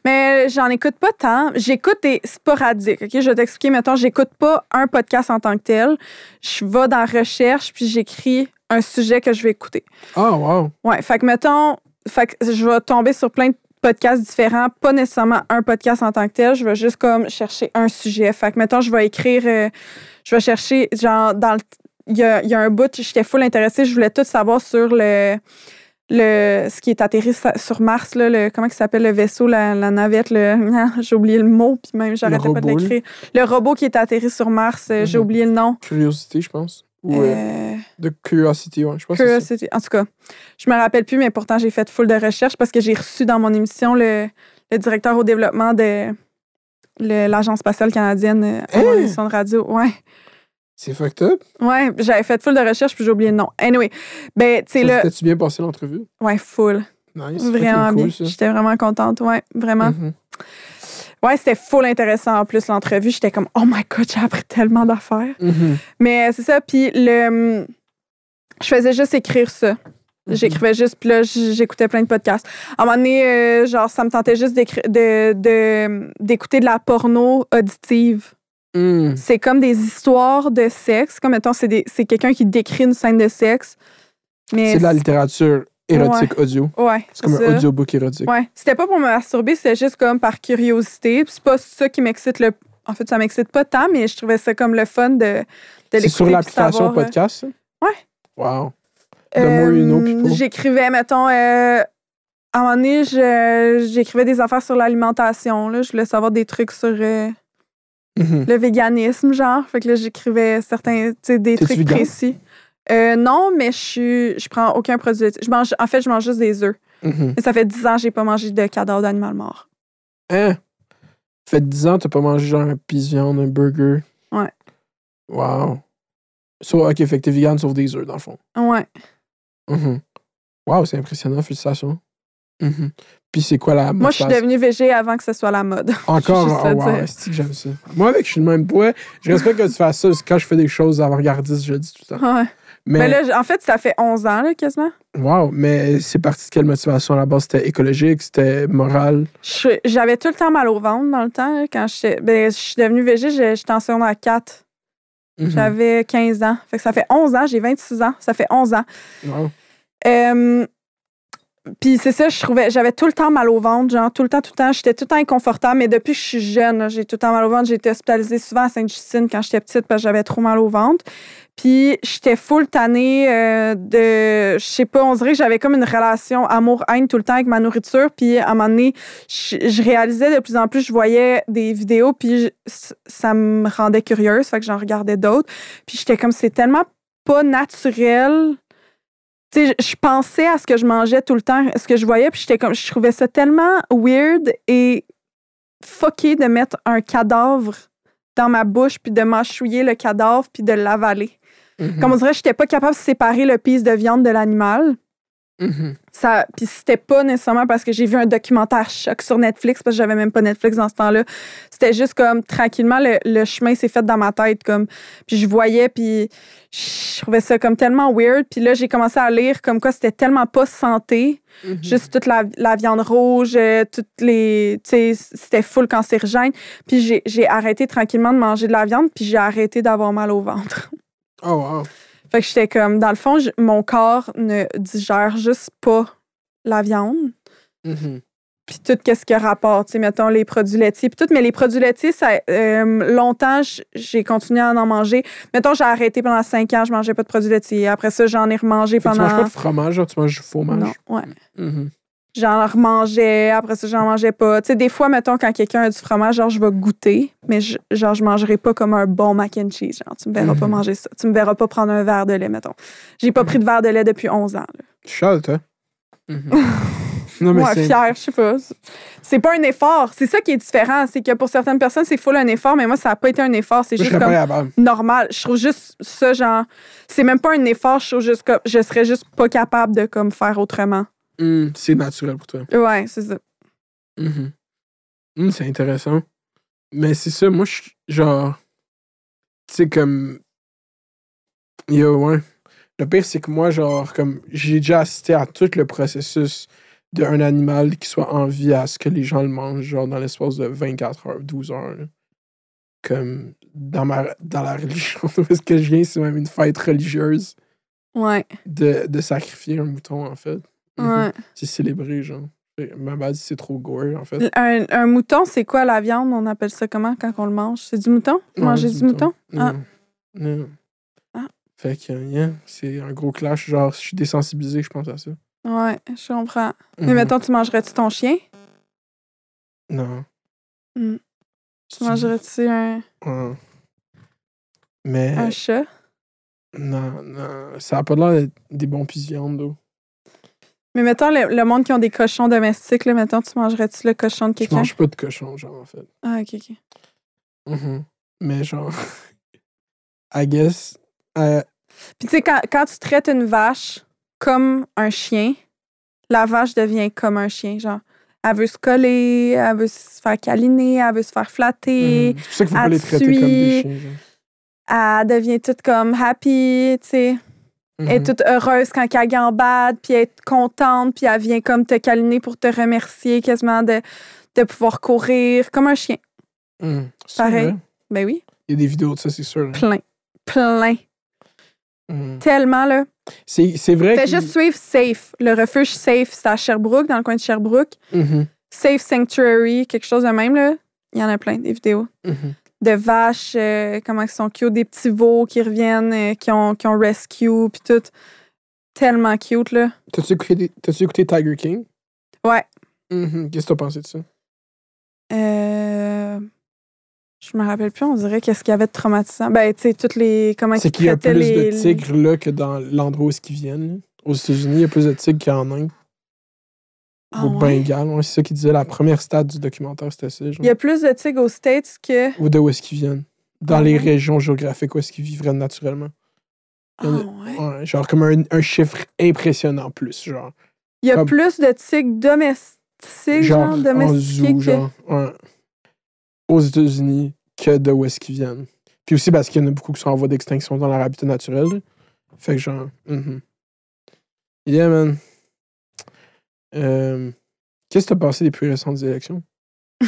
Mais j'en écoute pas tant. J'écoute des sporadiques. OK? Je vais t'expliquer. Mettons, j'écoute pas un podcast en tant que tel. Je vais dans recherche puis j'écris un sujet que je vais écouter. Ah, wow. Ouais. Fait que, mettons, fait que je vais tomber sur plein de podcasts différents, pas nécessairement un podcast en tant que tel. Je vais juste comme chercher un sujet. Fait que, mettons, je vais écrire, euh, je vais chercher, genre, dans le. Il y a, y a un bout, j'étais full intéressée. Je voulais tout savoir sur le le, ce qui est atterri sur Mars, là, le, comment il s'appelle le vaisseau, la, la navette, le, ah, [LAUGHS] j'ai oublié le mot, puis même j'arrêtais pas de l'écrire. Le robot qui est atterri sur Mars, euh, j'ai Mhm. oublié le nom. Curiosity, je pense. Euh, de Curiosity, ouais. Je pense ça. Curiosity. En tout cas, je me rappelle plus, mais pourtant j'ai fait full de recherches parce que j'ai reçu dans mon émission le, le directeur au développement de l'Agence spatiale canadienne euh, à mon Hein? émission de radio. Ouais. C'est fucked up. Ouais, j'avais fait full de recherches puis j'ai oublié le nom. Anyway, ben, tu sais, là, T'as-tu bien passé l'entrevue? ouais, full. Nice. Vraiment bien. J'étais vraiment contente, ouais, vraiment. Mhm. Ouais, c'était full intéressant en plus l'entrevue. J'étais comme, oh my god, j'ai appris tellement d'affaires. Mhm. Mais euh, c'est ça, puis le. Je faisais juste écrire ça. Mhm. J'écrivais juste, puis là, j'écoutais plein de podcasts. À un moment donné, euh, genre, ça me tentait juste d'écri- de, de, d'écouter de la porno auditive. Mhm. C'est comme des histoires de sexe. Comme, mettons, c'est, quelqu'un qui décrit une scène de sexe. C'est de la littérature érotique audio. Ouais, C'est comme ça. un audiobook érotique. Ouais. C'était pas pour me masturber, c'était juste comme par curiosité. C'est pas ça qui m'excite le. En fait, ça m'excite pas tant, mais je trouvais ça comme le fun de, de C'est sur l'application euh, podcast, ça? Ouais. Wow. People. J'écrivais, mettons, euh, à un moment donné, je- j'écrivais des affaires sur l'alimentation. là. Je voulais savoir des trucs sur euh, Mhm. le véganisme, genre. Fait que là, j'écrivais certains, des trucs vegan? précis. Euh, non, mais je suis, je prends aucun produit laitier. Je mange, en fait, je mange juste des œufs. Mhm. Ça fait 10 ans que j'ai pas mangé de cadavre d'animal mort. Hein? Fait 10 ans, t'as pas mangé genre un de viande, un burger. Ouais. Wow. So, ok, fait que t'es vegan sauf des œufs, dans le fond. Ouais. Mhm. Wow, c'est impressionnant, félicitations. Mhm. Puis c'est quoi la Moi, je suis devenue végé avant que ce soit la mode. [LAUGHS] Encore, oh, ça wow, que j'aime ça? Moi, avec je suis le même poids, je respecte que tu fasses ça. parce que Quand je fais des choses avant-gardistes, je le dis tout le temps. Ouais. Mais, Mais là, en fait, ça fait 11 ans, là, quasiment. wow, mais c'est parti de quelle motivation? À la base? C'était écologique, c'était moral? J'avais tout le temps mal au ventre dans le temps. quand j'étais. Ben, je suis devenue végé, j'étais en secondaire 4. Mhm. J'avais 15 ans. Fait que ça fait 11 ans, j'ai 26 ans. Ça fait 11 ans. Wow. Euh, Puis c'est ça, je trouvais, j'avais tout le temps mal au ventre, genre tout le temps, tout le temps. J'étais tout le temps inconfortable, mais depuis que je suis jeune, j'ai tout le temps mal au ventre. J'ai été hospitalisée souvent à Sainte-Justine quand j'étais petite parce que j'avais trop mal au ventre. Puis j'étais full tannée euh, de, je sais pas, on dirait que j'avais comme une relation amour-haine tout le temps avec ma nourriture. Puis à un moment donné, je, réalisais de plus en plus, je voyais des vidéos, puis ça me rendait curieuse, fait que j'en regardais d'autres. Puis j'étais comme, c'est tellement pas naturel je je pensais à ce que je mangeais tout le temps, à ce que je voyais, puis j'étais comme, je trouvais ça tellement weird et fucké de mettre un cadavre dans ma bouche, puis de mâchouiller le cadavre, puis de l'avaler. Mhm. Comme on dirait, j'étais pas capable de séparer le piece de viande de l'animal. Mhm. Ça, puis c'était pas nécessairement parce que j'ai vu un documentaire choc sur Netflix, parce que j'avais même pas Netflix dans ce temps-là. C'était juste comme, tranquillement, le, le chemin s'est fait dans ma tête, comme, puis je voyais, puis je trouvais ça comme tellement weird. Puis là, j'ai commencé à lire comme quoi c'était tellement pas santé. Mhm. Juste toute la, la viande rouge, euh, toutes les. Tu sais, c'était full cancérigène. Puis j'ai- j'ai arrêté tranquillement de manger de la viande, puis j'ai arrêté d'avoir mal au ventre. Oh, wow. Fait que j'étais comme, dans le fond, mon corps ne digère juste pas la viande. Mhm. Puis tout, qu'est-ce qui a rapport, tu sais, mettons les produits laitiers, puis tout. Mais les produits laitiers, ça, euh, longtemps, j'ai continué à en manger. Mettons, j'ai arrêté pendant cinq ans, je mangeais pas de produits laitiers. Après ça, j'en ai remangé que tu pendant. manges pas de fromage, tu manges du fromage? Non, ouais. Mhm. J'en remangeais, après ça, j'en mangeais pas. Tu sais, des fois, mettons, quand quelqu'un a du fromage, genre, je vais goûter, mais je, genre, je mangerai pas comme un bon mac and cheese. Genre, tu me verras pas Mhm. manger ça. Tu me verras pas prendre un verre de lait, mettons. J'ai pas pris de verre de lait depuis 11 ans. là. Charles, toi? Mhm. [LAUGHS] non, mais Ouais, c'est... fière, je sais pas. C'est pas un effort. C'est ça qui est différent. C'est que pour certaines personnes, c'est full un effort, mais moi, ça a pas été un effort. C'est juste comme normal. Je trouve juste ça, genre, c'est même pas un effort. Je trouve juste comme, je serais juste pas capable de, comme, faire autrement. Mhm. C'est naturel pour toi. Ouais, c'est ça. Mhm. Mhm, c'est intéressant. Mais c'est ça, moi, je genre. Tu sais, comme. Yo, ouais. Le pire, c'est que moi, genre, comme. J'ai déjà assisté à tout le processus d'un animal qui soit en vie à ce que les gens le mangent, genre dans l'espace de 24 heures, 12 heures. là. Comme dans, ma, dans la [LAUGHS] religion est-ce que je viens, c'est même une fête religieuse Ouais, de, de sacrifier un mouton, en fait. Ouais. C'est célébré, genre. Ma base, c'est trop gore, en fait. Un, un mouton, c'est quoi la viande? On appelle ça comment quand on le mange? C'est du mouton? Non, Manger du mouton? Ah. Non. Non. Ah. Fait que, yeah, c'est un gros clash. Genre, je suis désensibilisé, je pense à ça. Ouais, je comprends. Mais Mhm. mettons, tu mangerais-tu ton chien? Non. Mm. Tu Tu- mangerais-tu un, Ouais. Mais. un chat? Non, non. Ça a pas l'air d'être des bons pis de viande, là. Mais mettons, le, le monde qui ont des cochons domestiques, là, mettons, tu mangerais-tu le cochon de Je quelqu'un? mange pas de cochon, genre, en fait. Ah, ok, ok. Mhm. Mais genre. [LAUGHS] I guess. euh, Puis tu sais, quand, quand tu traites une vache comme un chien, la vache devient comme un chien. Genre, elle veut se coller, elle veut se faire câliner, elle veut se faire flatter, mhm. C'est pour ça qu'il faut pas elle les traiter comme des suit. chiens, genre. elle devient toute comme happy, tu sais. Elle est Mhm. toute heureuse quand elle gambade, puis elle est contente, puis elle vient comme te câliner pour te remercier quasiment de, de pouvoir courir comme un chien. Mhm. Pareil. Ben oui, Il y a des vidéos de ça, c'est sûr. hein. plein. Plein. Mhm. Tellement, là. C'est vrai Fais juste suivre Safe. Le refuge Safe, c'est à Sherbrooke, dans le coin de Sherbrooke. Mhm. Safe Sanctuary, quelque chose de même, là. Il y en a plein, des vidéos. De vaches, euh, comment ils sont cute, des petits veaux qui reviennent, euh, qui, ont, qui ont rescue, puis tout. Tellement cute, là. T'as-tu écouté, écouté Tiger King? Ouais. Mhm. Qu'est-ce que t'as pensé de ça? Euh, je me rappelle plus, on dirait qu'est-ce qu'il y avait de traumatisant. Ben, tu sais, toutes les. Comment C'est qu'il y a plus les. de tigres là que dans l'endroit où ils viennent. Aux États-Unis, il y a plus de tigres qu'en Inde. Ah au ouais? Bengale. C'est ça qu'il disait. La première stade du documentaire, c'était ça. Genre. Il y a plus de tigres aux States que. Ou de où est-ce qu'ils viennent. Dans Ah les ouais? régions géographiques où est-ce qu'ils vivraient naturellement. Ah ouais? Genre comme un, un chiffre impressionnant plus. Genre, Il y a Comme- plus de tigres domestiques, genre, genre en zoo, que. genre, ouais, aux États-Unis que de où est-ce qu'ils viennent. Puis aussi parce qu'il y en a beaucoup qui sont en voie d'extinction dans leur habitat naturel. Fait que genre, mhm. Yeah, man. Euh, Qu'est-ce que t'as pensé des plus récentes élections? [LAUGHS]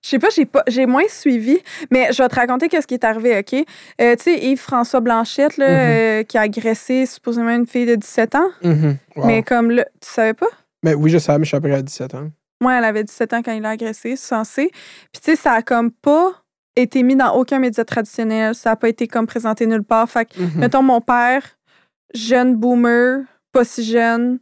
Je sais pas, j'ai pas, j'ai moins suivi, mais je vais te raconter qu'est-ce qui est arrivé, OK? Euh, tu sais, Yves-François Blanchette, là, Mhm. euh, qui a agressé supposément une fille de 17 ans, Mhm. Wow. mais comme là, tu savais pas? Mais oui, je savais, mais je suis après à 17 ans. Moi, elle avait 17 ans quand il l'a agressé, censé. Puis tu sais, ça a comme pas été mis dans aucun média traditionnel, ça a pas été comme présenté nulle part. Fait que, Mhm. mettons, mon père, jeune boomer, pas si jeune,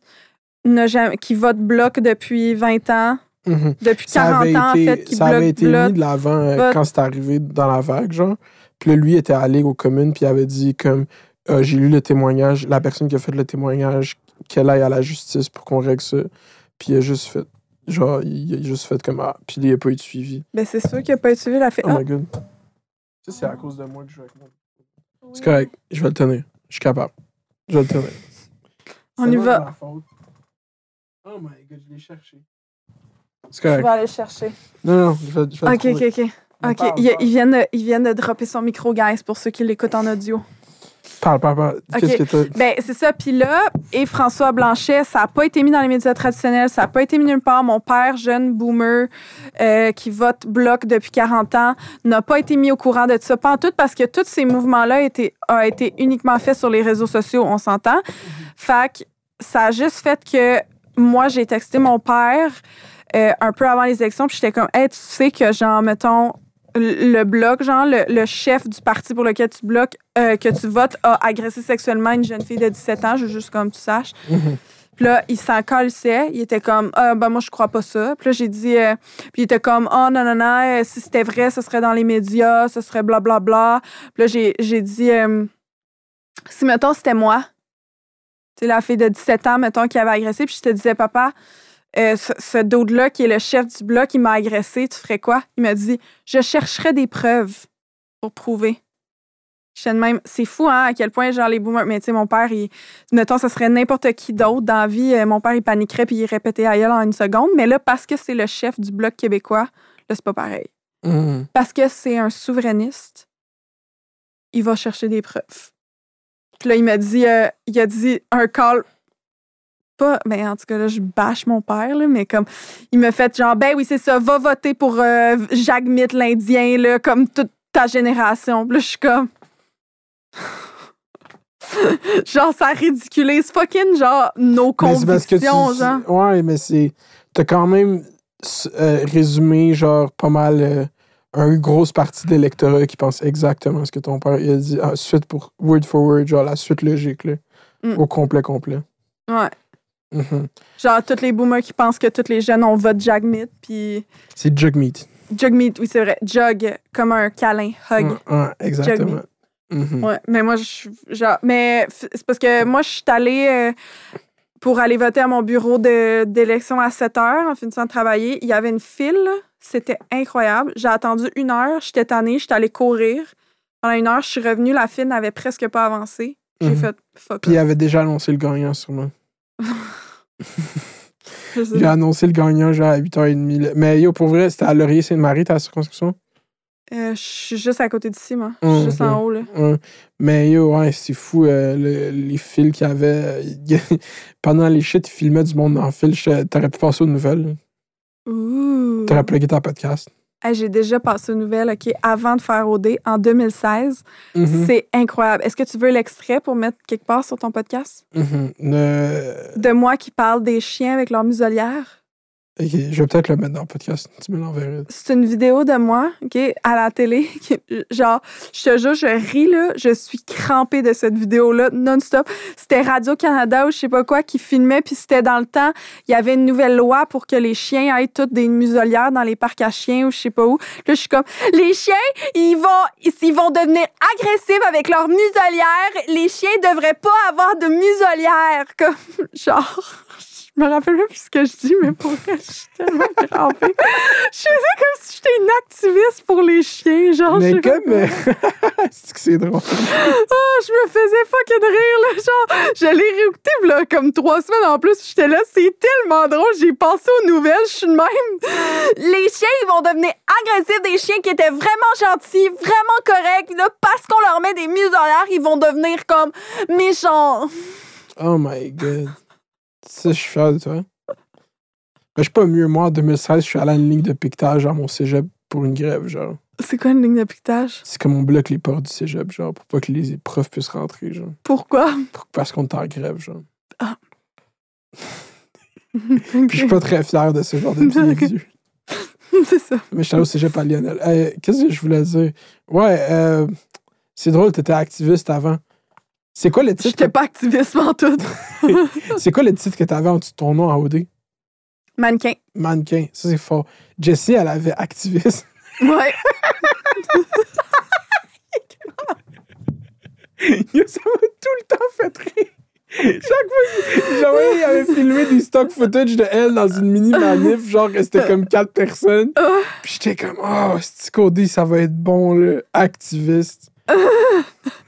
jamais- qui vote bloc depuis 20 ans, Mhm. depuis Ça 40 avait ans, été, en fait, qui ça avait été bloc. mis de l'avant euh, quand c'est arrivé dans la vague, genre. Puis là, lui était allé aux communes, puis il avait dit comme euh, j'ai lu le témoignage, la personne qui a fait le témoignage, qu'elle aille à la justice pour qu'on règle ça. Puis il a juste fait, genre, il a juste fait comme ah, puis il a pas eu de suivi. Ben, c'est sûr qu'il a pas été suivi, il a fait Oh Ah, my god. Ça, c'est à cause de moi que je joue avec moi. C'est correct, je vais le tenir. Je suis capable. Je vais le tenir. On C'est y va. Oh my god, je l'ai cherché. C'est Je correct. vais aller chercher. Non, non, je vais, je vais le Ok, ok, ok. Ok, parle, il, parle. il vient de, il vient de dropper son micro, guys, pour ceux qui l'écoutent en audio. Parle, parle, parle. Qu'est-ce que t'as? Ben, c'est ça. Puis là, et François Blanchet, ça n'a pas été mis dans les médias traditionnels, ça n'a pas été mis nulle part. Mon père, jeune boomer, euh, qui vote bloc depuis 40 ans, n'a pas été mis au courant de ça. Pas en tout, parce que tous ces mouvements-là étaient- ont été uniquement faits sur les réseaux sociaux, on s'entend. Fait que ça a juste fait que moi, j'ai texté mon père euh, un peu avant les élections, puis j'étais comme, hey, tu sais que, genre, mettons, le bloc, genre, le, le chef du parti pour lequel tu bloques, euh, que tu votes, a agressé sexuellement une jeune fille de 17 ans, je veux juste comme tu saches. Mhm. Puis là, il s'en calissait. Il était comme, ah, ben moi, je crois pas ça. Puis là, j'ai dit, euh, puis il était comme, oh non, non, non, euh, si c'était vrai, ce serait dans les médias, ce serait blablabla. Puis là, j'ai, j'ai dit, euh, si, mettons, c'était moi, tu la fille de 17 ans, mettons, qui avait agressé, puis je te disais, papa, euh, ce, ce dude-là, qui est le chef du bloc, il m'a agressé, tu ferais quoi? Il m'a dit, je chercherais des preuves pour prouver. Je de même, c'est fou, hein, à quel point, genre, les boomers. Mais tu sais, mon père, il, mettons, ça serait n'importe qui d'autre dans la vie. euh, mon père, il paniquerait puis il répétait aïeul en une seconde. Mais là, parce que c'est le chef du bloc québécois, là, c'est pas pareil. Mhm. Parce que c'est un souverainiste, il va chercher des preuves. Puis là, il m'a dit, euh, il a dit un call pas. Ben, en tout cas, là, je bâche mon père, là, mais comme. Il me fait genre, ben oui, c'est ça, va voter pour euh, Jacques Mitt, l'Indien, là, comme toute ta génération. Puis là, je suis comme. [LAUGHS] genre, ça ridiculise fucking, genre, nos Mais convictions, genre. Ouais, mais c'est. T'as quand même euh, résumé, genre, pas mal. euh, une grosse partie de l'électorat qui pense exactement ce que ton père il a dit. Ah, suite pour word for word, genre la suite logique, là. Mm. Au complet, complet. Ouais. Mhm. Genre, tous les boomers qui pensent que tous les jeunes ont vote Mitt, puis. C'est Jugmeat. Jug Meat, oui, c'est vrai. Jug, comme un câlin, hug. Ouais, ouais, exactement. Mhm. Ouais, mais moi, je genre, mais c'est parce que moi, je suis allée euh, pour aller voter à mon bureau d'élection à 7 heures en finissant de travailler. Il y avait une file, c'était incroyable. J'ai attendu une heure, j'étais tannée, j'étais allée courir. Pendant une heure, je suis revenue, la file n'avait presque pas avancé. J'ai Mhm. fait fuck. Puis il avait déjà annoncé le gagnant, sûrement. [LAUGHS] Pas. annoncé le gagnant, genre, à 8h30. là. Mais yo, pour vrai, c'était à Laurier-Sainte-Marie, ta circonscription? Euh, je suis juste à côté d'ici, moi. Je suis juste en haut, là. Mais yo, ouais, c'est fou, euh, le- les fils qu'il y avait. euh, [LAUGHS] Pendant les shit, ils filmaient du monde en fil. T'aurais pu passer aux nouvelles. Ouh. T'aurais plugué ta podcast. Hey, J'ai déjà passé une nouvelle, OK, avant de faire OD, en 2016. Mhm, C'est incroyable. Est-ce que tu veux l'extrait pour mettre quelque part sur ton podcast? mhm. Le- De moi qui parle des chiens avec leur muselière? Ok, je vais peut-être le mettre dans le podcast. Tu me l'enverras. C'est une vidéo de moi, OK, à la télé. [LAUGHS] Genre, je te jure, je ris, là. Je suis crampée de cette vidéo-là, non-stop. C'était Radio-Canada ou je sais pas quoi qui filmait, puis c'était dans le temps. Il y avait une nouvelle loi pour que les chiens aient toutes des muselières dans les parcs à chiens ou je sais pas où. Là, je suis comme, les chiens, ils vont, ils vont devenir agressifs avec leurs muselières. Les chiens devraient pas avoir de muselière. [LAUGHS] Comme, genre. Je me rappelle même plus ce que je dis, mais pour vrai, je suis tellement crampée. Je faisais comme si j'étais une activiste pour les chiens, genre. Mais je comme. euh, [LAUGHS] c'est que c'est drôle. Ah, je me faisais fucking rire, là. Genre, je l'ai réécouté, là, comme trois semaines en plus. J'étais là, c'est tellement drôle. J'ai pensé aux nouvelles, je suis de même. Les chiens, ils vont devenir agressifs. Des chiens qui étaient vraiment gentils, vraiment corrects. Là, parce qu'on leur met des muselières, ils vont devenir comme méchants. Oh my god. Je suis fier de toi. Ben, je suis pas mieux. Moi, en 2016, je suis allé à une ligne de piquetage à mon cégep pour une grève, genre. C'est quoi une ligne de piquetage? C'est comme on bloque les portes du cégep, genre, pour pas que les profs puissent rentrer, genre. Pourquoi? Pour- parce qu'on est en grève, genre. [LAUGHS] Puis je suis pas très fier de ce genre de [LAUGHS] vieux. [LAUGHS] C'est ça. Mais je suis allé au cégep à Lionel. Euh, Qu'est-ce que je voulais dire? Ouais, euh, c'est drôle, t'étais activiste avant. C'est quoi le titre? J'étais pas activiste en tout. [LAUGHS] C'est quoi le titre que t'avais en dessous de ton nom à OD? Mannequin. Mannequin. Ça, c'est fort. Jessie, elle avait activiste. [LAUGHS] Ouais. Ça m'a tout le temps fait rire. Chaque fois que Joël avait filmé des stock footage de elle dans une mini manif, genre que c'était comme quatre personnes. Ah. Puis j'étais comme, oh, c'est codé, ça va être bon, là. Activiste? [LAUGHS]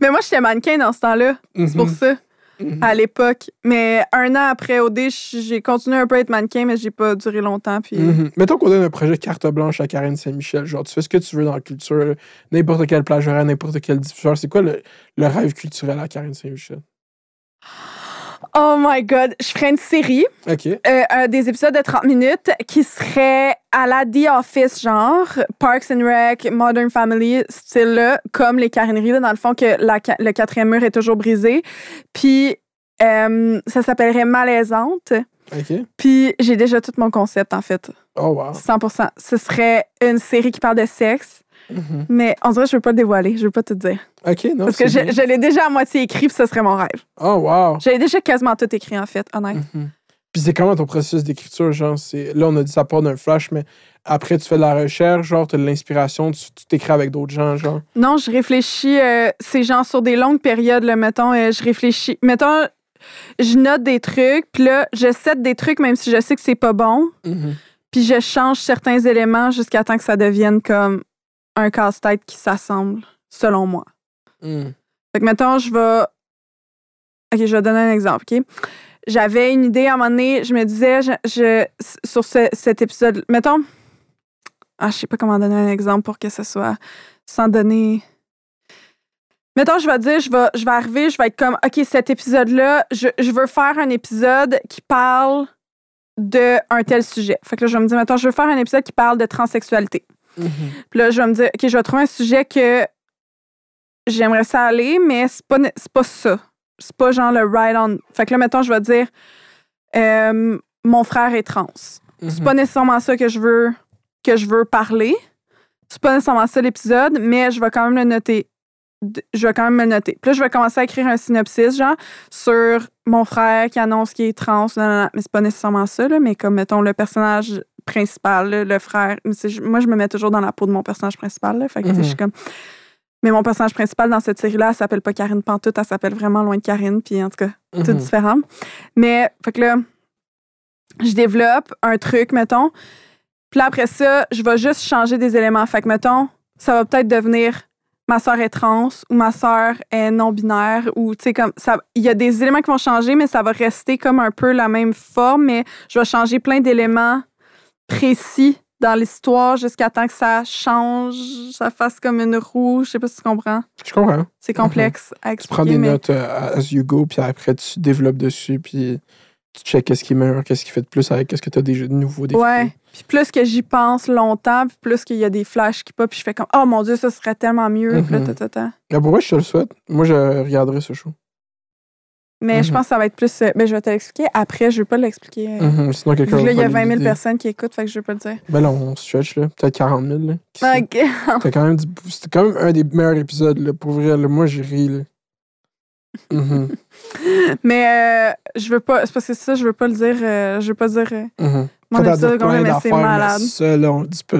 Mais moi, j'étais mannequin dans ce temps-là. C'est pour Mhm. ça. Mhm. à l'époque. Mais un an après OD, j'ai continué un peu à être mannequin, mais j'ai pas duré longtemps. Puis... Mhm. Mettons qu'on donne un projet carte blanche à Karen Saint-Michel. Genre, tu fais ce que tu veux dans la culture, n'importe quelle plage n'importe quel diffuseur. C'est quoi le, le rêve culturel à Karen Saint-Michel? Oh my God! Je ferais une série, OK. euh, des épisodes de 30 minutes qui serait à la The Office, genre Parks and Rec, Modern Family, style-là, comme les carineries, dans le fond, que la le quatrième mur est toujours brisé. Puis euh, ça s'appellerait Malaisante. OK. Puis j'ai déjà tout mon concept, en fait. Oh, wow. 100% Ce serait une série qui parle de sexe, Mhm. mais dirait que je veux pas le dévoiler, je veux pas te dire. OK, non, Parce que je, je l'ai déjà à moitié écrit, puis ce serait mon rêve. Oh, wow. J'avais déjà quasiment tout écrit, en fait, honnête. Mhm. Puis c'est comment ton processus d'écriture, genre, c'est... Là, on a dit ça part d'un flash, mais après, tu fais de la recherche, genre, tu as de l'inspiration, tu t'écris avec d'autres gens, genre. Non, je réfléchis, euh, c'est genre sur des longues périodes, là, mettons, euh, je réfléchis. Mettons, je note des trucs, puis là, je set des trucs, même si je sais que c'est pas bon, Mhm. puis je change certains éléments jusqu'à temps que ça devienne comme un casse-tête qui s'assemble, selon moi. Mhm. Fait que, mettons, je vais. OK, je vais donner un exemple, OK? J'avais une idée à un moment donné, je me disais, je, je- sur ce- cet épisode, mettons. Ah, je sais pas comment donner un exemple pour que ce soit sans donner. Mettons, je vais dire, je vais, je vais arriver, je vais être comme, OK, cet épisode-là, je, je veux faire un épisode qui parle de un tel sujet. Fait que là, je vais me dire, mettons, je veux faire un épisode qui parle de transsexualité. Puis là, je vais me dire, OK, je vais trouver un sujet que j'aimerais ça aller, mais c'est pas, pas ça. C'est pas genre le ride on. Fait que là, mettons, je vais dire, euh, mon frère est trans. C'est pas nécessairement ça que je veux, que je veux parler. C'est pas nécessairement ça l'épisode, mais je vais quand même le noter. Je vais quand même me le noter. Puis là, je vais commencer à écrire un synopsis, genre, sur mon frère qui annonce qu'il est trans. nan, nan, nan. Mais c'est pas nécessairement ça, là, mais comme, mettons, le personnage principal, là, le frère. Moi, je me mets toujours dans la peau de mon personnage principal, là. Fait que, je suis comme. Mais mon personnage principal dans cette série-là, elle s'appelle pas Karine Pantoute, elle s'appelle vraiment Loin de Karine, puis en tout cas, tout Mhm. différent. Mais, fait que là, je développe un truc, mettons. Puis là, après ça, je vais juste changer des éléments. Fait que, mettons, ça va peut-être devenir ma soeur est trans ou ma soeur est non-binaire ou, tu sais, comme ça. Il y a des éléments qui vont changer, mais ça va rester comme un peu la même forme, mais je vais changer plein d'éléments précis dans l'histoire jusqu'à temps que ça change, ça fasse comme une roue. Je sais pas si tu comprends. Je comprends. C'est complexe à Tu prends des mais- notes euh, as you go, puis après, tu développes dessus, puis tu checkes qu'est-ce qui meilleur, qu'est-ce qui fait de plus avec qu'est-ce que tu as déjà de nouveau. Ouais. Puis plus que j'y pense longtemps, puis plus qu'il y a des flashs qui pop, puis je fais comme oh mon dieu, ça serait tellement mieux. Puis là, Mhm. ta, ta, ta. Mais pour moi, je te le souhaite. Moi, je regarderai ce show. Mais je Mhm. pense que ça va être plus. euh, Ben, je vais te l'expliquer après, je veux pas l'expliquer. euh, Mhm, Sinon, Vu quelqu'un là, il y a voler 20 000 l'idée. personnes qui écoutent, fait que je veux pas le dire. Ben là, on stretch, là. Peut-être 40 000, là. Sait? Ok. [LAUGHS] C'était quand, même quand même un des meilleurs épisodes, là. Pour vrai, là. Moi, j'ai ri, là. Mhm, [LAUGHS] mais euh, je veux pas. C'est parce que ça, je veux pas le dire. euh, je veux pas dire. euh, mhm. mon épisode complet, mais c'est malade. Ça, là, on dit pas,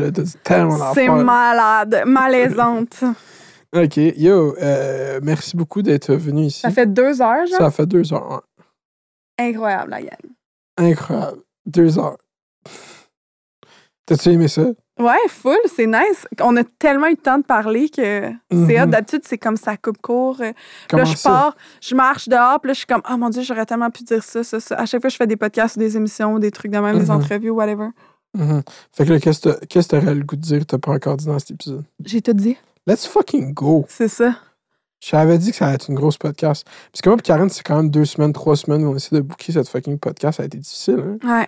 C'est malade. Malaisante. [LAUGHS] OK. Yo, euh, merci beaucoup d'être venu ici. Ça fait deux heures, genre? Ça a fait deux heures. ouais. Incroyable, la gang. Incroyable. Deux heures. T'as-tu aimé ça? Ouais, full, c'est nice. On a tellement eu le temps de parler que c'est hot. Mhm. D'habitude, c'est comme ça coupe court. Comment là, je ça? pars, je marche dehors, puis là, je suis comme, oh mon Dieu, j'aurais tellement pu dire ça, ça, ça. À chaque fois, je fais des podcasts ou des émissions, ou des trucs de même, des Mhm. entrevues, whatever. Mhm. Fait que là, qu'est-ce que t'as- qu'est-ce que t'aurais le goût de dire que t'as pas encore dit dans cet épisode? J'ai tout dit. Let's fucking go! C'est ça. Je t'avais dit que ça allait être une grosse podcast. Parce que moi et Karen, c'est quand même deux semaines, trois semaines qu'on essaie de booker cette fucking podcast. Ça a été difficile, hein? Ouais.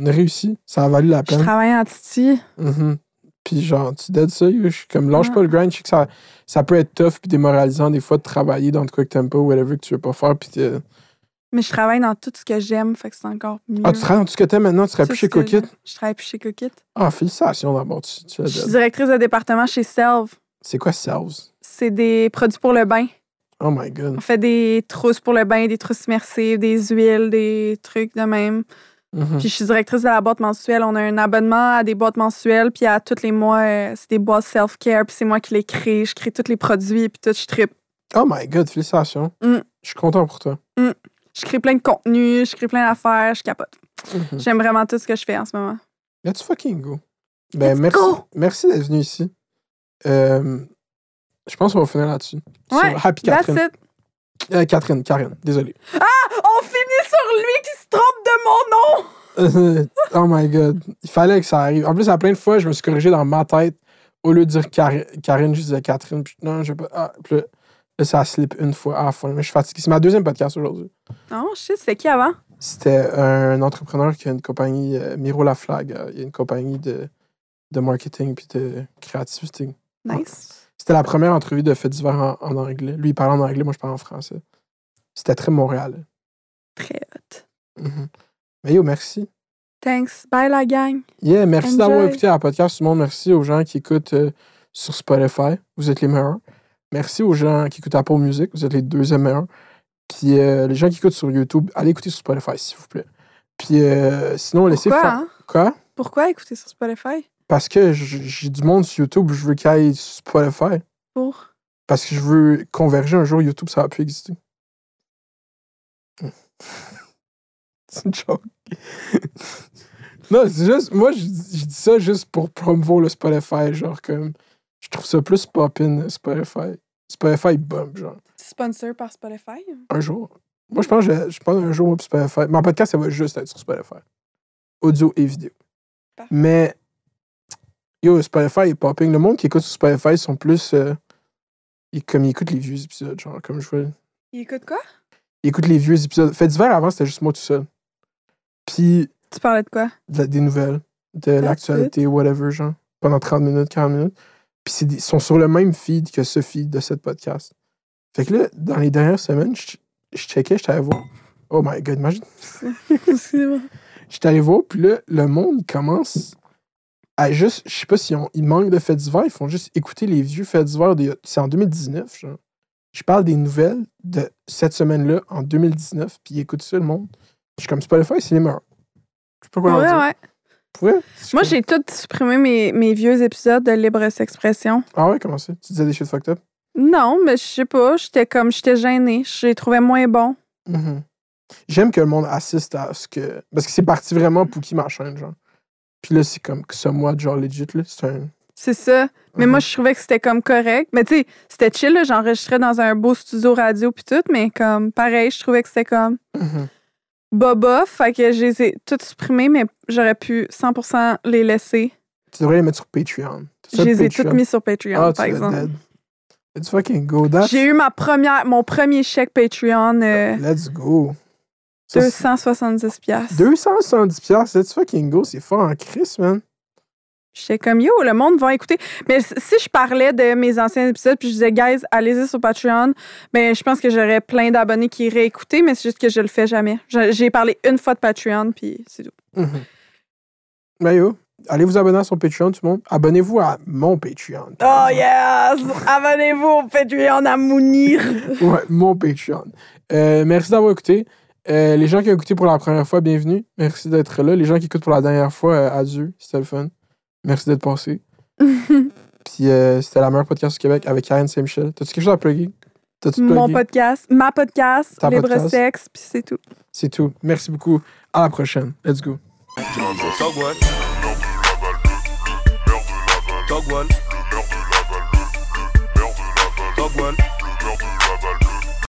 On a réussi. Ça a valu la Je peine. travaille en Titi. Mhm. Puis genre, tu dead ça, je suis comme, lâche pas le grind. Je sais que ça, ça peut être tough puis démoralisant des fois de travailler dans t'aimes pas ou whatever que tu veux pas faire. Puis Mais je travaille dans tout ce que j'aime, fait que c'est encore mieux. Ah, tu travailles dans tout ce que t'aimes maintenant? Tu Tout plus chez j'aime. Je travaille plus chez Cookit. Ah, félicitations d'abord. Tu, tu Je suis directrice de département chez Selve. C'est quoi Selves? C'est des produits pour le bain. Oh my god. On fait des trousses pour le bain, des trousses immersives, des huiles, des trucs de même. Mhm. Puis je suis directrice de la boîte mensuelle. On a un abonnement à des boîtes mensuelles, puis à tous les mois, euh, c'est des boîtes self-care, puis c'est moi qui les crée. Je crée tous les produits, puis tout, je tripe. Oh my god, félicitations. Mm. Je suis content pour toi. Je crée plein de contenus, je crée plein d'affaires, je capote. Mhm. J'aime vraiment tout ce que je fais en ce moment. Let's fucking go. Ben, Let's merci, go. merci d'être venu ici. Euh, je pense qu'on va finir là-dessus. Ouais, Sur Happy That's Catherine. it. Euh, Catherine, Karen, désolé. On finit sur lui qui se trompe de mon nom! [LAUGHS] oh my god. Il fallait que ça arrive. En plus, à plein de fois, je me suis corrigé dans ma tête. Au lieu de dire Kar- Karine, je disais Catherine. Puis non, je pas. Ah, puis là, ça slip une fois à la fin. Mais je suis fatigué. C'est ma deuxième podcast aujourd'hui. Non, je sais, c'était qui avant? C'était un entrepreneur qui a une compagnie, euh, Miro La Flag. Il y a une compagnie de, de marketing puis de créativité. Nice. C'était la première entrevue de fait divers en, en anglais. Lui, il parlait en anglais, moi, je parle en français. C'était très Montréal. Très hot. Mhm. Mais yo, merci. Thanks. Bye la gang. Yeah, merci d'avoir écouté la podcast, tout le monde. Merci aux gens qui écoutent euh, sur Spotify. Vous êtes les meilleurs. Merci aux gens qui écoutent Apple Music. Vous êtes les deuxièmes meilleurs. Puis euh, les gens qui écoutent sur YouTube, allez écouter sur Spotify, s'il vous plaît. Puis euh, sinon, laissez Pourquoi, hein? Quoi? Pourquoi écouter sur Spotify? Parce que j'ai du monde sur YouTube, je veux qu'il aille sur Spotify. Pour? Parce que je veux converger un jour, YouTube, ça va plus exister. [LAUGHS] c'est une joke. [LAUGHS] non, c'est juste. Moi, je, je dis ça juste pour promouvoir le Spotify. Genre, comme. Je trouve ça plus poppin, Spotify. Spotify bump, genre. Sponsor par Spotify? Un jour. Moi, je pense je, je pense un jour, Spotify. Mon podcast, ça va juste être sur Spotify. Audio et vidéo. Parfait. Mais. Yo, Spotify est popping. Le monde qui écoute sur Spotify sont plus. euh, il, comme il écoute les vieux épisodes, genre, comme je vois. Il écoute quoi? Il écoute les vieux épisodes. Fait divers avant, c'était juste moi tout seul. Puis Tu parlais de quoi? de la- des nouvelles, de l'actualité, whatever, genre, pendant 30 minutes, 40 minutes. Puis ils sont sur le même feed que ce feed de cette podcast. Fait que là, dans les dernières semaines, je, je checkais, j'étais allé voir. Oh my god, imagine. [LAUGHS] J'étais allé voir, puis là, le monde, commence à juste, je sais pas s'ils ont- ils manquent de faits divers, ils font juste écouter les vieux faits divers. C'est en 2019, genre. Je parle des nouvelles de cette semaine-là, en 2019, puis ils écoutent ça, le monde. Je suis comme Spotify, c'est les meilleurs. Je sais pas quoi Ouais, dire. ouais. Pour? C'est Moi, j'ai tout supprimé mes, mes vieux épisodes de Libre Expression. Ah ouais, comment ça? Tu disais des shit fucked up? Non, mais je sais pas. J'étais comme, j'étais gênée. Je les trouvais moins bons. Mhm. J'aime que le monde assiste à ce que. Parce que c'est parti vraiment Pookie ma chaîne, genre. Puis là, c'est comme que ce mois, genre legit, là. C'est un. C'est ça. Mais Mhm. moi, je trouvais que c'était comme correct. Mais tu sais, c'était chill. là. J'enregistrais dans un beau studio radio puis tout. Mais comme, pareil, je trouvais que c'était comme bobof. Fait que je les ai toutes supprimées, mais j'aurais pu 100% les laisser. Tu devrais les mettre sur Patreon. Ça, Je les ai toutes mis sur Patreon, Ah, par exemple. dead. Let's fucking go. That's... J'ai eu ma première, mon premier chèque Patreon, euh, Let's go. Ça, c'est- 270 piastres. 270 piastres, let's fucking go. C'est fort en crise, man. J'étais comme, yo, le monde va écouter. Mais si je parlais de mes anciens épisodes, puis je disais, guys, allez-y sur Patreon, ben, je pense que j'aurais plein d'abonnés qui iraient écouter, mais c'est juste que je le fais jamais. J'ai parlé une fois de Patreon, puis c'est tout. Mhm. Mais yo, allez vous abonner à son Patreon, tout le monde. Abonnez-vous à mon Patreon. Oh yes! Abonnez-vous au Patreon à Mounir. [LAUGHS] Ouais, mon Patreon. Euh, merci d'avoir écouté. Euh, les gens qui ont écouté pour la première fois, bienvenue. Merci d'être là. Les gens qui écoutent pour la dernière fois, euh, adieu. C'était le fun. Merci d'être passé. [LAUGHS] Puis euh, c'était la meilleure podcast du Québec avec Karen Saint-Michel. T'as-tu quelque chose à plugger? T'as-tu Mon podcast, ma podcast, Ta Libre podcast. Sexe, puis c'est tout. C'est tout. Merci beaucoup. À la prochaine. Let's go. Togwall. Togwall.